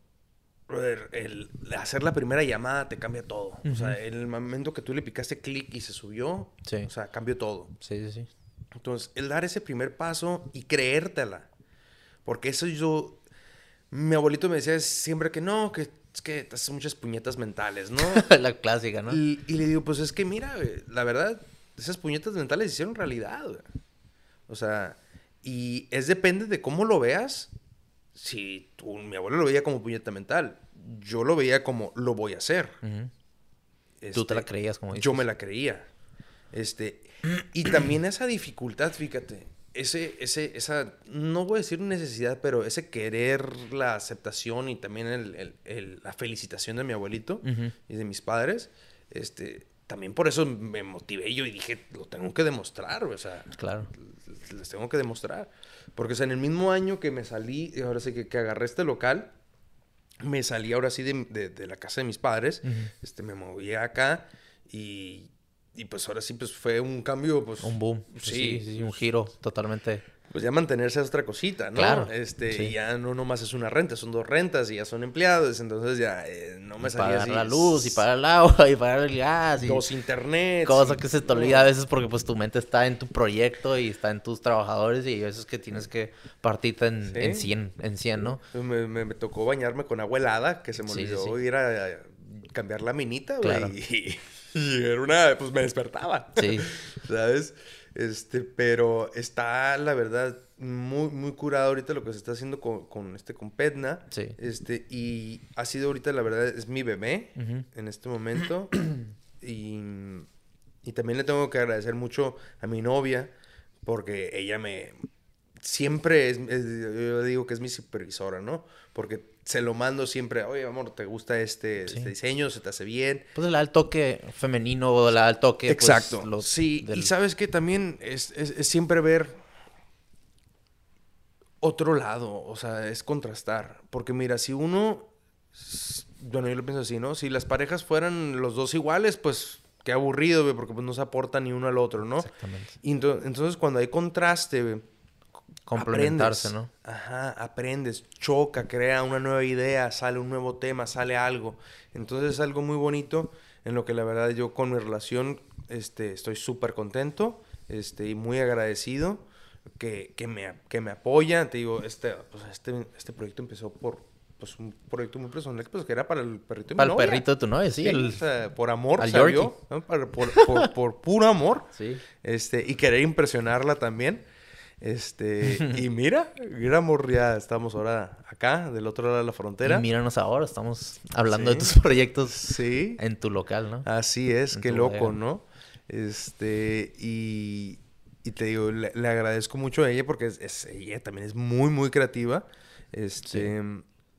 el hacer la primera llamada te cambia todo. O sea, en el momento que tú le picaste clic y se subió, o sea, cambió todo. Sí, sí, sí. Entonces, el dar ese primer paso y creértela. Porque eso yo... Mi abuelito me decía siempre que no, que es que te haces muchas puñetas mentales, ¿no? [LAUGHS] la clásica, ¿no? Y, le digo, pues es que mira, la verdad, esas puñetas mentales hicieron realidad. O sea, y es depende de cómo lo veas si tú, mi abuelo lo veía como puñeta mental, yo lo veía como lo voy a hacer. tú te la este, creías como Yo me la creía. Este, y también esa dificultad, fíjate, ese, ese, esa, no voy a decir necesidad, pero ese querer la aceptación y también el, la felicitación de mi abuelito y de mis padres, este, también por eso me motivé yo y dije, lo tengo que demostrar, o sea, claro. les tengo que demostrar. Porque, en el mismo año que me salí, ahora sí que, que agarré este local, me salí ahora sí de, de, la casa de mis padres, este, me moví acá y, y, pues ahora sí pues fue un cambio, pues... Un boom. Sí, sí, sí un giro totalmente pues ya mantenerse es otra cosita, ¿no? Claro. Este, ya no nomás es una renta, son dos rentas y ya son empleados, entonces ya eh, no me salía pagar la luz y pagar el agua [LAUGHS] y pagar el gas y dos internet. Cosa que se te olvida a veces porque pues tu mente está en tu proyecto y está en tus trabajadores y a veces que tienes que partirte en, en 100, en 100, ¿no? Me, me, tocó bañarme con agua helada, que se me olvidó ir a, cambiar la minita, güey. [LAUGHS] Y, y, era una, pues me despertaba. Sí. [LAUGHS] ¿Sabes? Este, pero está, la verdad, muy, muy curado ahorita lo que se está haciendo con, con este, con Petna. Sí. Este, y ha sido ahorita, la verdad, es mi bebé en este momento. [CLEARS THROAT] y, y también le tengo que agradecer mucho a mi novia, porque ella me, siempre es, yo digo que es mi supervisora, ¿no? Porque se lo mando siempre, oye, amor, ¿te gusta este, este diseño? ¿Se te hace bien? Pues el toque femenino o el toque. Pues, Exacto. sí, y sabes que también es, es, siempre ver otro lado, o sea, es contrastar. Porque mira, si uno, bueno, yo lo pienso así, ¿no? Si las parejas fueran los dos iguales, pues qué aburrido, porque pues no se aporta ni uno al otro, ¿no? Exactamente. Y entonces cuando hay contraste, complementarse, ¿no? Ajá, aprendes, choca, crea una nueva idea, sale un nuevo tema, sale algo. Entonces es algo muy bonito en lo que la verdad yo con mi relación este, estoy súper contento este, y muy agradecido que, que, me, que me apoya. Te digo, este, pues este, este proyecto empezó por pues, un proyecto muy personal pues, que era para el perrito de Para el perrito de tu novia, sí. el, por amor salió, por, por, por, puro amor. Sí. Este, y querer impresionarla también. Este, [LAUGHS] y mira, mira, ya estamos ahora acá, del otro lado de la frontera. Y míranos ahora, estamos hablando de tus [LAUGHS] proyectos sí. en tu local, ¿no? Así es, qué loco, ¿no? Este, y, y te digo, le, agradezco mucho a ella porque es, ella también es muy, muy creativa. Este,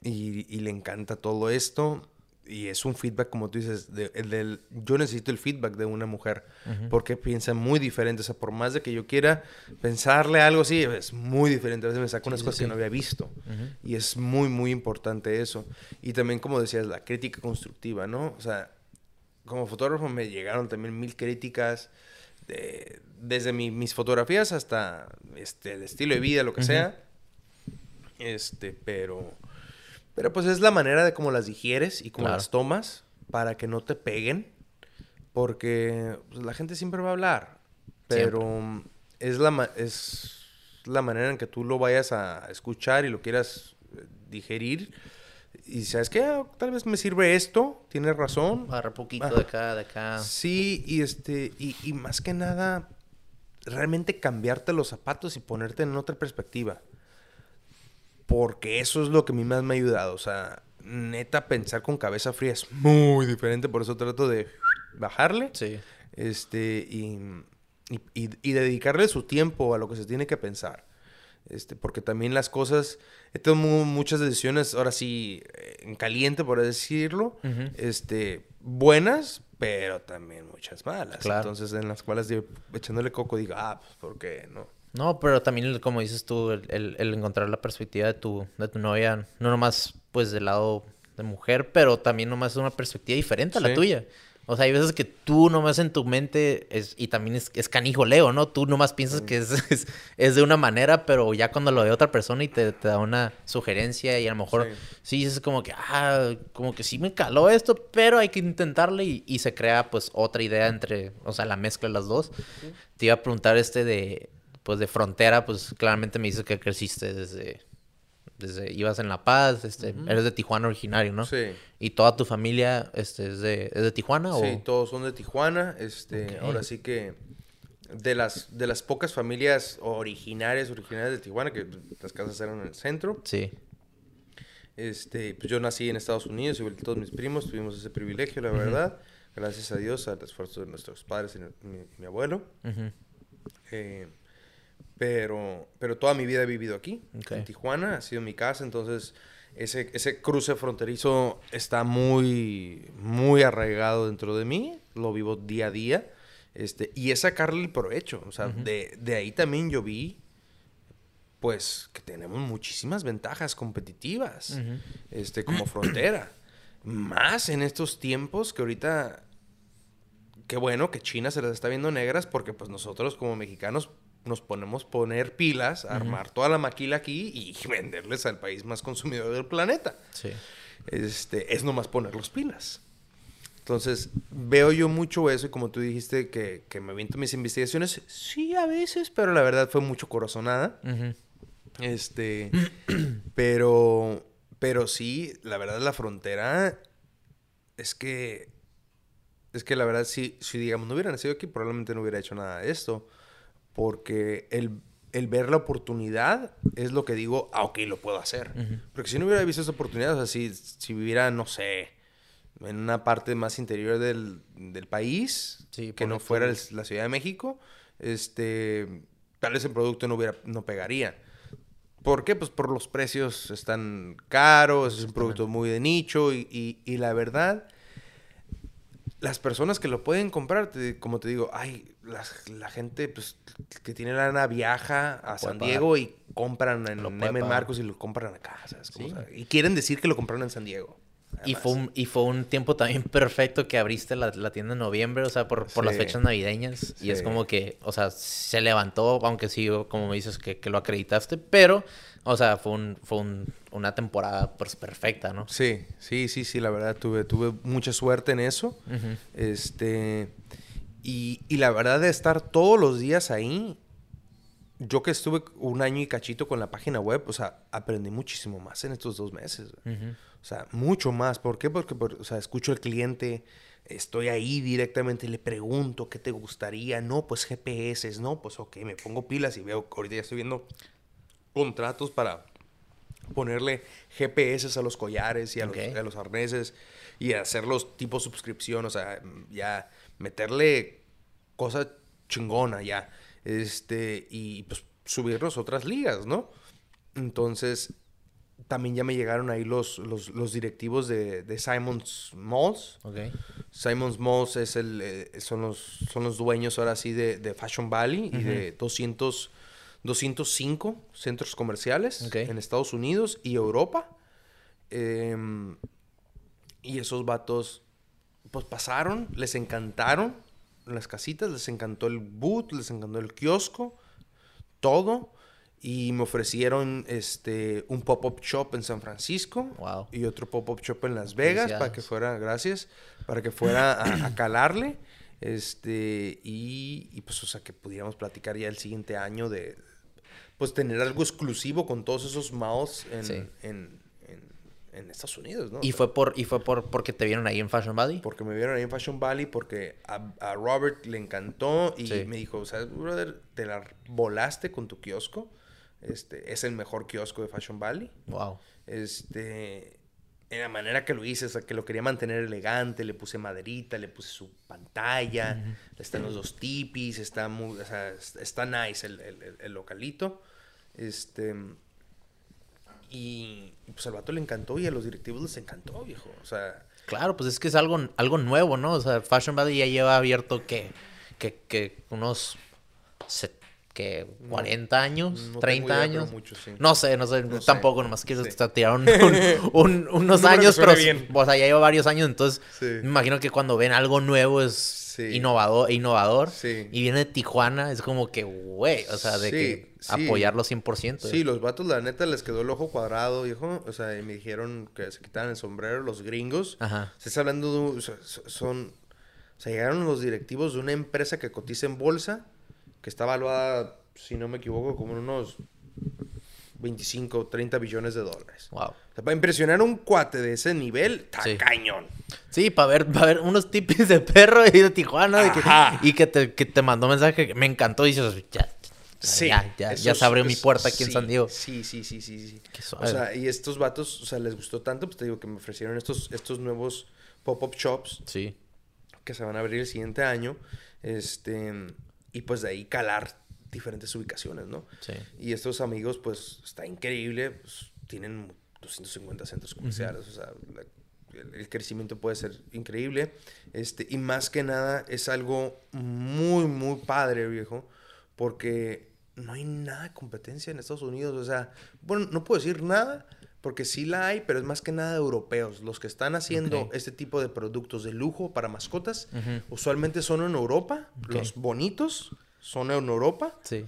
y, y, le encanta todo esto y es un feedback, como tú dices, de, el del, yo necesito el feedback de una mujer, porque piensa muy diferente. O sea, por más de que yo quiera pensarle algo así, es muy diferente. A veces me saca unas cosas que no había visto. Y es muy, muy importante eso. Y también, como decías, la crítica constructiva, ¿no? O sea, como fotógrafo me llegaron también mil críticas, de, desde mis fotografías hasta este, el estilo de vida, lo que sea. Este, pero pero pues es la manera de cómo las digieres y cómo las tomas para que no te peguen. Porque pues, la gente siempre va a hablar. Pero es la, es la manera en que tú lo vayas a escuchar y lo quieras eh, digerir. Y sabes que ah, tal vez me sirve esto, tienes razón. Agarra poquito de acá, de acá. Sí, y este, y, y más que nada, realmente cambiarte los zapatos y ponerte en otra perspectiva. Porque eso es lo que a mí más me ha ayudado. O sea, neta, pensar con cabeza fría es muy diferente. Por eso trato de bajarle. Sí. Este, y, y, dedicarle su tiempo a lo que se tiene que pensar. Este, porque también las cosas, he tomado muchas decisiones, ahora sí, eh, en caliente, por decirlo, este, buenas, pero también muchas malas. Entonces, en las cuales yo, echándole coco, digo, ah, pues, ¿por qué no? No, pero también, como dices tú, el, encontrar la perspectiva de tu, de tu novia, no nomás pues del lado de mujer, pero también nomás es una perspectiva diferente a la tuya. O sea, hay veces que tú nomás en tu mente, es, y también es, es canijo Leo, ¿no? Tú nomás piensas que [LAUGHS] es, es, de una manera, pero ya cuando lo ve otra persona y te, te da una sugerencia y a lo mejor sí. dices como que, ah, como que sí me caló esto, pero hay que intentarle y, y, se crea pues otra idea entre, o sea, la mezcla de las dos. Te iba a preguntar este de, pues de frontera, pues claramente me dices que creciste desde, desde ibas en La Paz, este, eres de Tijuana originario, ¿no? Sí. ¿Y toda tu familia este, es, de, es de Tijuana? Sí, todos son de Tijuana. Este, Ahora sí que de las, de las pocas familias originarias, originarias de Tijuana, que las casas eran en el centro. Sí. Este, pues yo nací en Estados Unidos, igual que todos mis primos, tuvimos ese privilegio, la verdad. Gracias a Dios, al esfuerzo de nuestros padres y mi, abuelo. eh, pero, pero toda mi vida he vivido aquí, en Tijuana, ha sido mi casa, entonces ese, ese cruce fronterizo está muy, muy arraigado dentro de mí, lo vivo día a día, este, y es sacarle el provecho, o sea, de, de ahí también yo vi pues que tenemos muchísimas ventajas competitivas este como [CLEARS THROAT] frontera más en estos tiempos que ahorita qué bueno que China se las está viendo negras porque pues nosotros como mexicanos nos ponemos poner pilas, armar toda la maquila aquí y [LAUGHS] venderles al país más consumidor del planeta. Sí. Este, es nomás poner los pilas. Entonces, veo yo mucho eso y como tú dijiste que, que me aviento mis investigaciones, sí, a veces, pero la verdad fue mucho corazonada. Este, [CLEARS THROAT] pero, pero sí, la verdad la frontera es que, es que la verdad si, si digamos no hubiera nacido aquí, probablemente no hubiera hecho nada de esto porque el, ver la oportunidad es lo que digo, ah, ok, lo puedo hacer. Porque si no hubiera visto esa oportunidad, o sea, si, viviera, no sé, en una parte más interior del, país, que no fuera la Ciudad de México, este, tal vez el producto no, hubiera, no pegaría. ¿Por qué? Pues por los precios están caros, es un producto muy de nicho y, y- y la verdad, las personas que lo pueden comprar, te- como te digo, ay, las- la gente pues, que tiene lana viaja a San Diego y compran en Lo M. Marcos y lo compran acá, ¿sabes? Sí. o sea, y quieren decir que lo compraron en San Diego. Y fue, un, y fue un tiempo también [LAUGHS] perfecto que abriste la, la tienda en noviembre, o sea, por, por las fechas navideñas. Y es como que, o sea, se levantó, aunque sí, como me dices, que, que lo acreditaste, pero, o sea, fue, un, fue un- una temporada pues, perfecta, ¿no? Sí, sí, sí, sí, la verdad tuve, tuve mucha suerte en eso. Este. Y, y la verdad de estar todos los días ahí, yo que estuve un año y cachito con la página web, o sea, aprendí muchísimo más en estos dos meses. O sea, mucho más. ¿Por qué? Porque, por- o sea, escucho al cliente, estoy ahí directamente, le pregunto qué te gustaría. No, pues GPS, no, pues ok, me pongo pilas y veo, ahorita ya estoy viendo contratos para ponerle GPS a los collares y a, los, a los arneses y hacerlos tipo suscripción, o sea, ya meterle cosa chingona ya. Este, y pues subirlos a otras ligas, ¿no? Entonces, también ya me llegaron ahí los, los, los directivos de, de Simon's Malls. Simon's Malls es el, eh, son, los, son los dueños ahora sí de, de Fashion Valley y de 200, 205 centros comerciales en Estados Unidos y Europa. Em, y esos vatos, pues pasaron, les encantaron las casitas, les encantó el boot, les encantó el kiosco, todo. Y me ofrecieron este, un pop-up shop en San Francisco Wow. y otro pop-up shop en Las Vegas para que fuera, gracias, para que fuera a, a calarle. Este, y, y, pues, o sea, que pudiéramos platicar ya el siguiente año de, pues, tener algo exclusivo con todos esos mouse en, Sí. en, en, en Estados Unidos, ¿no? O Y sea, fue por, y fue por porque te vieron ahí en Fashion Valley. porque me vieron ahí en Fashion Valley, porque a, a Robert le encantó y Sí. me dijo, ¿sabes, brother? Te la volaste con tu kiosco. Este, es el mejor kiosco de Fashion Valley. Wow. Este, en la manera que lo hice, o sea, que lo quería mantener elegante, le puse maderita, le puse su pantalla, están los dos tipis, está muy, o sea, es- está nice el, el- el- localito. Este, y, pues al vato le encantó y a los directivos les encantó, viejo. O sea, Claro, pues es que es algo, algo nuevo, ¿no? O sea, Fashion Valley ya lleva abierto que, que, que unos que 40 años, no tengo 30 idea, años. sí. No sé, no sé, No sé. tampoco, nomás quiero Sí. tirar un- un- [LAUGHS] un- unos años, pero bien. o sea, ya lleva varios años, entonces Sí. me imagino que cuando ven algo nuevo es Sí. innovador, innovador Sí. y viene de Tijuana, es como que, güey, o sea, de que apoyarlo 100%. Sí, los vatos, la neta, les quedó el ojo cuadrado, viejo. O sea, y me dijeron que se quitaran el sombrero los gringos. Ajá. Se está hablando de... son... O sea, llegaron los directivos de una empresa que cotiza en bolsa, que está valuada, si no me equivoco, como en unos 25 o 30 billones de dólares. Wow. O sea, para impresionar a un cuate de ese nivel, está Sí. cañón. Sí, para ver, para ver unos tipis de perro y de Tijuana de que- y que te, que te mandó mensaje que me encantó y dices, ya, Sí. ya, ya, se abrió mi puerta aquí en San Diego. Sí, sí, sí, sí, sí. Qué O suave. sea, y estos vatos, o sea, les gustó tanto, pues te digo que me ofrecieron estos, estos nuevos pop-up shops Sí. que se van a abrir el siguiente año. Este, y pues de ahí calar diferentes ubicaciones, ¿no? Sí. Y estos amigos, pues, está increíble. pues, tienen 250 centros comerciales. O sea, la- el, el crecimiento puede ser increíble. Este, y más que nada, es algo muy, muy padre, viejo. Porque no hay nada de competencia en Estados Unidos. O sea, bueno, no puedo decir nada. Porque sí la hay, pero es más que nada europeos. Los que están haciendo Ok. este tipo de productos de lujo para mascotas, Ujú. usualmente son en Europa. Ok. Los bonitos son en Europa Sí.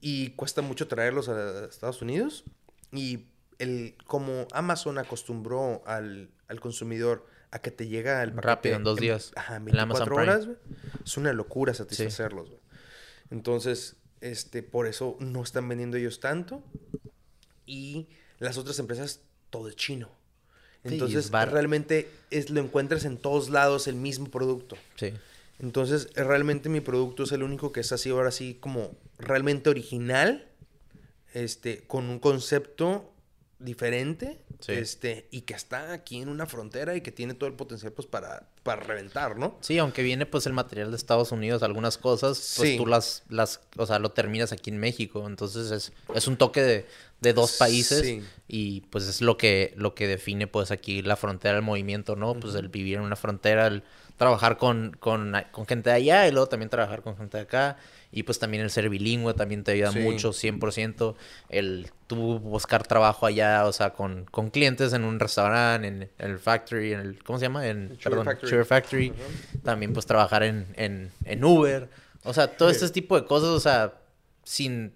y cuesta mucho traerlos a Estados Unidos. Y el, como Amazon acostumbró al, al consumidor a que te llega el paquete Rápido, en dos días. ajá, en Amazon 24 Prime. horas, güey, es una locura satisfacerlos. güey. Entonces, este, por eso no están vendiendo ellos tanto. Y las otras empresas, todo es chino. Sí, Entonces, es realmente es, lo encuentras en todos lados el mismo producto. Sí. Entonces, realmente mi producto es el único que es así, ahora sí, como realmente original, este, con un concepto diferente Sí. este y que está aquí en una frontera y que tiene todo el potencial pues para, para reventar, ¿no? Sí, aunque viene pues el material de Estados Unidos, algunas cosas, pues Sí. tú las, las, o sea, lo terminas aquí en México. Entonces es, es un toque de, de dos países Sí. y pues es lo que, lo que define pues aquí la frontera del movimiento, ¿no? Pues el vivir en una frontera, el trabajar con, con, con gente de allá y luego también trabajar con gente de acá. Y pues también el ser bilingüe también te ayuda Sí. mucho, 100%. El tú buscar trabajo allá, o sea, con, con clientes en un restaurante, en, el factory, en el, ¿cómo se llama? En, perdón, Factory. También pues trabajar en, en, en Uber. O sea, todo este tipo de cosas, o sea, sin,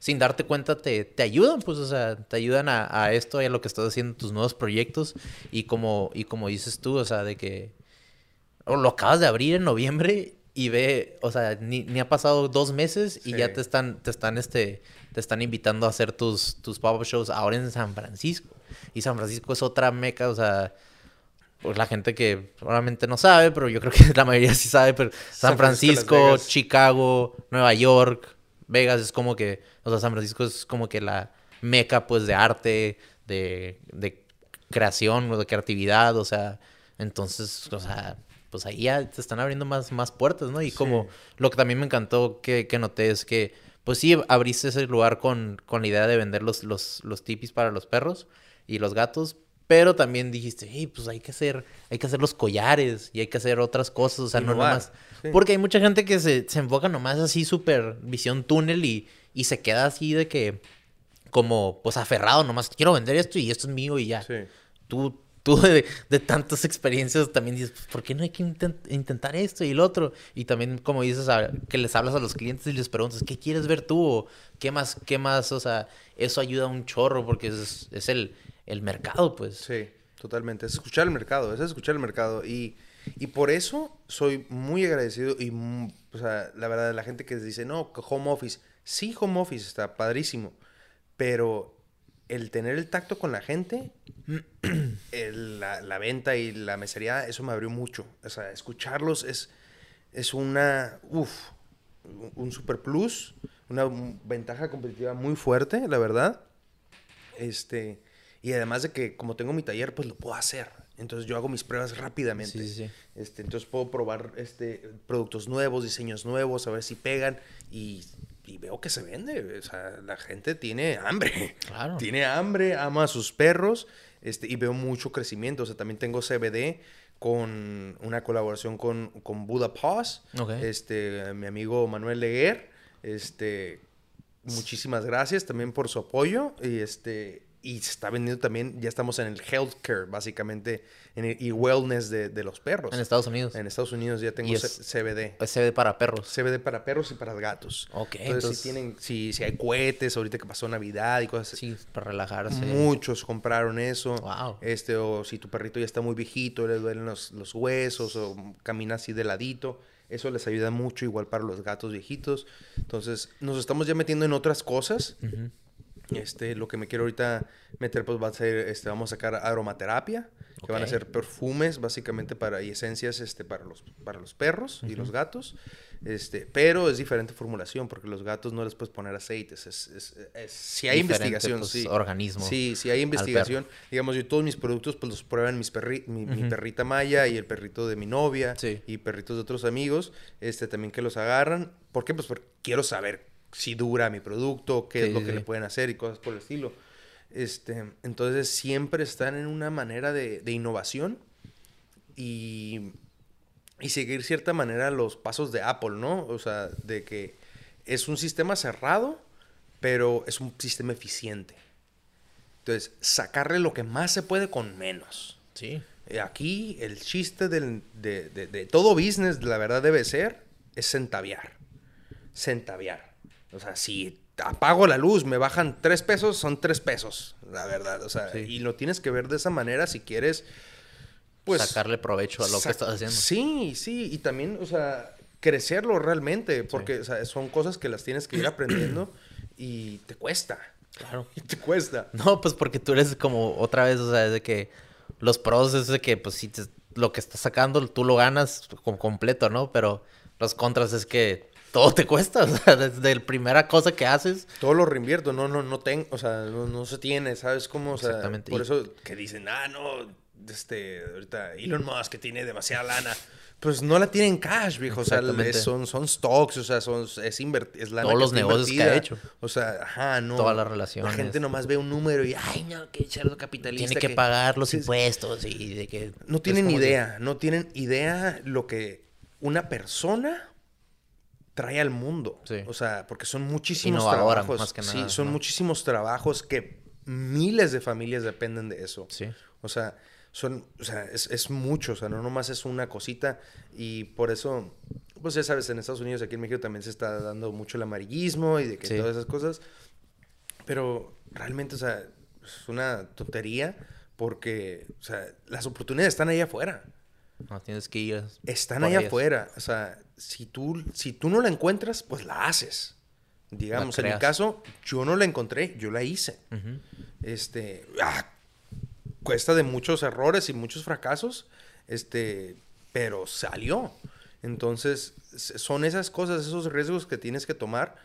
sin darte cuenta te, te ayudan, pues, o sea, te ayudan a, a esto y a lo que estás haciendo, tus nuevos proyectos. Y como, y como dices tú, o sea, de que lo acabas de abrir en noviembre y ve, o sea, ni, ni ha pasado dos meses y Sí. ya te están, te están, este, te están invitando a hacer tus, tus pop-up shows ahora en San Francisco. Y San Francisco es otra meca, o sea, pues la gente que probablemente no sabe, pero yo creo que [LAUGHS] la mayoría sí sabe, pero San Francisco. Chicago, Nueva York, Vegas es como que, o sea, San Francisco es como que la meca, pues, de arte, de, de creación, o de creatividad, o sea, entonces, o sea, pues ahí ya te están abriendo más, más puertas, ¿no? Y como lo que también me encantó que, que noté es que, pues sí, abriste ese lugar con, con la idea de vender los, los, los tipis para los perros y los gatos, pero también dijiste, hey, pues hay que hacer, hay que hacer los collares y hay que hacer otras cosas, o sea, no Innovar, nomás. sí. Porque hay mucha gente que se, se enfoca nomás así súper visión túnel y, y se queda así de que, como, pues aferrado nomás, quiero vender esto y esto es mío y ya. Sí. Tú, tú de, de tantas experiencias también dices, ¿por qué no hay que inten- intentar esto y el otro? Y también, como dices, a- que les hablas a los clientes y les preguntas, ¿qué quieres ver tú? O, ¿Qué más? ¿Qué más? O sea, eso ayuda un chorro porque es, es el, el mercado, pues. Sí, totalmente. Es escuchar el mercado, es escuchar el mercado. Y, y por eso soy muy agradecido y, mu- o sea, la verdad, la gente que dice, no, home office. Sí, home office está padrísimo, pero el tener el tacto con la gente, [CLEARS THROAT] el- la, la venta y la mesería, eso me abrió mucho. O sea, escucharlos es, es una, uff, un super plus, una ventaja competitiva muy fuerte, la verdad. Este, y además de que como tengo mi taller, pues lo puedo hacer. Entonces yo hago mis pruebas rápidamente. Sí, sí, sí. Este, entonces puedo probar este, productos nuevos, diseños nuevos, a ver si pegan y, y veo que se vende. O sea, la gente tiene hambre. [LAUGHS] Claro. Tiene hambre, ama a sus perros este, y veo mucho crecimiento. O sea, también tengo CBD con una colaboración con, con Buda Paws. Ok. Este, mi amigo Manuel Leguer. Este, muchísimas gracias también por su apoyo. Y este. Y se está vendiendo también, ya estamos en el healthcare, básicamente, en el, y wellness de, de los perros. En Estados Unidos. En Estados Unidos ya tengo es- CBD. Es CBD para perros. CBD para perros y para gatos. Ok, Entonces, entonces- si tienen, si, si hay cohetes, ahorita que pasó Navidad y cosas así. Sí, para relajarse. Muchos compraron eso. Wow. Este, o si tu perrito ya está muy viejito, le duelen los, los huesos o camina así de ladito. Eso les ayuda mucho, igual para los gatos viejitos. Entonces, nos estamos ya metiendo en otras cosas. Ujú. Este, lo que me quiero ahorita meter, pues va a ser, este, vamos a sacar aromaterapia, que van a ser perfumes, básicamente, para, y esencias, este, para los, para los perros y los gatos. Este, pero es diferente formulación, porque los gatos no les puedes poner aceites. Es, es, es- si hay Diferente, investigación, pues, sí. organismo Sí, si hay investigación. Digamos, yo todos mis productos, pues los prueban mis perri mi, mi Ujú. perrita Maya y el perrito de mi novia Sí. y perritos de otros amigos, este, también que los agarran. ¿Por qué? Pues porque quiero saber si dura mi producto, qué Sí, es lo sí, que sí. le pueden hacer y cosas por el estilo. Este, entonces siempre están en una manera de, de innovación y, y seguir cierta manera los pasos de Apple, ¿no? O sea, de que es un sistema cerrado, pero es un sistema eficiente. Entonces, sacarle lo que más se puede con menos. Sí. Eh, Aquí el chiste del- de, de- de todo business, la verdad debe ser, es centaviar. Centaviar. O sea, si apago la luz, me bajan tres pesos, son tres pesos, la verdad. O sea, Sí. y lo tienes que ver de esa manera si quieres, pues... Sacarle provecho a lo que estás haciendo. Sí, sí, y también, o sea, crecerlo realmente, porque o sea, son cosas que las tienes que ir aprendiendo [CLEARS THROAT] y te cuesta. Claro. [LAUGHS] Y te cuesta. No, pues porque tú eres como otra vez, o sea, es de que los pros es de que, pues si te- lo que estás sacando tú lo ganas con completo, ¿no? Pero los contras es que todo te cuesta, [LAUGHS] o sea, desde la primera cosa que haces. Todo lo reinvierto, no, no, no tengo, o sea, no, no se tiene, ¿sabes cómo? O sea, Exactamente. por eso que dicen, ah, no, este, ahorita Elon Musk que tiene demasiada lana. Pues no la tiene en cash, viejo. O sea, es- son, son stocks, o sea, son, es, inverti- es lana Todos que los negocios que ha hecho. O sea, ajá, no. Todas las La relaciones. gente nomás ve un número y, ay, no, qué cerdo capitalista. Tiene que pagar los impuestos y de que... No es tienen que- idea, no tienen idea lo que una persona trae al mundo. Sí. O sea, porque son muchísimos Innovadora, trabajos. más que sí, nada, son ¿no? muchísimos trabajos que miles de familias dependen de eso. Sí. O sea, son, o sea, es, es mucho, o sea, no nomás es una cosita. Y por eso, pues ya sabes, en Estados Unidos, aquí en México también se está dando mucho el amarillismo y de que Sí. todas esas cosas. Pero realmente, o sea, es una tontería porque, o sea, las oportunidades están ahí afuera. No, tienes que ir... Están ellas. afuera. O sea, si tú, si tú no la encuentras, pues la haces. Digamos, en mi caso, yo no la encontré, yo la hice. Este, ah, cuesta de muchos errores y muchos fracasos, este, pero salió. Entonces, son esas cosas, esos riesgos que tienes que tomar,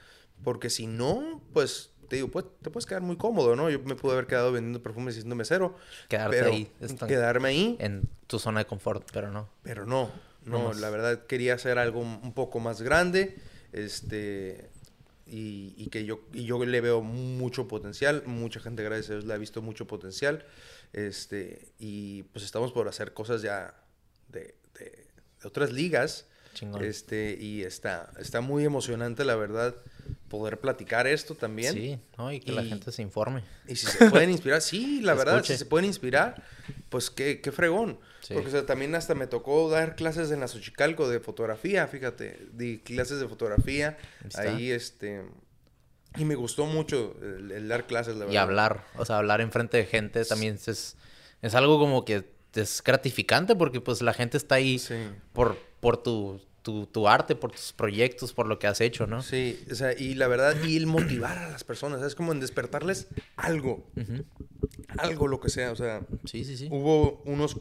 porque si no, pues, te digo, pues, te puedes quedar muy cómodo, ¿no? Yo me pude haber quedado vendiendo perfumes y siendo mesero. Quedarte pero ahí, Quedarme ahí, En tu zona de confort, pero no. pero no, no, la verdad quería hacer algo un poco más grande, este, y, y que yo, y yo le veo mucho potencial, mucha gente, gracias a Dios, le ha visto mucho potencial, este, y pues estamos por hacer cosas ya de, de- de otras ligas, Chingón. este, y está, está muy emocionante, la verdad, poder platicar esto también. Sí, ¿no? Y que la Y- gente se informe. Y si se pueden inspirar, sí, [LAUGHS] la verdad, escuche. si se pueden inspirar, pues qué, qué fregón. Sí. Porque o sea, también hasta me tocó dar clases en la Xochicalco de fotografía, fíjate, di clases de fotografía está. ahí, este, y me gustó mucho el, el dar clases, la verdad. Y hablar, o sea, hablar enfrente de gente también es, es algo como que es gratificante porque pues la gente está ahí Sí. por, por tu, tu, tu arte, por tus proyectos, por lo que has hecho, ¿no? Sí, o sea, y la verdad, y el motivar a las personas, es como en despertarles algo, algo lo que sea, o sea, Sí, sí, sí. hubo unos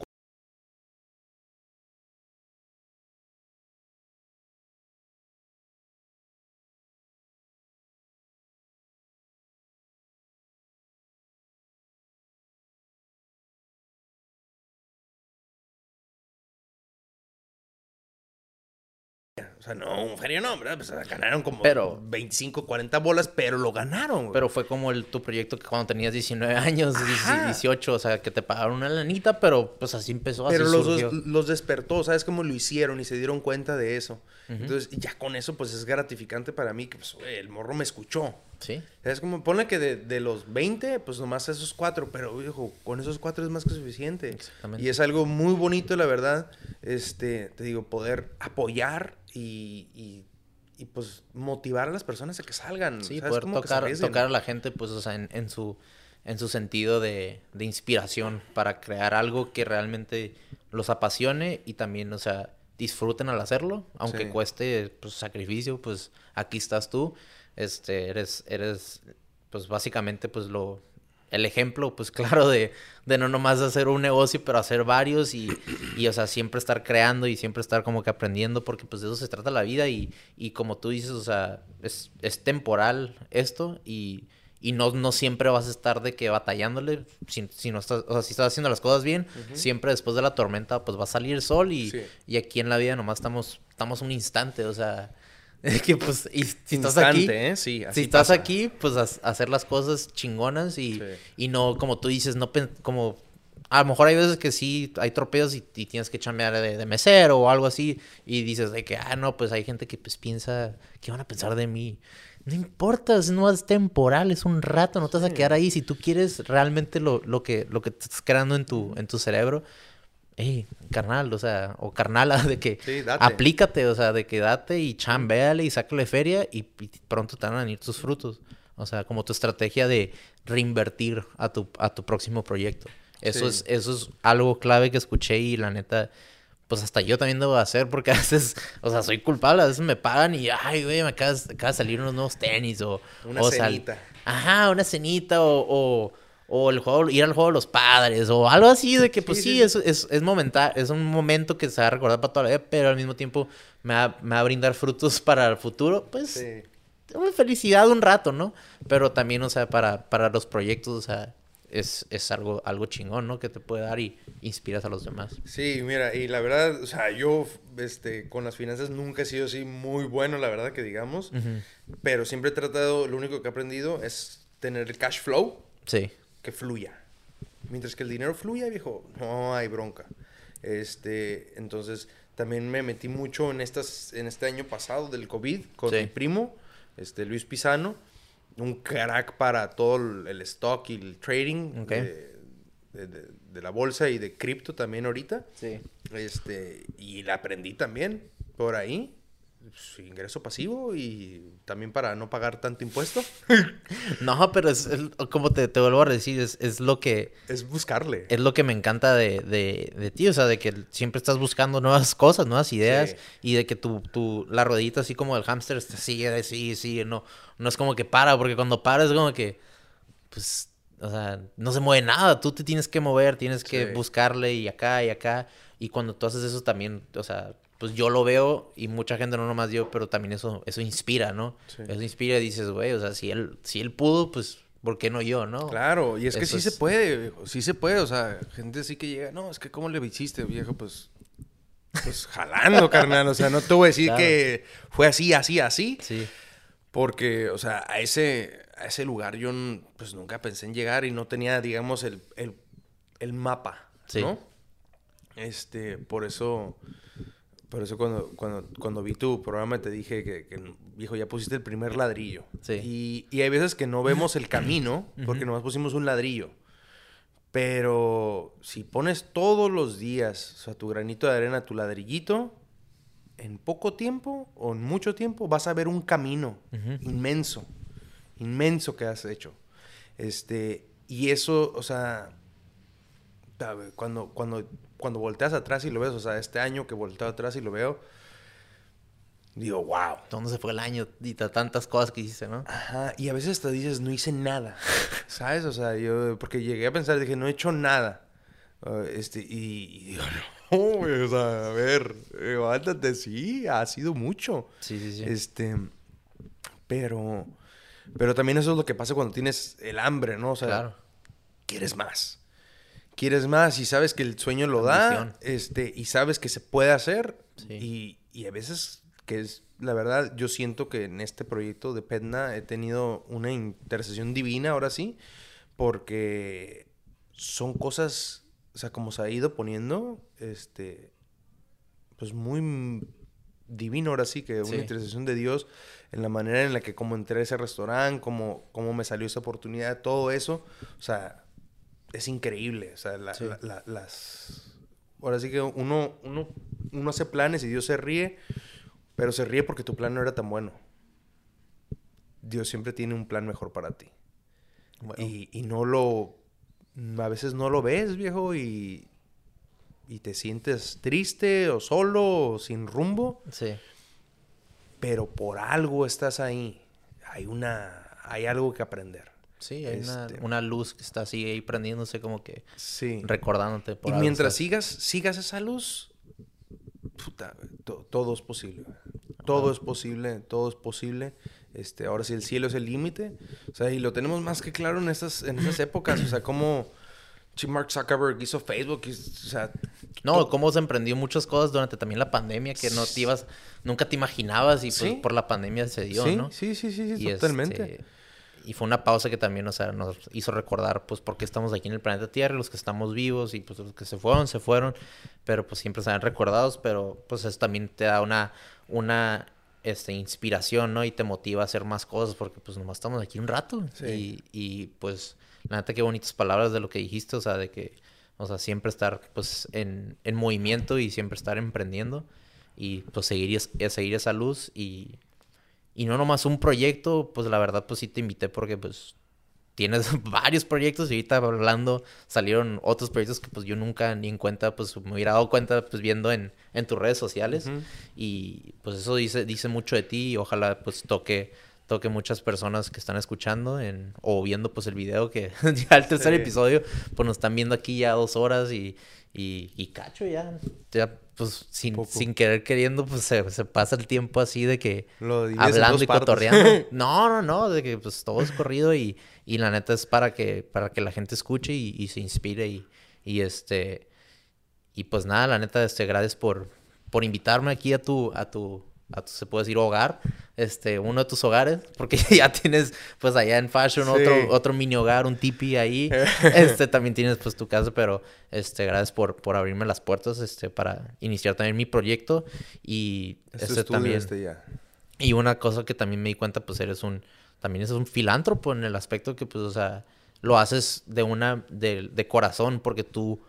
O sea, no, un feria no, ¿verdad? Pues ganaron como Pero- 25, 40 bolas, pero lo ganaron. güey. Pero fue como el, tu proyecto que cuando tenías 19 años, Ajá. 18, o sea, que te pagaron una lanita, pero pues así empezó, así Pero los, surgió. los despertó, ¿sabes cómo lo hicieron? Y se dieron cuenta de eso. Entonces, ya con eso, pues es gratificante para mí que, pues, güey, el morro me escuchó. Sí, Es como, ponle que de, de los 20, pues nomás esos cuatro, pero viejo, con esos cuatro es más que suficiente. Exactamente. Y es algo muy bonito, la verdad, este, te digo, poder apoyar y, y, y, pues motivar a las personas a que salgan. sí, ¿sabes? poder Como tocar, tocar a la gente, pues, o sea, en, en su, en su sentido de, de inspiración para crear algo que realmente los apasione y también, o sea, disfruten al hacerlo, aunque Sí. cueste pues, sacrificio, pues aquí estás tú, este, eres, eres, pues básicamente, pues lo, el ejemplo, pues [LAUGHS] claro, de, de no nomás hacer un negocio, pero hacer varios y, [CLEARS THROAT] y, o sea, siempre estar creando y siempre estar como que aprendiendo, porque pues de eso se trata la vida y, y como tú dices, o sea, es, es temporal esto y, y no, no siempre vas a estar de que batallándole, si, si no estás, o sea, si estás haciendo las cosas bien, siempre después de la tormenta pues va a salir el sol y, Sí. y aquí en la vida nomás estamos, estamos un instante, o sea, [LAUGHS] que pues, y si estás aquí, ¿eh? Sí, así si estás pasa. aquí, pues hacer las cosas chingonas y, Sí. y no, como tú dices, no como a lo mejor hay veces que sí hay tropeos y, y tienes que chambear de, de mesero o algo así y dices de que, ah, no, pues hay gente que pues piensa, ¿qué van a pensar de mí? No importa, es, no es temporal, es un rato, no te vas a quedar ahí. Si tú quieres realmente lo, lo que, lo que te estás creando en tu, en tu cerebro, hey, carnal, o sea, o carnala, [LAUGHS] de que Sí, aplícate, o sea, de que date y chambeale y sácale feria y, y pronto te van a venir tus frutos. O sea, como tu estrategia de reinvertir a tu, a tu próximo proyecto. Eso, Sí. es, eso es algo clave que escuché y la neta, pues hasta yo también debo hacer porque a veces, o sea, soy culpable, a veces me pagan y, ay, güey, me acabas- acaba de salir unos nuevos tenis o... Una o cenita. Ajá, una cenita o, o, o el juego, ir al juego de los padres, o algo así de que, pues sí, Es, es, es, es un momento que se va a recordar para toda la vida, pero al mismo tiempo me va, me va a brindar frutos [LAUGHS] para el futuro, pues, sí. una felicidad un rato, ¿no? Pero también, o sea, para, para los proyectos, o sea, es, es, algo, algo chingón, ¿no? Que te puede dar y inspiras a los demás. Sí, mira, y la verdad, o sea, yo este, con las finanzas nunca he sido así muy bueno, la verdad que digamos, pero siempre he tratado, lo único que he aprendido es tener el cash flow. Sí que fluya. Mientras que el dinero fluya, viejo, no hay bronca. Este, entonces, también me metí mucho en, estas, en este año pasado del COVID con mi primo, este, Luis Pisano, un crack para todo el stock y el trading de, de, la bolsa y de cripto también ahorita. Sí. Este, y la aprendí también por ahí su ingreso pasivo y también para no pagar tanto impuesto. [LAUGHS] no, pero es, como te, te, vuelvo a decir, es, es, lo que... Es buscarle. Es lo que me encanta de, de, de, ti, o sea, de que siempre estás buscando nuevas cosas, nuevas ideas y de que tu, tu, la ruedita así como el hámster sigue, sigue, sigue, no, no es como que para, porque cuando para es como que, pues, o sea, no se mueve nada, tú te tienes que mover, tienes que buscarle y acá y acá. Y cuando tú haces eso también, o sea, pues yo lo veo y mucha gente no nomás yo, pero también eso, eso inspira, ¿no? Eso inspira y dices, güey, o sea, si él, si él pudo, pues, ¿por qué no yo, no? Claro, y es que sí se puede, sí se puede, o sea, gente sí que llega, no, es que ¿cómo le hiciste, viejo? Pues, pues jalando, carnal, o sea, no te voy a decir que fue así, así, así. Sí. Porque, o sea, a ese, a ese lugar yo, pues, nunca pensé en llegar y no tenía, digamos, el, el, el mapa, ¿no? Este, por eso por eso cuando, cuando, cuando vi tu programa te dije que, que, viejo, ya pusiste el primer ladrillo. Sí. Y, y hay veces que no vemos el camino [CLEARS THROAT] porque nomás pusimos un ladrillo. Pero si pones todos los días, o sea, tu granito de arena, tu ladrillito, en poco tiempo o en mucho tiempo vas a ver un camino inmenso, inmenso que has hecho. Este, y eso, o sea, cuando, cuando cuando volteas atrás y lo ves, o sea, este año que volteo atrás y lo veo, digo, wow. ¿Dónde se fue el año y tantas cosas que hiciste, no? Ajá, y a veces te dices, no hice nada, [LAUGHS] ¿sabes? O sea, yo, porque llegué a pensar, dije, no he hecho nada. Uh, este, y, digo, no, o sea, a ver, levántate, sí, ha sido mucho. Sí, sí, sí. Este, pero, pero también eso es lo que pasa cuando tienes el hambre, ¿no? O sea, claro. quieres más quieres más y sabes que el sueño lo da, este, y sabes que se puede hacer. Y, y, a veces, que es la verdad, yo siento que en este proyecto de Petna he tenido una intercesión divina, ahora sí, porque son cosas, o sea, como se ha ido poniendo, este, pues muy divino ahora sí, que una intercesión de Dios en la manera en la que como entré a ese restaurante, como, como me salió esa oportunidad, todo eso, o sea, es increíble. O sea, las... Ahora sí que uno, uno, uno hace planes y Dios se ríe, pero se ríe porque tu plan no era tan bueno. Dios siempre tiene un plan mejor para ti. Y, y, no lo... A veces no lo ves, viejo, y, y te sientes triste o solo o sin rumbo. Sí. Pero por algo estás ahí. Hay una... Hay algo que aprender. Sí, hay este una, luz que está así ahí prendiéndose como que sí. recordándote. Por y mientras sigas, sigas esa luz, puta, todo es posible. Todo es posible, todo es posible. Este, ahora sí, el cielo es el límite. O sea, y lo tenemos más que claro en estas, en estas épocas. O sea, cómo Mark Zuckerberg hizo Facebook. o sea, no, cómo se emprendió muchas cosas durante también la pandemia que no te ibas, nunca te imaginabas y pues por la pandemia se dio, sí, ¿no? Sí, sí, sí, sí, totalmente. Este, y fue una pausa que también o sea, nos hizo recordar pues por qué estamos aquí en el planeta Tierra, los que estamos vivos y pues los que se fueron, se fueron, pero pues siempre se han recordados, pero pues eso también te da una, una este, inspiración, ¿no? Y te motiva a hacer más cosas porque pues nomás estamos aquí un rato. Y, y pues la neta qué bonitas palabras de lo que dijiste, o sea, de que, o sea, siempre estar pues en, en movimiento y siempre estar emprendiendo. Y pues seguir, seguir esa luz y y no nomás un proyecto, pues la verdad, pues sí te invité porque pues tienes [LAUGHS] varios proyectos y ahorita hablando salieron otros proyectos que pues yo nunca ni en cuenta, pues me hubiera dado cuenta pues viendo en, en tus redes sociales. Y pues eso dice, dice mucho de ti y ojalá pues toque que muchas personas que están escuchando en, o viendo pues el video que [LAUGHS] ya el tercer episodio, pues nos están viendo aquí ya dos horas y, y, y cacho ya, ya pues sin, sin querer queriendo, pues se, se, pasa el tiempo así de que hablando y cotorreando. [LAUGHS] No, no, no, de que pues todo es corrido y, y la neta es para que, para que la gente escuche y, y se inspire y, y este y pues nada, la neta, este, gracias por, por invitarme aquí a tu, a tu, a tu, se puede decir, hogar, este, uno de tus hogares, porque [LAUGHS] ya tienes, pues allá en Fashion, otro, otro mini hogar, un tipi ahí, [LAUGHS] este, también tienes, pues, tu casa, pero, este, gracias por, por abrirme las puertas, este, para iniciar también mi proyecto, y, este, también, este ya. y una cosa que también me di cuenta, pues, eres un, también eres un filántropo en el aspecto que, pues, o sea, lo haces de una, de, de corazón, porque tú,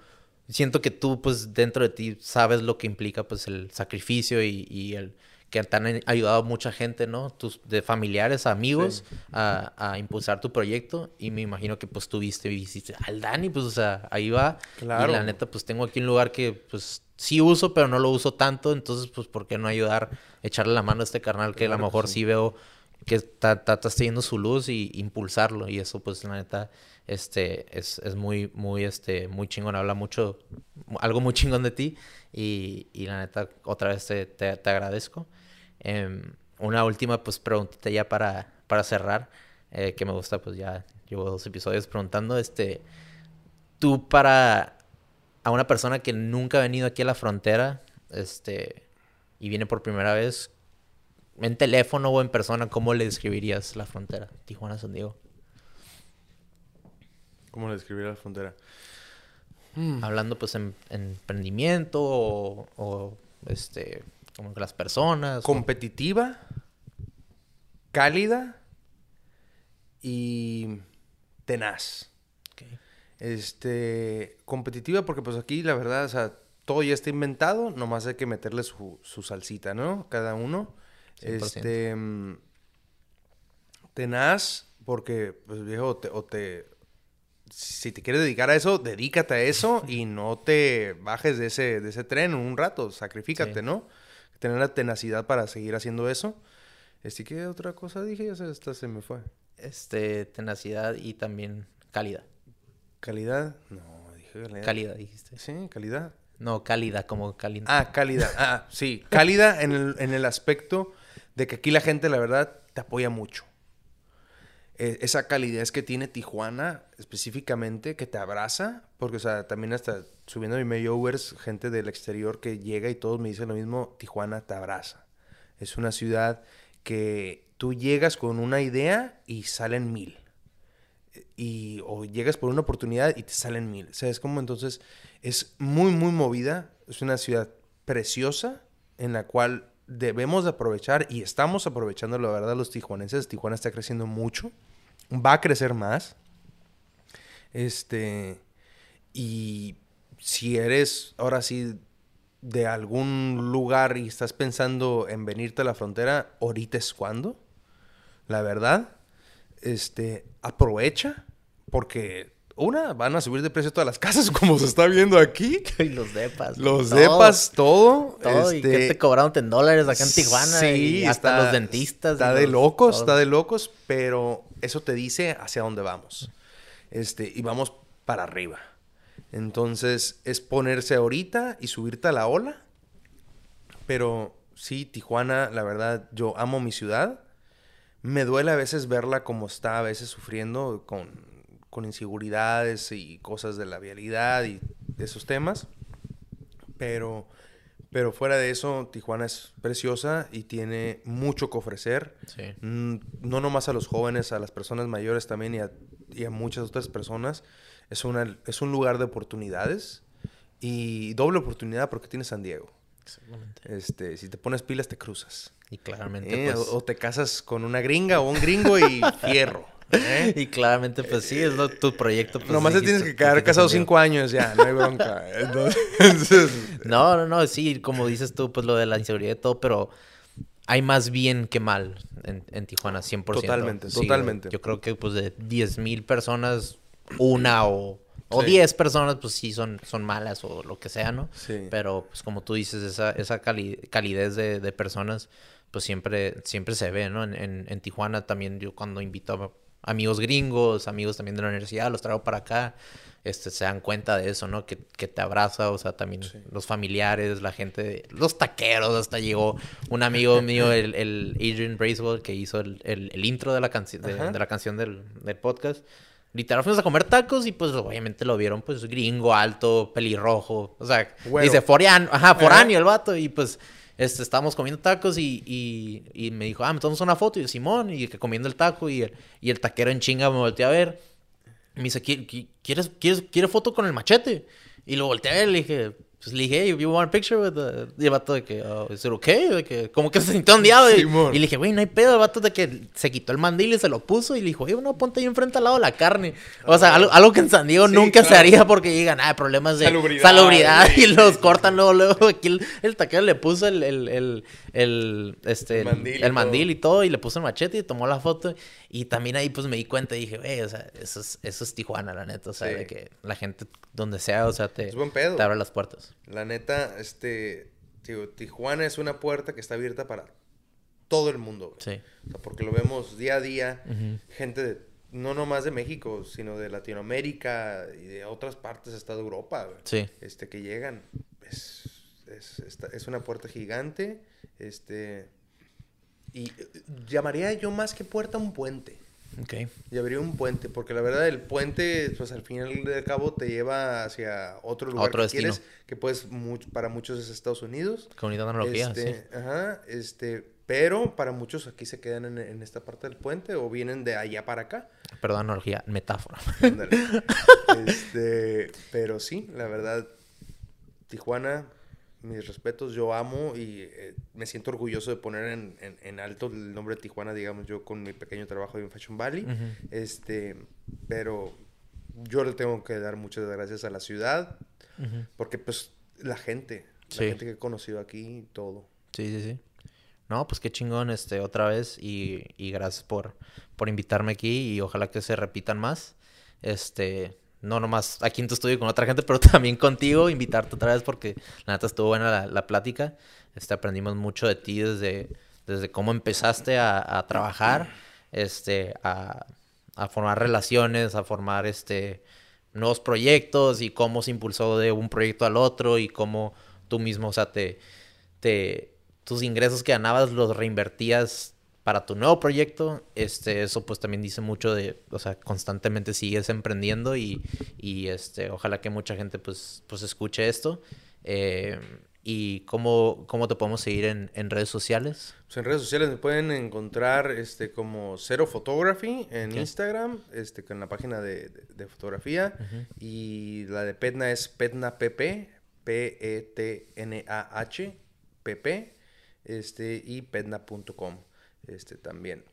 siento que tú, pues, dentro de ti sabes lo que implica, pues, el sacrificio y, y el que te han ayudado mucha gente, ¿no? Tus de familiares, amigos, a, a, impulsar tu proyecto. Y me imagino que, pues, tuviste hiciste al Dani, pues, o sea, ahí va. Claro. Y la neta, pues, tengo aquí un lugar que, pues, sí uso, pero no lo uso tanto. Entonces, pues, ¿por qué no ayudar, echarle la mano a este carnal que a lo mejor sí. veo que está, está, está teniendo su luz y impulsarlo? Y eso, pues, la neta este, es, es muy, muy, este, muy chingón, habla mucho, algo muy chingón de ti y, y la neta, otra vez te, te, agradezco. Eh, una última, pues, preguntita ya para, para cerrar, eh, que me gusta, pues, ya llevo dos episodios preguntando, este, tú para, a una persona que nunca ha venido aquí a la frontera, este, y viene por primera vez, en teléfono o en persona, ¿cómo le describirías la frontera? Tijuana, San Diego. ¿Cómo le describiría la frontera? Hmm. Hablando pues en, emprendimiento o, este, como que las personas. Competitiva, cálida y tenaz. Este, competitiva porque pues aquí la verdad, o sea, todo ya está inventado, nomás hay que meterle su, su salsita, ¿no? Cada uno. Este, mm, tenaz porque, pues viejo, o te si te quieres dedicar a eso, dedícate a eso [LAUGHS] y no te bajes de ese, de ese tren un rato, sacrifícate, ¿no? Tener la tenacidad para seguir haciendo eso. Este, ¿qué otra cosa dije? Ya se, esta se me fue. Este, tenacidad y también calidad. ¿Calidad? No, dije calidad. Calidad, dijiste. Sí, calidad. No, cálida, como cálida. Ah, cálida. Ah, sí. Cálida en el, en el aspecto de que aquí la gente, la verdad, te apoya mucho. E, esa calidez que tiene Tijuana específicamente, que te abraza, porque, o sea, también hasta subiendo mi medio gente del exterior que llega y todos me dicen lo mismo, Tijuana te abraza. Es una ciudad que tú llegas con una idea y salen mil. Y, o llegas por una oportunidad y te salen mil. O sea, es como entonces, es muy, muy movida. Es una ciudad preciosa en la cual debemos de aprovechar y estamos aprovechando, la verdad, los tijuanenses. Tijuana está creciendo mucho, va a crecer más. Este, y si eres ahora sí de algún lugar y estás pensando en venirte a la frontera, ahorita es cuando, la verdad, este, aprovecha, porque una, van a subir de precio todas las casas, [LAUGHS] como se está viendo aquí. [LAUGHS] Y los depas. Los depas, todo. Todo. ¿Y que te cobraron en dólares acá en Tijuana? Sí, hasta los dentistas. Está de locos, está de locos, pero eso te dice hacia dónde vamos. Este, y vamos para arriba. Entonces, es ponerse ahorita y subirte a la ola. Pero sí, Tijuana, la verdad, yo amo mi ciudad. Me duele a veces verla como está, a veces sufriendo con con inseguridades y cosas de la vialidad y de esos temas. Pero, pero fuera de eso, Tijuana es preciosa y tiene mucho que ofrecer. Mm, no nomás a los jóvenes, a las personas mayores también y a, muchas otras personas. Es, una, es un lugar de oportunidades y doble oportunidad porque tiene San Diego. Este, si te pones pilas, te cruzas. Y claramente. Eh, pues o, te casas con una gringa o un gringo y [LAUGHS] fierro. ¿Eh? Y claramente, pues sí, es tu proyecto. Pues, Nomás te tienes que quedar casado cinco años ya, no hay bronca. [LAUGHS] No, no, no, sí, como dices tú, pues lo de la inseguridad y todo, pero hay más bien que mal en, Tijuana, 100%. Totalmente, totalmente. Yo creo que pues de 10 mil personas, una o, o 10 personas, pues sí son, son malas o lo que sea, ¿no? Sí. Pero pues como tú dices, esa, esa calidez de, de personas pues siempre, siempre se ve, ¿no? En, en, en Tijuana también yo cuando invito a amigos gringos, amigos también de la universidad, los traigo para acá, este, se dan cuenta de eso, ¿no? Que, que te abraza, o sea, también los familiares, la gente, los taqueros, hasta llegó un amigo [LAUGHS] mío, el, el Adrian Bracewell, que hizo el, el, el intro de la, canción de, de, la canción del, del podcast. Literal fuimos a comer tacos y pues obviamente lo vieron pues gringo, alto, pelirrojo, o sea, bueno. dice foráneo, ajá, foráneo el vato y pues este, estábamos comiendo tacos y, y, me dijo, ah, me tomamos una foto y yo, Simón, y que comiendo el taco y el, y el taquero en chinga me volteó a ver. Me dice, ¿quieres, quieres, ¿quieres foto con el machete? Y lo volteé a ver y le dije, pues le dije, hey, you want a picture with the... Y el vato de que, oh, ¿es it okay? De que, como que se sintió ondeado. Sí, y, y, le dije, güey, no hay pedo. El vato de que se quitó el mandil y se lo puso. Y le dijo, oye, no, ponte ahí enfrente al lado de la carne. O sea, algo, algo que en San Diego sí, nunca claro. se haría porque llegan, ah, problemas de salubridad. salubridad y los cortan luego, luego. Aquí el, el taquero le puso el, el, el, el este, el mandil, el mandil y todo. Y le puso el machete y tomó la foto. Y también ahí pues me di cuenta y dije, güey, o sea, eso es, eso es Tijuana, la neta. O sea, sí. de que la gente donde sea, o sea, te, te abre las puertas. La neta, este, tío, Tijuana es una puerta que está abierta para todo el mundo. Güey. Sí. O sea, porque lo vemos día a día, uh -huh. gente de, no nomás de México, sino de Latinoamérica y de otras partes hasta de Europa, güey. Sí. Este, que llegan. Es, es, es una puerta gigante, este... Y llamaría yo más que puerta un puente. Ok. Y abrir un puente, porque la verdad el puente, pues al final de cabo te lleva hacia otro lugar otro que destino. quieres, que pues much, para muchos es Estados Unidos. Con bonita analogía, este, sí. Ajá, este, pero para muchos aquí se quedan en, en, esta parte del puente o vienen de allá para acá. Perdón, analogía, metáfora. [LAUGHS] este, pero sí, la verdad, Tijuana mis respetos, yo amo y eh, me siento orgulloso de poner en, en, en, alto el nombre de Tijuana, digamos, yo con mi pequeño trabajo en Fashion Valley. Uh -huh. Este, pero yo le tengo que dar muchas gracias a la ciudad, uh -huh. porque pues la gente, sí. la gente que he conocido aquí, todo. Sí, sí, sí. No, pues qué chingón, este, otra vez, y, y gracias por, por invitarme aquí, y ojalá que se repitan más. Este, no nomás aquí en tu estudio con otra gente, [LAUGHS] pero también contigo, invitarte otra vez porque la neta estuvo buena la, la plática. Este, aprendimos mucho de ti desde, desde cómo empezaste a, a trabajar, este, a, a, formar relaciones, a formar este, nuevos proyectos y cómo se impulsó de un proyecto al otro y cómo tú mismo, o sea, te, te, tus ingresos que ganabas los reinvertías para tu nuevo proyecto, este, eso pues también dice mucho de, o sea, constantemente sigues emprendiendo y, y este, ojalá que mucha gente pues, pues escuche esto. Eh, ¿Y cómo, cómo te podemos seguir en, en, redes sociales? Pues en redes sociales me pueden encontrar este, como Cero Photography en okay. Instagram, este, con la página de, de, de fotografía. Uh -huh. Y la de Petna es Petna PP, P-E-T-N-A-H, PP, este, y petna.com este también.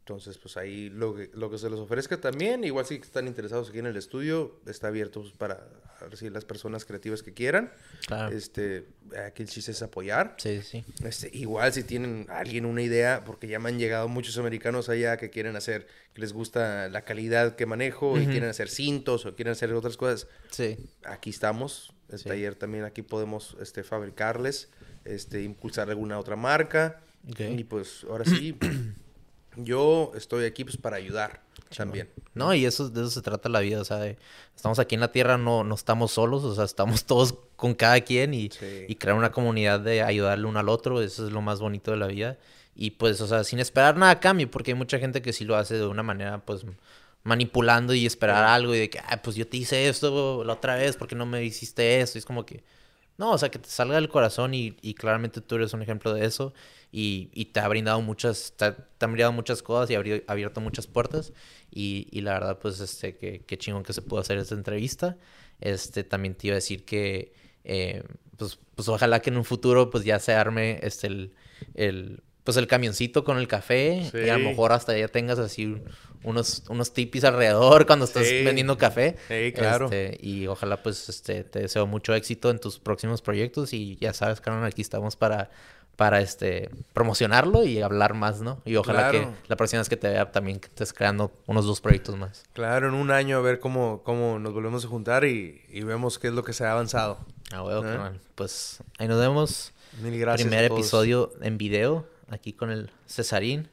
Entonces, pues ahí lo que, lo que se les ofrezca también, igual si están interesados aquí en el estudio, está abierto pues, para recibir las personas creativas que quieran. Claro. Este, aquí el chiste es apoyar. Sí, sí. Este, igual si tienen alguien una idea, porque ya me han llegado muchos americanos allá que quieren hacer, que les gusta la calidad que manejo uh -huh. y quieren hacer cintos o quieren hacer otras cosas. Sí. Aquí estamos. El sí. taller también aquí podemos este, fabricarles, este, impulsar alguna otra marca. Okay. Y pues ahora sí, yo estoy aquí pues para ayudar también. No, y eso, de eso se trata la vida, o sea, de, estamos aquí en la tierra, no, no estamos solos, o sea, estamos [LAUGHS] todos con cada quien y, sí. y crear una comunidad de ayudarle uno al otro, eso es lo más bonito de la vida. Y pues, o sea, sin esperar nada a cambio, porque hay mucha gente que sí lo hace de una manera, pues, manipulando y esperar algo y de que, ah, pues yo te hice esto la otra vez, porque no me hiciste eso? Y es como que, no, o sea, que te salga del corazón y, y claramente tú eres un ejemplo de eso y, y te ha brindado muchas, te, te, han brindado muchas cosas y ha abierto muchas puertas y, y la verdad, pues, este, que, que, chingón que se pudo hacer esta entrevista. Este, también te iba a decir que, eh, pues, pues, ojalá que en un futuro, pues, ya se arme, este, el, el pues, el camioncito con el café sí. y a lo mejor hasta ya tengas así unos, unos tipis alrededor cuando estás sí. vendiendo café. Sí, claro. Este, y ojalá, pues, este, te deseo mucho éxito en tus próximos proyectos y ya sabes, Carmen, aquí estamos para para este promocionarlo y hablar más, ¿no? Y ojalá claro. que la próxima vez que te vea también que estés creando unos dos proyectos más. Claro, en un año a ver cómo, cómo nos volvemos a juntar y, y vemos qué es lo que se ha avanzado. Ah, bueno, ¿Eh? Pues ahí nos vemos. Mil gracias. Primer episodio en video aquí con el Cesarín.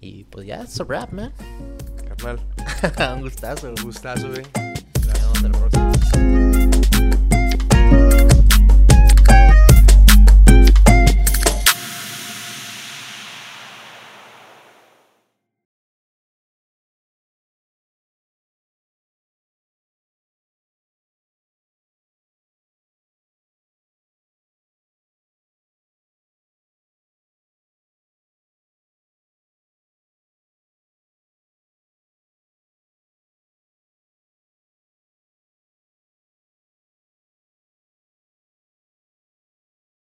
Y pues ya, it's a wrap, man. Carnal, [LAUGHS] Un gustazo. un gustazo, güey.